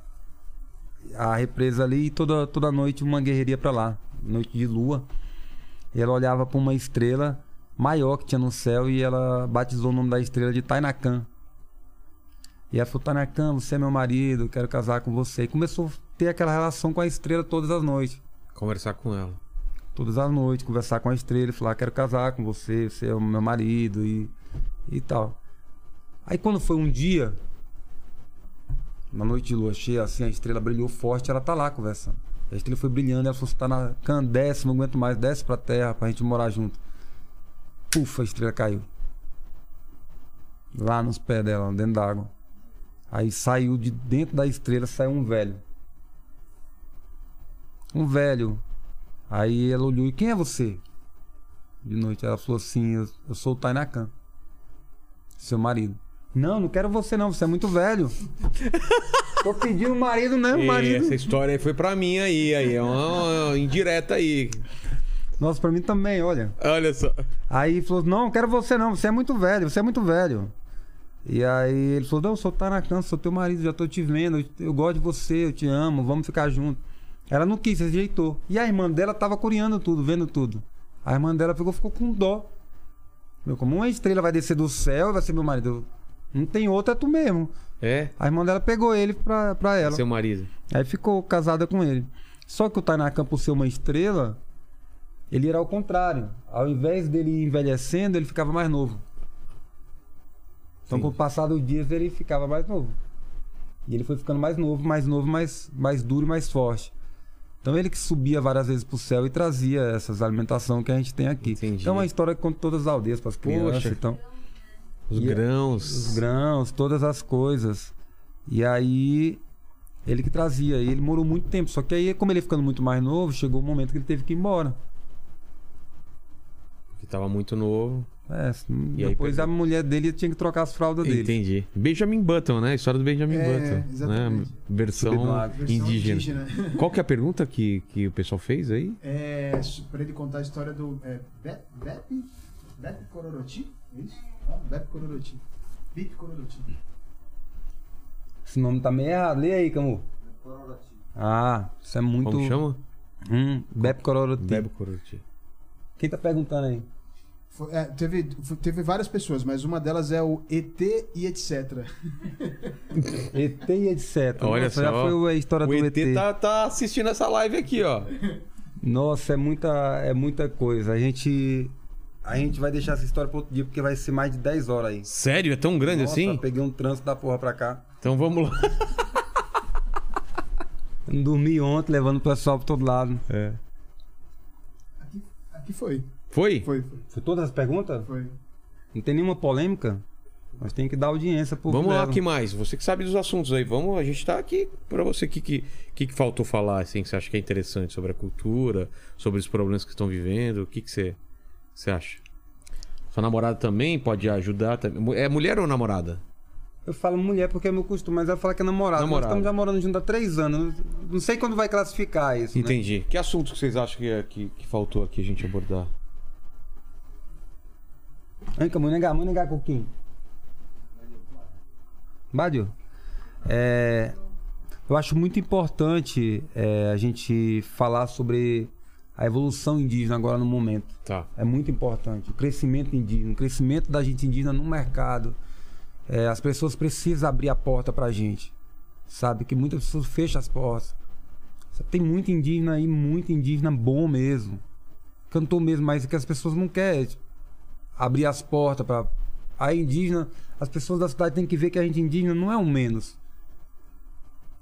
C: a represa ali, e toda, toda noite uma guerreria pra lá, noite de lua. E ela olhava pra uma estrela maior que tinha no céu e ela batizou o nome da estrela de Tainacan. E ela falou: Tainacan, você é meu marido, quero casar com você. E começou a ter aquela relação com a estrela todas as noites
A: Conversar com ela.
C: Todas as noites, conversar com a estrela, falar, quero casar com você, você é o meu marido e, e tal. Aí quando foi um dia, uma noite de lua cheia, assim, a estrela brilhou forte, ela tá lá conversando. A estrela foi brilhando, ela falou, você tá na can, desce, não aguento mais, desce pra terra pra gente morar junto. Puf, a estrela caiu. Lá nos pés dela, dentro d'água. Aí saiu de dentro da estrela, saiu um velho. Um velho, Aí ela olhou e quem é você? De noite ela falou assim: Eu, eu sou o Tainacan, seu marido. Não, não quero você não, você é muito velho. Tô pedindo marido, não,
A: E
C: marido.
A: essa história aí foi pra mim aí, aí. É uma, uma indireta aí.
C: Nossa, pra mim também, olha.
A: Olha só.
C: Aí falou: Não, não quero você não, você é muito velho, você é muito velho. E aí ele falou: Não, eu sou o Tainacan, sou teu marido, já tô te vendo, eu, eu gosto de você, eu te amo, vamos ficar juntos. Ela não quis, rejeitou. E a irmã dela tava coreando tudo, vendo tudo. A irmã dela pegou, ficou com dó. Meu, como uma estrela vai descer do céu e vai ser meu marido. Não tem outra, é tu mesmo.
A: É?
C: A irmã dela pegou ele pra, pra ela.
A: Seu marido.
C: Aí ficou casada com ele. Só que o Tainacan, por ser uma estrela, ele era ao contrário. Ao invés dele ir envelhecendo, ele ficava mais novo. Então,
A: Sim.
C: com o passar dos dias, ele ficava mais novo. E ele foi ficando mais novo, mais novo, mais, mais duro e mais forte. Então, ele que subia várias vezes pro céu e trazia essas alimentações que a gente tem aqui.
A: Entendi.
C: Então, é uma história que conta todas as aldeias para as crianças.
A: Poxa.
C: Então,
A: Os
C: E-
A: grãos.
C: os grãos, todas as coisas. E aí ele que trazia, e ele morou muito tempo. Só que aí, como ele ficando muito mais novo, chegou o momento que ele teve que ir embora.
A: Que tava muito novo.
C: É,
A: E aí
C: depois
A: pegou.
C: a mulher dele tinha que trocar as fraldas dele.
A: Entendi. Benjamin Button, né? A história do Benjamin
B: É,
A: Button.
B: exatamente.
A: Né? Versão.
B: Versão
A: indígena. Qual que é a pergunta que, que o pessoal fez aí?
B: É, pra ele contar a história do é, Be- Beppe, Beppe Cororoti, é isso? Ah, Beppe Cororoti. Beppe Cororoti.
C: Esse nome tá meio errado. Lê aí, Camu. Ah, isso é muito.
A: Como chama?
C: Hum, Bebe Cororoti.
A: Bebo Coroti.
C: Quem tá perguntando aí?
B: Foi- é, teve, foi- teve várias pessoas, mas uma delas é o ET e etc.
C: ET e etc.
A: Olha
C: Nossa,
A: só.
C: Já foi a história
A: O
C: do
A: ET, Tá, tá assistindo essa live aqui, ó.
C: Nossa, é muita, é muita coisa. A gente. A gente vai deixar essa história para outro dia, porque vai ser mais de 10 horas aí.
A: Sério? É tão grande
C: Nossa,
A: assim?
C: peguei um trânsito da porra pra cá.
A: Então vamos lá.
C: Eu não dormi ontem, levando o pessoal pra todo lado.
A: É.
B: Aqui, aqui foi.
A: Foi?
B: Foi, foi.
C: Foi todas as perguntas?
B: foi.
C: Não tem nenhuma polêmica? Nós tem que dar audiência pro
A: Vamos lá,
C: Vilela.
A: que mais? Você que sabe dos assuntos aí. Vamos, a gente tá aqui pra você. O que, que, que, que faltou falar, assim, que você acha que é interessante sobre a cultura, sobre os problemas que estão vivendo? O que, que você, você acha? Sua namorada também pode ajudar? também? É mulher ou namorada?
C: Eu falo mulher porque é meu costume, mas ela fala que é namorada.
A: Namorada.
C: Nós estamos já morando junto há três anos. Não sei quando vai classificar isso. né?
A: Entendi. Que assuntos que vocês acham que, é- que, que faltou aqui a gente abordar?
C: Anca, munenga, munenga coquinho. Badio. É, eu acho muito importante é, a gente falar sobre a evolução indígena agora no momento.
A: Tá.
C: É muito importante. O crescimento indígena, o crescimento da gente indígena no mercado. É, as pessoas precisam abrir a porta pra gente. Sabe? Que muitas pessoas fecham as portas. Tem muito indígena aí, muito indígena bom mesmo. Cantor mesmo, mas que as pessoas não querem abrir as portas para a indígena. As pessoas da cidade têm que ver que a gente indígena não é um menos.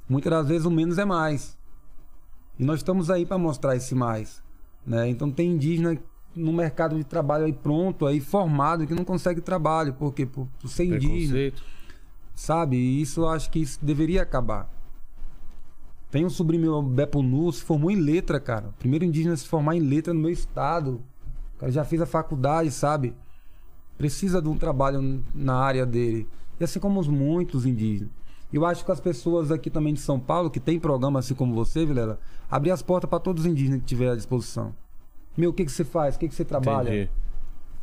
C: Muitas das vezes o menos é mais. E nós estamos aí para mostrar esse mais. Né? Então tem indígena no mercado de trabalho aí pronto, aí formado, que não consegue trabalho. Por quê? Por, por ser indígena. Sabe? E isso eu acho que isso deveria acabar. Tem um sobrinho meu, Beppo Nu, se formou em letra, cara. Primeiro indígena a se formar em letra no meu estado. Cara já fez a faculdade, sabe? Precisa de um trabalho na área dele. E assim como os muitos indígenas. Eu acho que as pessoas aqui também de São Paulo, que tem programa assim como você, Vilela, abrir as portas para todos os indígenas que tiver à disposição. Meu, o que, que você faz? O que, que você trabalha?
A: Entendi.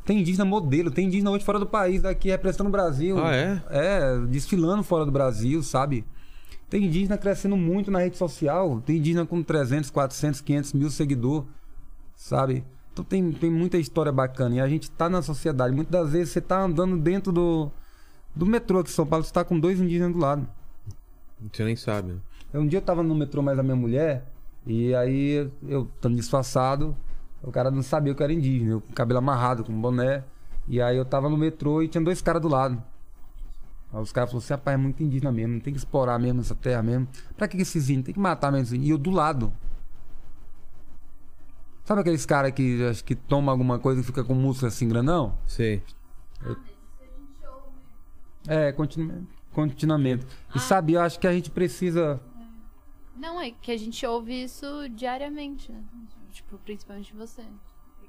C: Tem indígena modelo, tem indígena hoje fora do país, daqui representando o Brasil.
A: Ah, é?
C: É, desfilando fora do Brasil, sabe? Tem indígena crescendo muito na rede social. Tem indígena com 300, 400, 500 mil seguidores, sabe? Então tem, tem muita história bacana. E a gente tá na sociedade. Muitas das vezes você tá andando dentro do, do metrô aqui em São Paulo, você tá com dois indígenas do lado.
A: Você nem sabe. né?
C: Um dia eu tava no metrô mais a minha mulher, e aí eu estando disfarçado, o cara não sabia que eu era indígena, eu com cabelo amarrado, com boné. E aí eu tava no metrô e tinha dois caras do lado. Aí os caras falaram assim, rapaz, é muito indígena mesmo, não tem que explorar mesmo essa terra mesmo. Pra que esses índios? Tem que matar mesmo. E eu do lado. Sabe aqueles caras que acho que toma alguma coisa e fica com músculo assim grandão?
A: Sei.
C: É, continu... continuamente. E sabe, eu acho que a gente precisa.
D: Não, é que a gente ouve isso diariamente, né? Tipo, principalmente você. É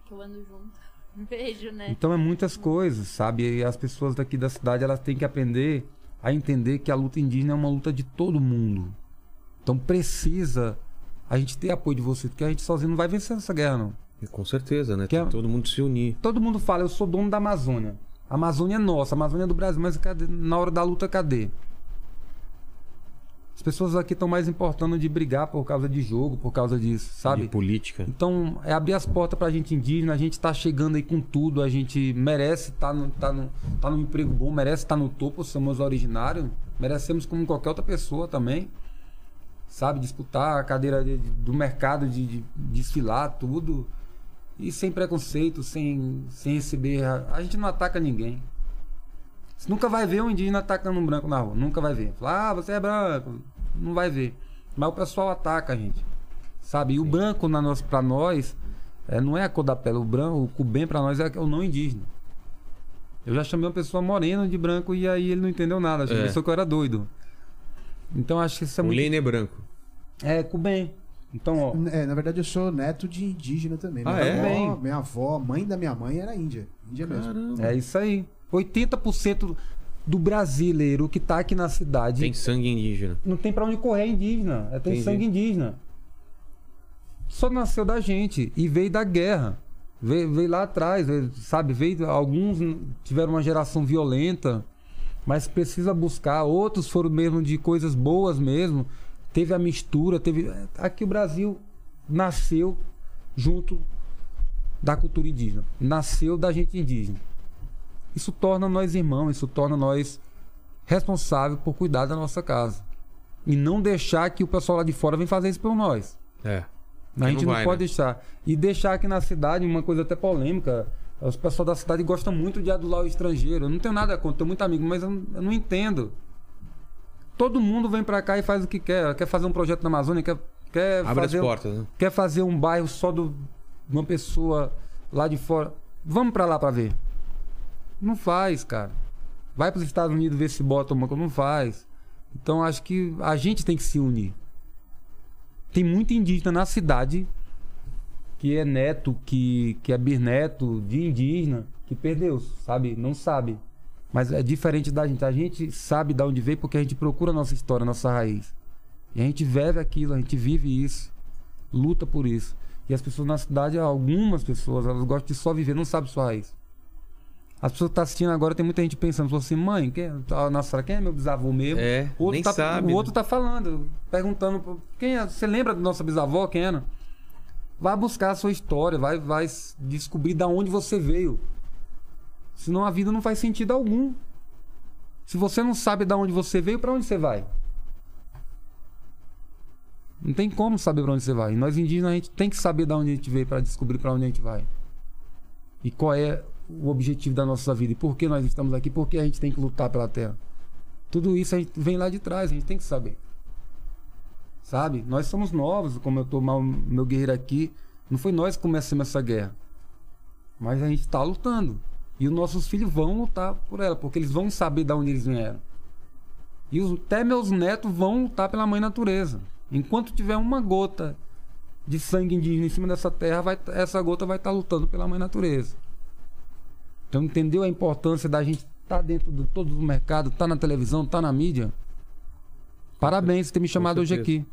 D: que eu ando junto. Vejo, né?
C: Então é muitas coisas, sabe? E as pessoas daqui da cidade elas têm que aprender a entender que a luta indígena é uma luta de todo mundo. Então precisa a gente ter apoio de você, porque a gente sozinho não vai vencer essa guerra, não.
A: E Com certeza, né?
C: Que
A: Tem
C: é-
A: todo mundo se unir.
C: Todo mundo fala, eu sou dono da Amazônia. A Amazônia é nossa, a Amazônia é do Brasil, mas cadê- na hora da luta, cadê? As pessoas aqui estão mais importando de brigar por causa de jogo, por causa disso, sabe?
A: De política.
C: Então, é abrir as portas pra gente indígena, a gente tá chegando aí com tudo, a gente merece estar no, tá no, tá no emprego bom, merece estar no topo, somos originários, merecemos como qualquer outra pessoa também, sabe? Disputar a cadeira de- do mercado, de, de desfilar, tudo, e sem preconceito, sem, sem receber. A, a gente não ataca ninguém. Você nunca vai ver um indígena atacando um branco na rua, nunca vai ver. Fala, ah, você é branco, não vai ver. Mas o pessoal ataca a gente. Sabe? E o branco na nós, pra nós é, não é a cor da pele. O branco, o cubem pra nós é o não indígena. Eu já chamei uma pessoa morena de branco e aí ele não entendeu nada. Achou
A: É.
C: pensou que eu era doido. Então acho que isso é
A: o
C: muito.
A: Lene é branco.
C: É, cubem. Então, ó.
B: É, na verdade, eu sou neto de indígena também.
A: Ah,
B: minha,
A: é?
B: avó, minha avó, mãe da minha mãe era índia. Índia mesmo.
A: Caramba.
C: É isso aí. 80% do brasileiro que tá aqui na cidade
A: Tem sangue indígena.
C: não tem pra onde correr é indígena. É, tem
A: Entendi.
C: sangue indígena. Só nasceu da gente e veio da guerra. Veio, veio lá atrás, veio, sabe? Veio, alguns tiveram uma geração violenta, mas precisa buscar. Outros foram mesmo de coisas boas mesmo. Teve a mistura, teve. Aqui o Brasil nasceu junto da cultura indígena. Nasceu da gente indígena. Isso torna nós irmãos, isso torna nós responsáveis por cuidar da nossa casa. E não deixar que o pessoal lá de fora venha fazer isso por nós.
A: É.
C: A gente
A: não
C: não,
A: vai,
C: pode
A: né?
C: deixar. E deixar aqui na cidade uma coisa até polêmica. Os pessoal da cidade gostam muito de adular o estrangeiro. Eu não tenho nada contra, tenho muito amigo, mas eu não, eu não entendo. Todo mundo vem pra cá e faz o que quer. Quer fazer um projeto na Amazônia, quer, quer
A: Abre as
C: fazer um-
A: portas, né?
C: quer fazer um bairro só de uma pessoa lá de fora. Vamos pra lá pra ver. Não faz, cara. Vai pros Estados Unidos ver se bota uma coisa. Não faz. Então acho que a gente tem que se unir. Tem muito indígena na cidade que é neto, que, que é bisneto de indígena, que perdeu, sabe? Não sabe. Mas é diferente da gente. A gente sabe de onde veio porque a gente procura a nossa história, a nossa raiz. E a gente vive aquilo, a gente vive isso, luta por isso. E as pessoas na cidade, algumas pessoas, elas gostam de só viver, não sabem sua raiz. As pessoas que estão assistindo agora, tem muita gente pensando, falou assim, mãe, quem, é- nossa, quem é meu bisavô mesmo?
A: É,
C: o outro
A: nem
C: tá,
A: sabe,
C: O
A: né?
C: outro tá falando, perguntando, quem é? Você lembra da nossa bisavó, quem era? Vai buscar a sua história, vai, vai descobrir da onde você veio. Senão a vida não faz sentido algum. Se você não sabe da onde você veio, para onde você vai? Não tem como saber para onde você vai. Nós indígenas a gente tem que saber da onde a gente veio para descobrir para onde a gente vai. E qual é o objetivo da nossa vida e por que nós estamos aqui, por que a gente tem que lutar pela terra. Tudo isso a gente vem lá de trás, a gente tem que saber. Sabe? Nós somos novos, como eu tô mal meu guerreiro aqui, não foi nós que começamos essa guerra. Mas a gente está lutando. E os nossos filhos vão lutar por ela, porque eles vão saber de onde eles vieram. E os, até meus netos vão lutar pela mãe natureza. Enquanto tiver uma gota de sangue indígena em cima dessa terra, vai, essa gota vai estar lutando pela mãe natureza. Então entendeu a importância da gente estar dentro de todo o mercado, estar na televisão, estar na mídia? Parabéns por ter me chamado hoje aqui.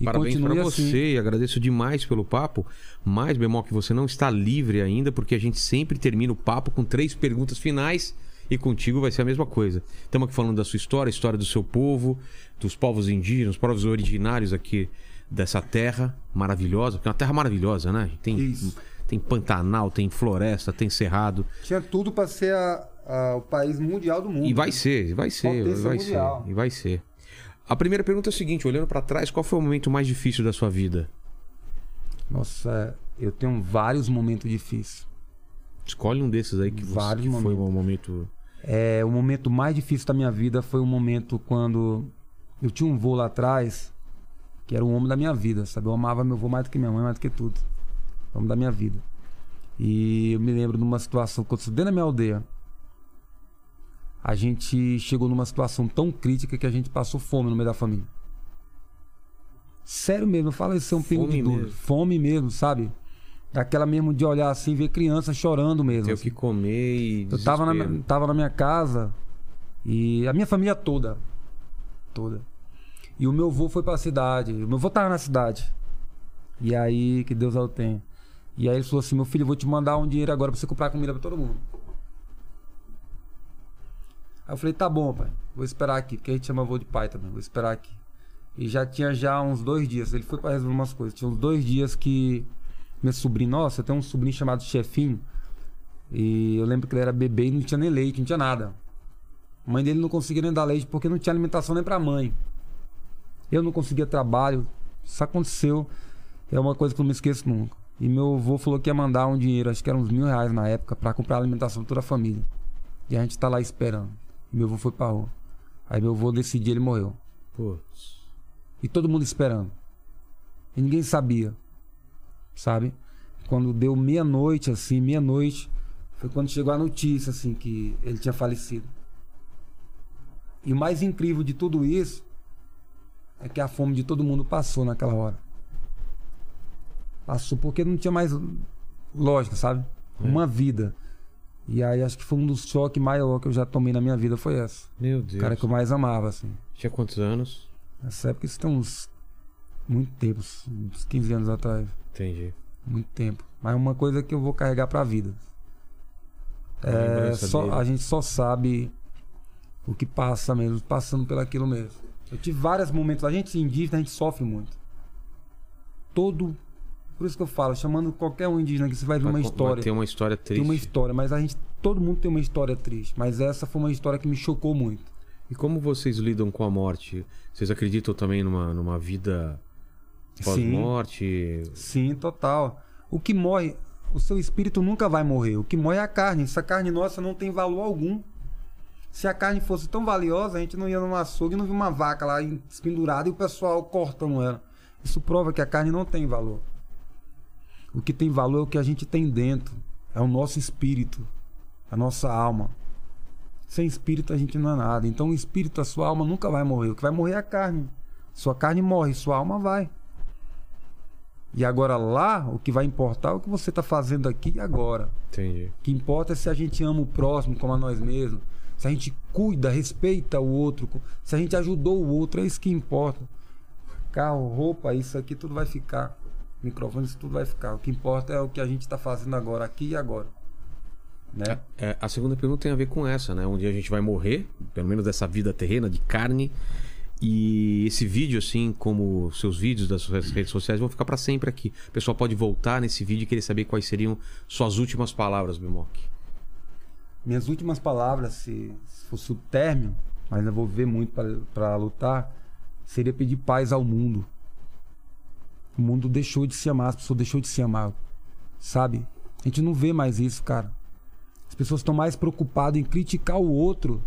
C: E
A: Parabéns
C: assim.
A: você e agradeço demais pelo papo. Mas, Bemol, que você não está livre ainda, porque a gente sempre termina o papo com três perguntas finais e contigo vai ser a mesma coisa. Estamos aqui falando da sua história, a história do seu povo, dos povos indígenas, povos originários aqui dessa terra maravilhosa, porque é uma terra maravilhosa, né? Tem,
C: Isso.
A: tem Pantanal, tem floresta, tem cerrado.
C: Tinha tudo para ser a- a- o país mundial do mundo.
A: E vai ser, vai ser, vai ser, e vai ser. A primeira pergunta é a seguinte, olhando pra trás, qual foi o momento mais difícil da sua vida?
C: Nossa, eu tenho vários momentos difíceis.
A: Escolhe um desses aí que, você,
C: Vários
A: que foi um momento.
C: É, o momento mais difícil da minha vida foi o momento quando eu tinha um voo lá atrás, que era o homem da minha vida, sabe? Eu amava meu avô mais do que minha mãe, mais do que tudo. O homem da minha vida. E eu me lembro de uma situação que eu dentro da minha aldeia. A gente chegou numa situação tão crítica que a gente passou fome no meio da família. Sério mesmo, eu falo isso é um pingo
A: Fome
C: de dúvida.
A: mesmo.
C: Fome mesmo, sabe? Daquela mesmo de olhar assim, ver criança chorando mesmo.
A: Ter o
C: assim.
A: que comer e.
C: Eu tava na,
A: desespero.
C: minha- tava na minha casa e a minha família toda. Toda. E o meu avô foi pra cidade. O meu avô tava na cidade. E aí, que Deus o tenha. E aí ele falou assim: meu filho, eu vou te mandar um dinheiro agora pra você comprar comida pra todo mundo. Aí eu falei, tá bom, pai. Vou esperar aqui, porque a gente chama avô de pai também. Vou esperar aqui. E já tinha já uns dois dias. Ele foi pra resolver umas coisas. Tinha uns dois dias que meu sobrinho, nossa, eu tenho um sobrinho chamado Chefinho. E eu lembro que ele era bebê e não tinha nem leite, não tinha nada. A mãe dele não conseguia nem dar leite porque não tinha alimentação nem pra mãe. Eu não conseguia trabalho. Isso aconteceu. É uma coisa que eu não me esqueço nunca. E meu avô falou que ia mandar um dinheiro, acho que era uns mil reais na época, pra comprar alimentação de toda a família. E a gente tá lá esperando. Meu avô foi pra rua. Aí meu avô decidiu, ele morreu.
A: Putz.
C: E todo mundo esperando. E ninguém sabia. Sabe? Quando deu meia-noite, assim, meia-noite, foi quando chegou a notícia, assim, que ele tinha falecido. E o mais incrível de tudo isso é que a fome de todo mundo passou naquela hora. Passou porque não tinha mais lógica, sabe? Uma vida. E aí acho que foi um dos choques maior que eu já tomei na minha vida foi essa.
A: Meu
C: O
A: Deus.
C: cara que eu mais amava, assim.
A: Tinha quantos anos?
C: Nessa época isso tem uns. Muito tempo, uns 15 anos atrás.
A: Entendi.
C: Muito tempo. Mas é uma coisa que eu vou carregar pra vida.
A: A
C: É, só,
A: dele.
C: a gente só sabe o que passa mesmo, passando pelo aquilo mesmo. Eu tive vários momentos. A gente indígena, a gente sofre muito. Todo. Por isso que eu falo, chamando qualquer um indígena que você vai ver uma história.
A: ter uma história
C: Tem
A: triste.
C: uma história, mas a gente. Todo mundo tem uma história triste. Mas essa foi uma história que me chocou muito.
A: E como vocês lidam com a morte? Vocês acreditam também numa, numa vida
C: Sim.
A: pós-morte?
C: Sim, total. O que morre, o seu espírito nunca vai morrer. O que morre é a carne. Essa carne nossa não tem valor algum. Se a carne fosse tão valiosa, a gente não ia num açougue e não via uma vaca lá pendurada e o pessoal cortando ela. Isso prova que a carne não tem valor. O que tem valor é o que a gente tem dentro. É o nosso espírito, a nossa alma. Sem espírito a gente não é nada. Então o espírito, a sua alma nunca vai morrer. O que vai morrer é a carne. Sua carne morre, sua alma vai. E agora lá, o que vai importar é o que você está fazendo aqui e agora.
A: Entendi.
C: O que importa é se a gente ama o próximo como a nós mesmos. Se a gente cuida, respeita o outro. Se a gente ajudou o outro, é isso que importa. Carro, roupa, isso aqui tudo vai ficar. Microfone, isso tudo vai ficar. O que importa é o que a gente está fazendo agora, aqui e agora. Né?
A: É, a segunda pergunta tem a ver com essa, né? Um dia a gente vai morrer, pelo menos dessa vida terrena de carne. E esse vídeo, assim como seus vídeos das suas redes sociais, vão ficar pra sempre aqui. O pessoal pode voltar nesse vídeo e querer saber quais seriam suas últimas palavras, Bimoc.
C: Minhas últimas palavras, se, se fosse o término, mas eu vou ver muito para lutar, seria pedir paz ao mundo. O mundo deixou de se amar, as pessoas deixou de se amar, sabe? A gente não vê mais isso, cara. As pessoas estão mais preocupadas em criticar o outro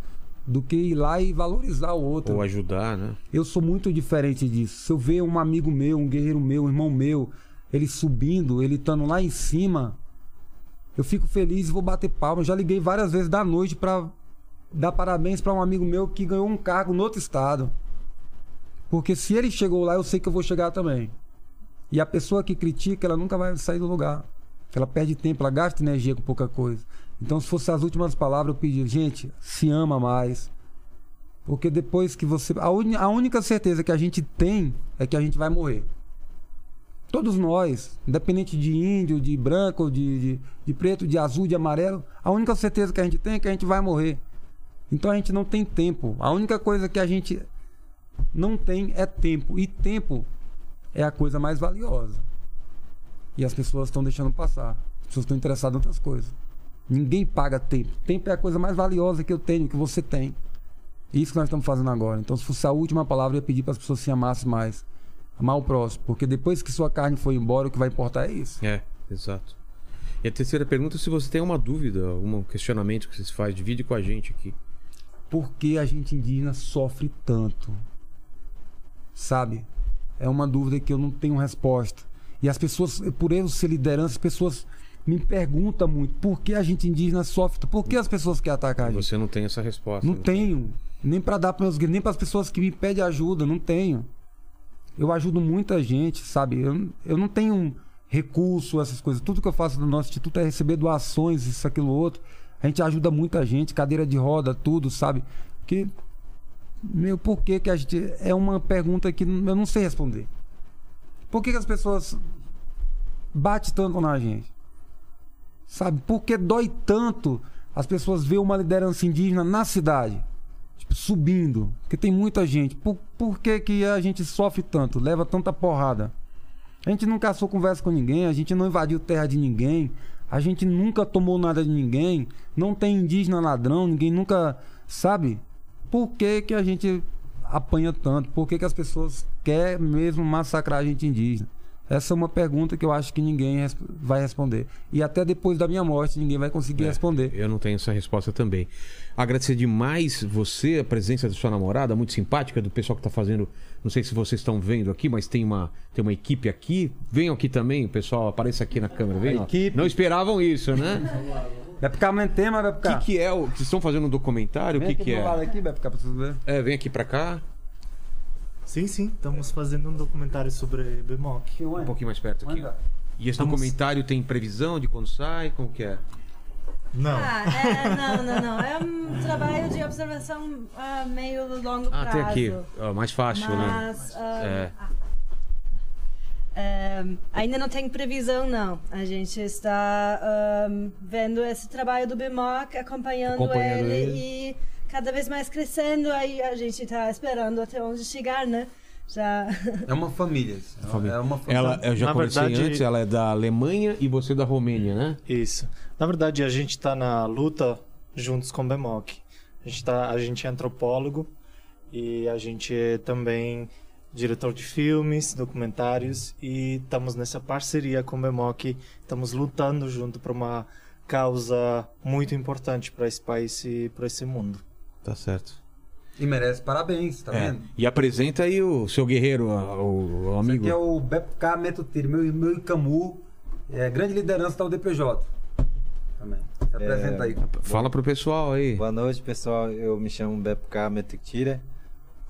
C: do que ir lá e valorizar o outro.
A: Ou ajudar, né?
C: Eu sou muito diferente disso. Se eu ver um amigo meu, um guerreiro meu, um irmão meu, ele subindo, ele estando lá em cima, eu fico feliz e vou bater palma. Já liguei várias vezes da noite para dar parabéns para um amigo meu que ganhou um cargo no outro estado. Porque se ele chegou lá, eu sei que eu vou chegar também. E a pessoa que critica, ela nunca vai sair do lugar. Ela perde tempo, ela gasta energia com pouca coisa. Então, se fosse as últimas palavras, eu pedi, gente, se ama mais. Porque depois que você. A, uni- a única certeza que a gente tem é que a gente vai morrer. Todos nós, independente de índio, de branco, de, de, de preto, de azul, de amarelo, a única certeza que a gente tem é que a gente vai morrer. Então a gente não tem tempo. A única coisa que a gente não tem é tempo. E tempo é a coisa mais valiosa. E as pessoas estão deixando passar. As pessoas estão interessadas em outras coisas. Ninguém paga tempo. Tempo é a coisa mais valiosa que eu tenho, que você tem. Isso que nós estamos fazendo agora. Então, se fosse a última palavra, eu ia pedir para as pessoas se amassem mais. Amar o próximo. Porque depois que sua carne for embora, o que vai importar é isso.
A: É, exato. E a terceira pergunta, se você tem uma dúvida, algum questionamento que você faz, divide com a gente aqui.
C: Por que a gente indígena sofre tanto? Sabe? É uma dúvida que eu não tenho resposta. E as pessoas, por eu ser liderança, as pessoas me perguntam muito por que a gente indígena sofre. Por que as pessoas querem atacar a gente?
A: Você não tem essa resposta.
C: Não
A: né?
C: tenho. Nem para dar para meus nem para as pessoas que me pedem ajuda, não tenho. Eu ajudo muita gente, sabe? Eu, eu não tenho recurso, essas coisas. Tudo que eu faço no nosso instituto é receber doações, isso, aquilo, outro. A gente ajuda muita gente, cadeira de roda, tudo, sabe? Que. Meu, por que que a gente. É uma pergunta que eu não sei responder. Por que, que as pessoas batem tanto na gente? Sabe? Por que dói tanto as pessoas ver uma liderança indígena na cidade? Tipo, subindo. Porque tem muita gente. Por, por que, que a gente sofre tanto? Leva tanta porrada? A gente não caçou conversa com ninguém, a gente não invadiu terra de ninguém, a gente nunca tomou nada de ninguém, não tem indígena ladrão, ninguém nunca. Sabe? Por que, que a gente apanha tanto? Por que, que as pessoas querem mesmo massacrar a gente indígena? Essa é uma pergunta que eu acho que ninguém vai responder. E até depois da minha morte, ninguém vai conseguir
A: É,
C: responder.
A: Eu não tenho essa resposta também. Agradecer demais você, a presença da sua namorada, muito simpática, do pessoal que está fazendo. Não sei se vocês estão vendo aqui, mas tem uma, tem uma equipe aqui. Venham aqui também, o pessoal apareça aqui na câmera. Venham.
C: equipe.
A: Não esperavam isso, né?
C: Vai ficar mais tema, vai
A: O
C: ficar.
A: que, que é? o- Vocês estão fazendo um documentário? O que, que é?
C: aqui, vai ficar pra vocês verem.
A: É, vem aqui pra cá.
E: Sim, sim, estamos fazendo um documentário sobre Bemoc.
A: Um pouquinho mais perto aqui.
C: Manda.
A: E esse
E: Estamos-
A: documentário tem previsão de quando sai? Como que é?
E: Não,
F: Ah, é, não, não, não. É um trabalho de observação a meio longo
A: Ah,
F: prazo.
A: tem aqui. Ó, mais fácil, né?
F: Mas ah,
A: É.
F: ah, ainda não tem previsão, não. A gente está ah, vendo esse trabalho do BIMOC, acompanhando,
A: Acompanhando
F: ele,
A: ele.
F: e cada vez mais crescendo. Aí a gente está esperando até onde chegar, né? Já.
C: É uma família. É uma família.
A: Ela, eu já
E: Na
A: conversei
E: verdade-
A: antes, ela é da Alemanha e você da Romênia, né?
E: isso. Na verdade, a gente está na luta juntos com Bemoc. A gente, tá, a gente é antropólogo e a gente é também diretor de filmes, documentários e estamos nessa parceria com Bemoc. Estamos lutando junto para uma causa muito importante para esse país e para esse mundo.
A: Tá certo.
C: E merece parabéns, tá
A: É.
C: vendo?
A: E apresenta aí o seu guerreiro, o, o
C: Esse
A: amigo.
C: aqui é o Bepka Metutiri, meu, meu Icamu, é, grande liderança da UDPJ. Também. Se apresenta aí.
A: Fala pro pessoal aí.
G: Boa noite, pessoal. Eu me chamo Bepka Metuktira.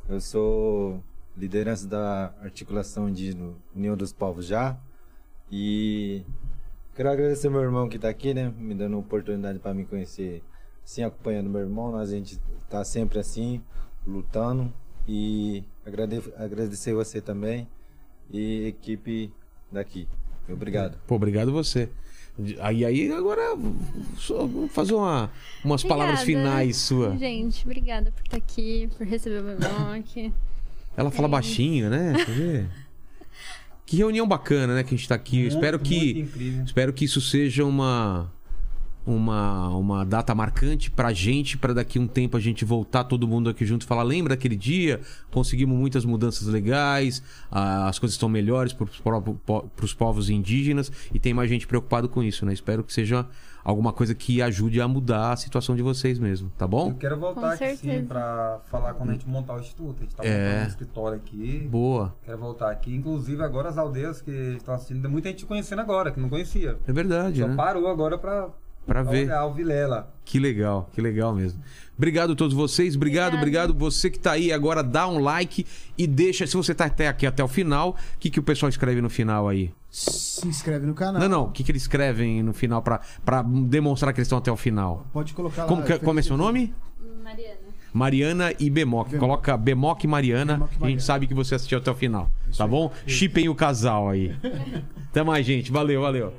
G: Eu sou liderança da articulação de União dos Povos Já. E quero agradecer meu irmão que está aqui, né? Me dando a oportunidade para me conhecer, assim, acompanhando meu irmão. A gente tá sempre assim, lutando. E agrade- agradecer você também e equipe daqui. Obrigado.
A: Pô, obrigado você. Aí, aí agora só vou fazer uma, umas palavras
D: Obrigada.
A: finais sua.
D: Gente, obrigada por estar aqui, por receber o Bemoc.
A: Ela fala
D: É
A: baixinho, né? Você vê? Que reunião bacana, né? Que a gente tá aqui. Eu espero
C: Muito,
A: que
C: muito incrível.
A: espero que isso seja uma uma, uma data marcante pra gente, pra daqui um tempo a gente voltar todo mundo aqui junto e falar, lembra daquele dia? Conseguimos muitas mudanças legais, ah, as coisas estão melhores po- pros povos indígenas e tem mais gente preocupado com isso, né? Espero que seja alguma coisa que ajude a mudar a situação de vocês mesmo, tá
C: Eu
A: bom?
C: quero voltar
D: Com
C: aqui sim
D: certeza.
C: pra falar quando a gente montar o instituto. A gente tá
A: É.
C: montando um escritório aqui.
A: Boa.
C: Quero voltar aqui. Inclusive agora as aldeias que estão assistindo, tem muita gente conhecendo agora, que não conhecia.
A: É verdade,
C: Só
A: né?
C: parou agora pra,
A: Pra ver.
C: o Vilela.
A: Que legal, que legal mesmo. Obrigado a todos vocês, obrigado,
D: Obrigada.
A: obrigado. Você que tá aí agora, dá um like e deixa, se você tá até aqui até o final, o que, que o pessoal escreve no final aí?
B: Se inscreve no canal.
A: Não, não, o que, que eles escrevem no final pra, pra demonstrar que eles estão até o final?
B: Pode colocar lá.
A: Como, que, como é seu nome?
D: Mariana.
A: Mariana e Bemoc. Coloca Bemoc e Mariana.
B: Bemoc e
A: e a
B: Mariana.
A: gente sabe que você assistiu até o final. Tá bom? Chipem o casal aí. Até mais, gente. Valeu, valeu.